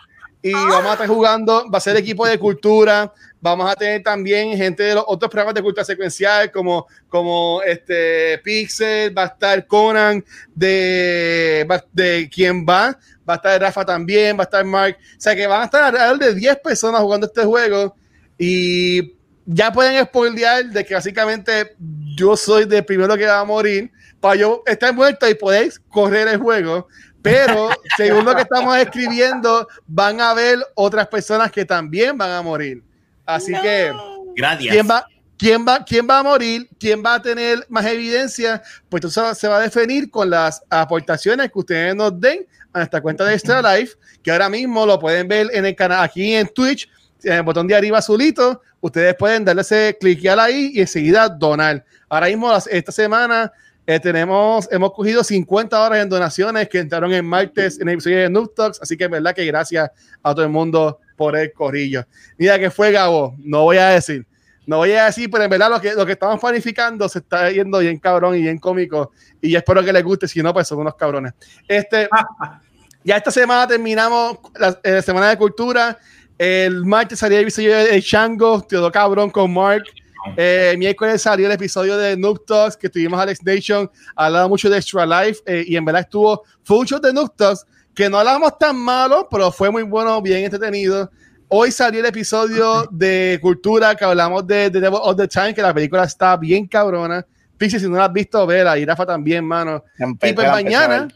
y vamos a estar jugando, va a ser equipo de cultura, Vamos a tener también gente de los otros programas de cultura secuencial, como, como este Pixel, va a estar Conan de, de quién va, va a estar Rafa también, va a estar Mark. O sea que van a estar alrededor de 10 personas jugando este juego. Y ya pueden spoilear de que básicamente yo soy el primero que va a morir para yo estar muerto y podéis correr el juego. Pero según lo que estamos escribiendo, van a haber otras personas que también van a morir. Así que, Gracias. ¿quién va, quién, va, ¿quién va a morir? ¿Quién va a tener más evidencia? Pues entonces se va a definir con las aportaciones que ustedes nos den a nuestra cuenta de Extra Life, que ahora mismo lo pueden ver en el canal aquí en Twitch, en el botón de arriba azulito. Ustedes pueden darle ese cliquear ahí y enseguida donar. Ahora mismo, esta semana, eh, tenemos, hemos cogido 50 horas en donaciones que entraron en martes en el episodio de Noob Talks, así que en verdad que gracias a todo el mundo por el corrillo. Mira que fue Gabo, no voy a decir, no voy a decir, pero en verdad lo que, lo que estamos planificando se está yendo bien cabrón y bien cómico y yo espero que les guste, si no, pues son unos cabrones. Este, ya esta semana terminamos la eh, Semana de Cultura, el martes salió el episodio de Shango, todo cabrón con Mark. Eh, miércoles salió el episodio de Noob Talks que tuvimos Alex Nation hablando mucho de Extra Life eh, y en verdad estuvo fue un show de Noob Talks que no hablamos tan malo pero fue muy bueno bien entretenido. Hoy salió el episodio de Cultura que hablamos de The Devil of the Time que la película está bien cabrona. Pixie si no la has visto vela y Rafa también mano. Y pues mañana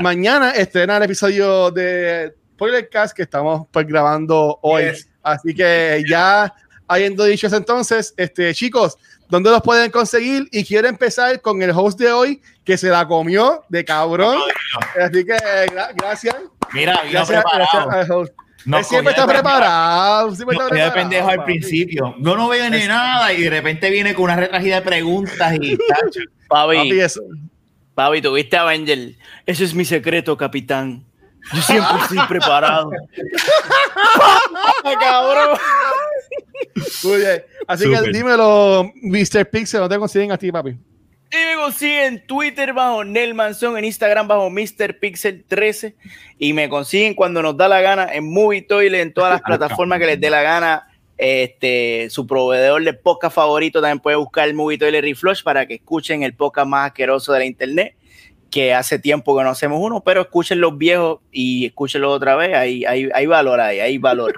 mañana estrena el episodio de Spoilercast que estamos pues grabando hoy Yes. así que ya habiendo dicho eso entonces, este, chicos, ¿dónde los pueden conseguir? Y quiero empezar con el host de hoy, que se la comió de cabrón. Así que gra- gracias. Mira, Gracias, preparado. gracias al host. Nos Él siempre está preparado. Siempre está preparado, pendejo al principio. Yo no veo ni nada y de repente viene con una retragida de preguntas y tacho. Papi, Papi, eso. papi, tuviste a Avenger. Ese es mi secreto, capitán. Yo siempre estoy preparado. cabrón. Muy bien. Así Súper. que dímelo, Mr. Pixel, ¿dónde te consiguen a ti, papi? Y me consiguen en Twitter bajo Nel Manzón, en Instagram bajo Mr. Pixel 13 y me consiguen cuando nos da la gana en Movie Toilet, en todas las plataformas que les dé la gana. Este, su proveedor de podcast favorito también puede buscar el Movie Toilet Reflush para que escuchen el podcast más asqueroso de la internet, que hace tiempo que no hacemos uno, pero escuchen los viejos y escúchenlos otra vez, hay, hay, hay valor ahí, hay valor.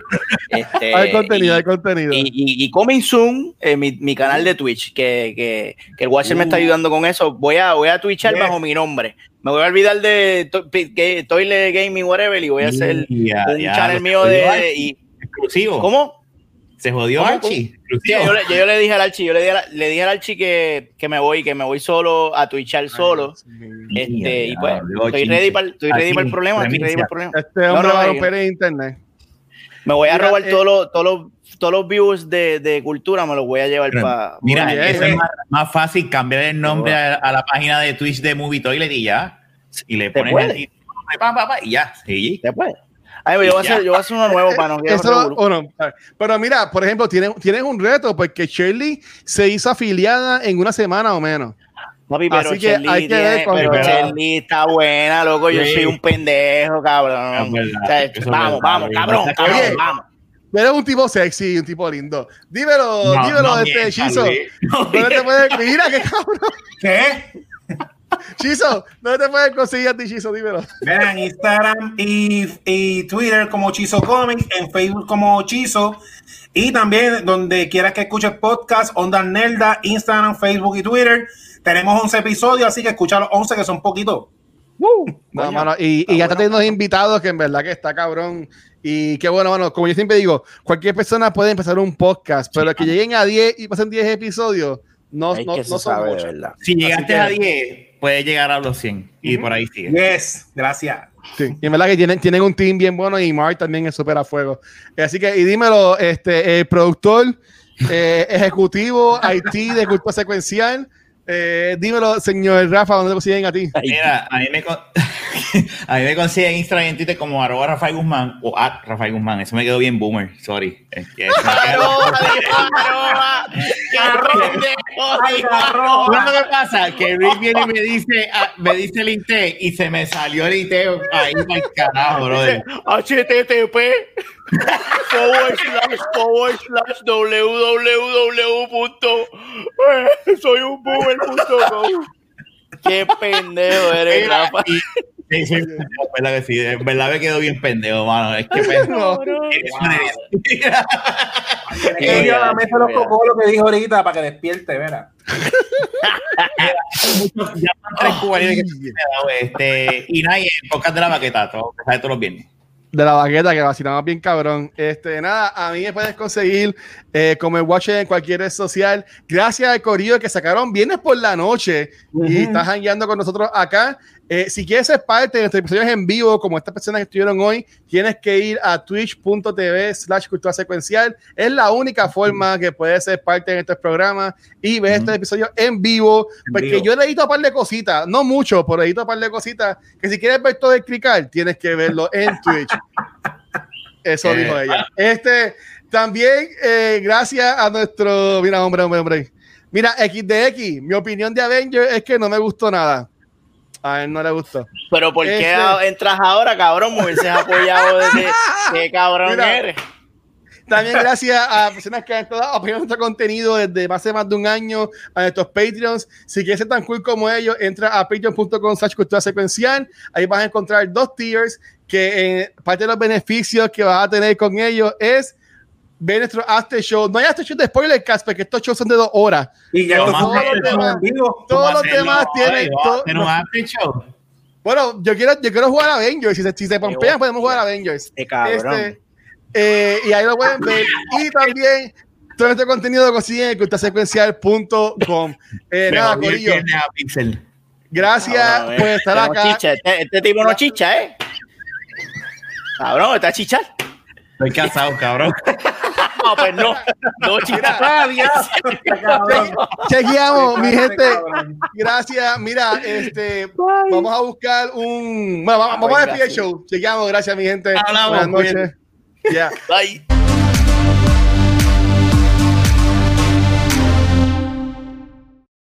Este, hay contenido, y- hay contenido. y, y, y coming soon, eh, mi, mi canal de Twitch, que, que, que el Watcher me está ayudando con eso. Voy a, voy a twitchar Yeah. bajo mi nombre. Me voy a olvidar de to- que- Toilet Gaming, whatever, y voy a hacer Ya, un ya, channel mío de. Y, exclusivo. ¿Cómo? Se jodió ¿Cómo? Archie. Sí, Exclusivo. yo, le, yo- yo le dije al Archie, yo le dije, le dije al Archie que, que me voy, que me voy solo a twitchar solo. Este, y pues, Diablo, estoy ready para estoy ready Así, para el problema, estoy ready para el problema. Este hombre no, va a romper el internet. Me voy a Mira, robar eh, todos los, todos los, todos los views de, de cultura, me los voy a llevar para. Mira, bien. eso es más, más fácil cambiar el nombre a, a la página de Twitch de Movie Toilet y ya. Y le ¿Se pones el título, pa, pa, pa, y ya. Sí. ¿Se puede? Ay, yo, voy a hacer, yo voy a hacer uno nuevo para no quedar Eso, revolú. o no. Pero mira, por ejemplo, tienes, tienes un reto porque Shirley se hizo afiliada en una semana o menos. Papi, pero Así que Shelly hay que tiene- ver pero Shelly está buena, loco. Yo Sí. soy un pendejo, cabrón. Verdad, O sea, eso es vamos, vamos, cabrón, cabrón, Oye, vamos. Eres un tipo sexy, un tipo lindo. Dímelo, No, dímelo, no este mientas, Chizo. Luis. No ¿Dónde te puedes, mira qué cabrón. ¿Qué? Chizo, ¿dónde te puedes conseguir a ti, Chizo? Dímelo. Vean, en Instagram y, y Twitter como Chizo Comics, en Facebook como Chizo. Y también donde quieras que escuches podcast, Onda Nelda, Instagram, Facebook y Twitter. Tenemos 11 episodios, así que escucha los 11 que son poquitos. No, mano, y, ya está bueno. teniendo invitados que en verdad que está cabrón. Y qué bueno, mano, como yo siempre digo, cualquier persona puede empezar un podcast, pero que lleguen a 10 y pasen 10 episodios, no, no, no son sabe muchos. verdad. Si llegaste que- a 10, puedes llegar a los 100. Y por ahí sigue. Yes, gracias. Sí, y en verdad que tienen, tienen un team bien bueno y Mark también es súper a fuego. Así que, y dímelo, este, el productor eh, ejecutivo IT de cultura secuencial, eh, dímelo, señor Rafa, ¿dónde te consiguen a ti? Mira, a mí me, con- a mí me consigue en Instagram y en Twitter como arroba Rafael Guzmán o at Rafael Guzmán. Eso me quedó bien boomer, sorry. Es que eso me quedó- ¡Arroba, arroba! ¡Qué pendejo! Ay, cabrón. ¿Sabes lo que pasa? Que Rick viene y me dice, ah, me dice el IT y se me salió el IT ahí para el carajo, brother. HTTP forward slash forward slash www punto soy un boomer.com Qué pendejo eres, Rafa. Sí, sí, es verdad que sí, en verdad me quedo bien pendejo, mano. Es que pendejo. Que yo la mesa los cocos lo que dijo ahorita para que despierte, verá. ya van tres cubanitos que este, y nadie, en podcast de la maqueta, todo, todos los viernes. de la baqueta que vacilamos bien cabrón. Este, nada, a mí me puedes conseguir eh, como el Watcher en cualquier red social. Gracias al Corillo que sacaron viernes por la noche y estás hangueando con nosotros acá. Eh, si quieres ser parte de nuestros episodios en vivo, como estas personas que estuvieron hoy, tienes que ir a twitch.tv slash cultura secuencial. Es la única forma que puedes ser parte de estos programas y ver estos episodios en vivo. En porque vivo. yo le edito un par de cositas, no mucho, pero edito un par de cositas que si quieres ver todo el clicar, tienes que verlo en Twitch. Eso dijo ella. Este, también, eh, gracias a nuestro. Mira, hombre, hombre, hombre. Mira, XDX, mi opinión de Avengers es que no me gustó nada. A él no le gustó. Pero ¿por qué Este- entras ahora, cabrón? Me hubieses apoyado desde qué cabrón Mira. eres. También gracias a personas que han estado apoyando nuestro contenido desde hace más de un año, a nuestros Patreons. Si quieres ser tan cool como ellos, entra a patreon.com slash cultura secuencial. Ahí vas a encontrar dos tiers que en parte de los beneficios que vas a tener con ellos es ver nuestro after show. No hay after show de spoiler cast porque estos shows son de dos horas. Y ya Todos los demás-. Todos los demás tienen... after show. bueno, yo quiero, yo quiero jugar a Avengers. Si se, si se pompean, podemos jugar a Avengers. Qué cabrón. Este, eh, y ahí lo pueden ver. Y también todo este contenido lo consiguen en cultasecuencial.com. Eh, nada, Corillo, gracias por estar Este acá. chicha, Este, este tipo no chicha, ¿eh? Cabrón, está chichar. Estoy casado, cabrón. No, pues no. No diablo, cabrón. Chequeamos, mi gente. Gracias. Mira, este, vamos a buscar un. Bueno, vamos, vamos a despedir el show. Chequeamos, gracias, mi gente. Hablamos, Buenas noches. Ya. Bye.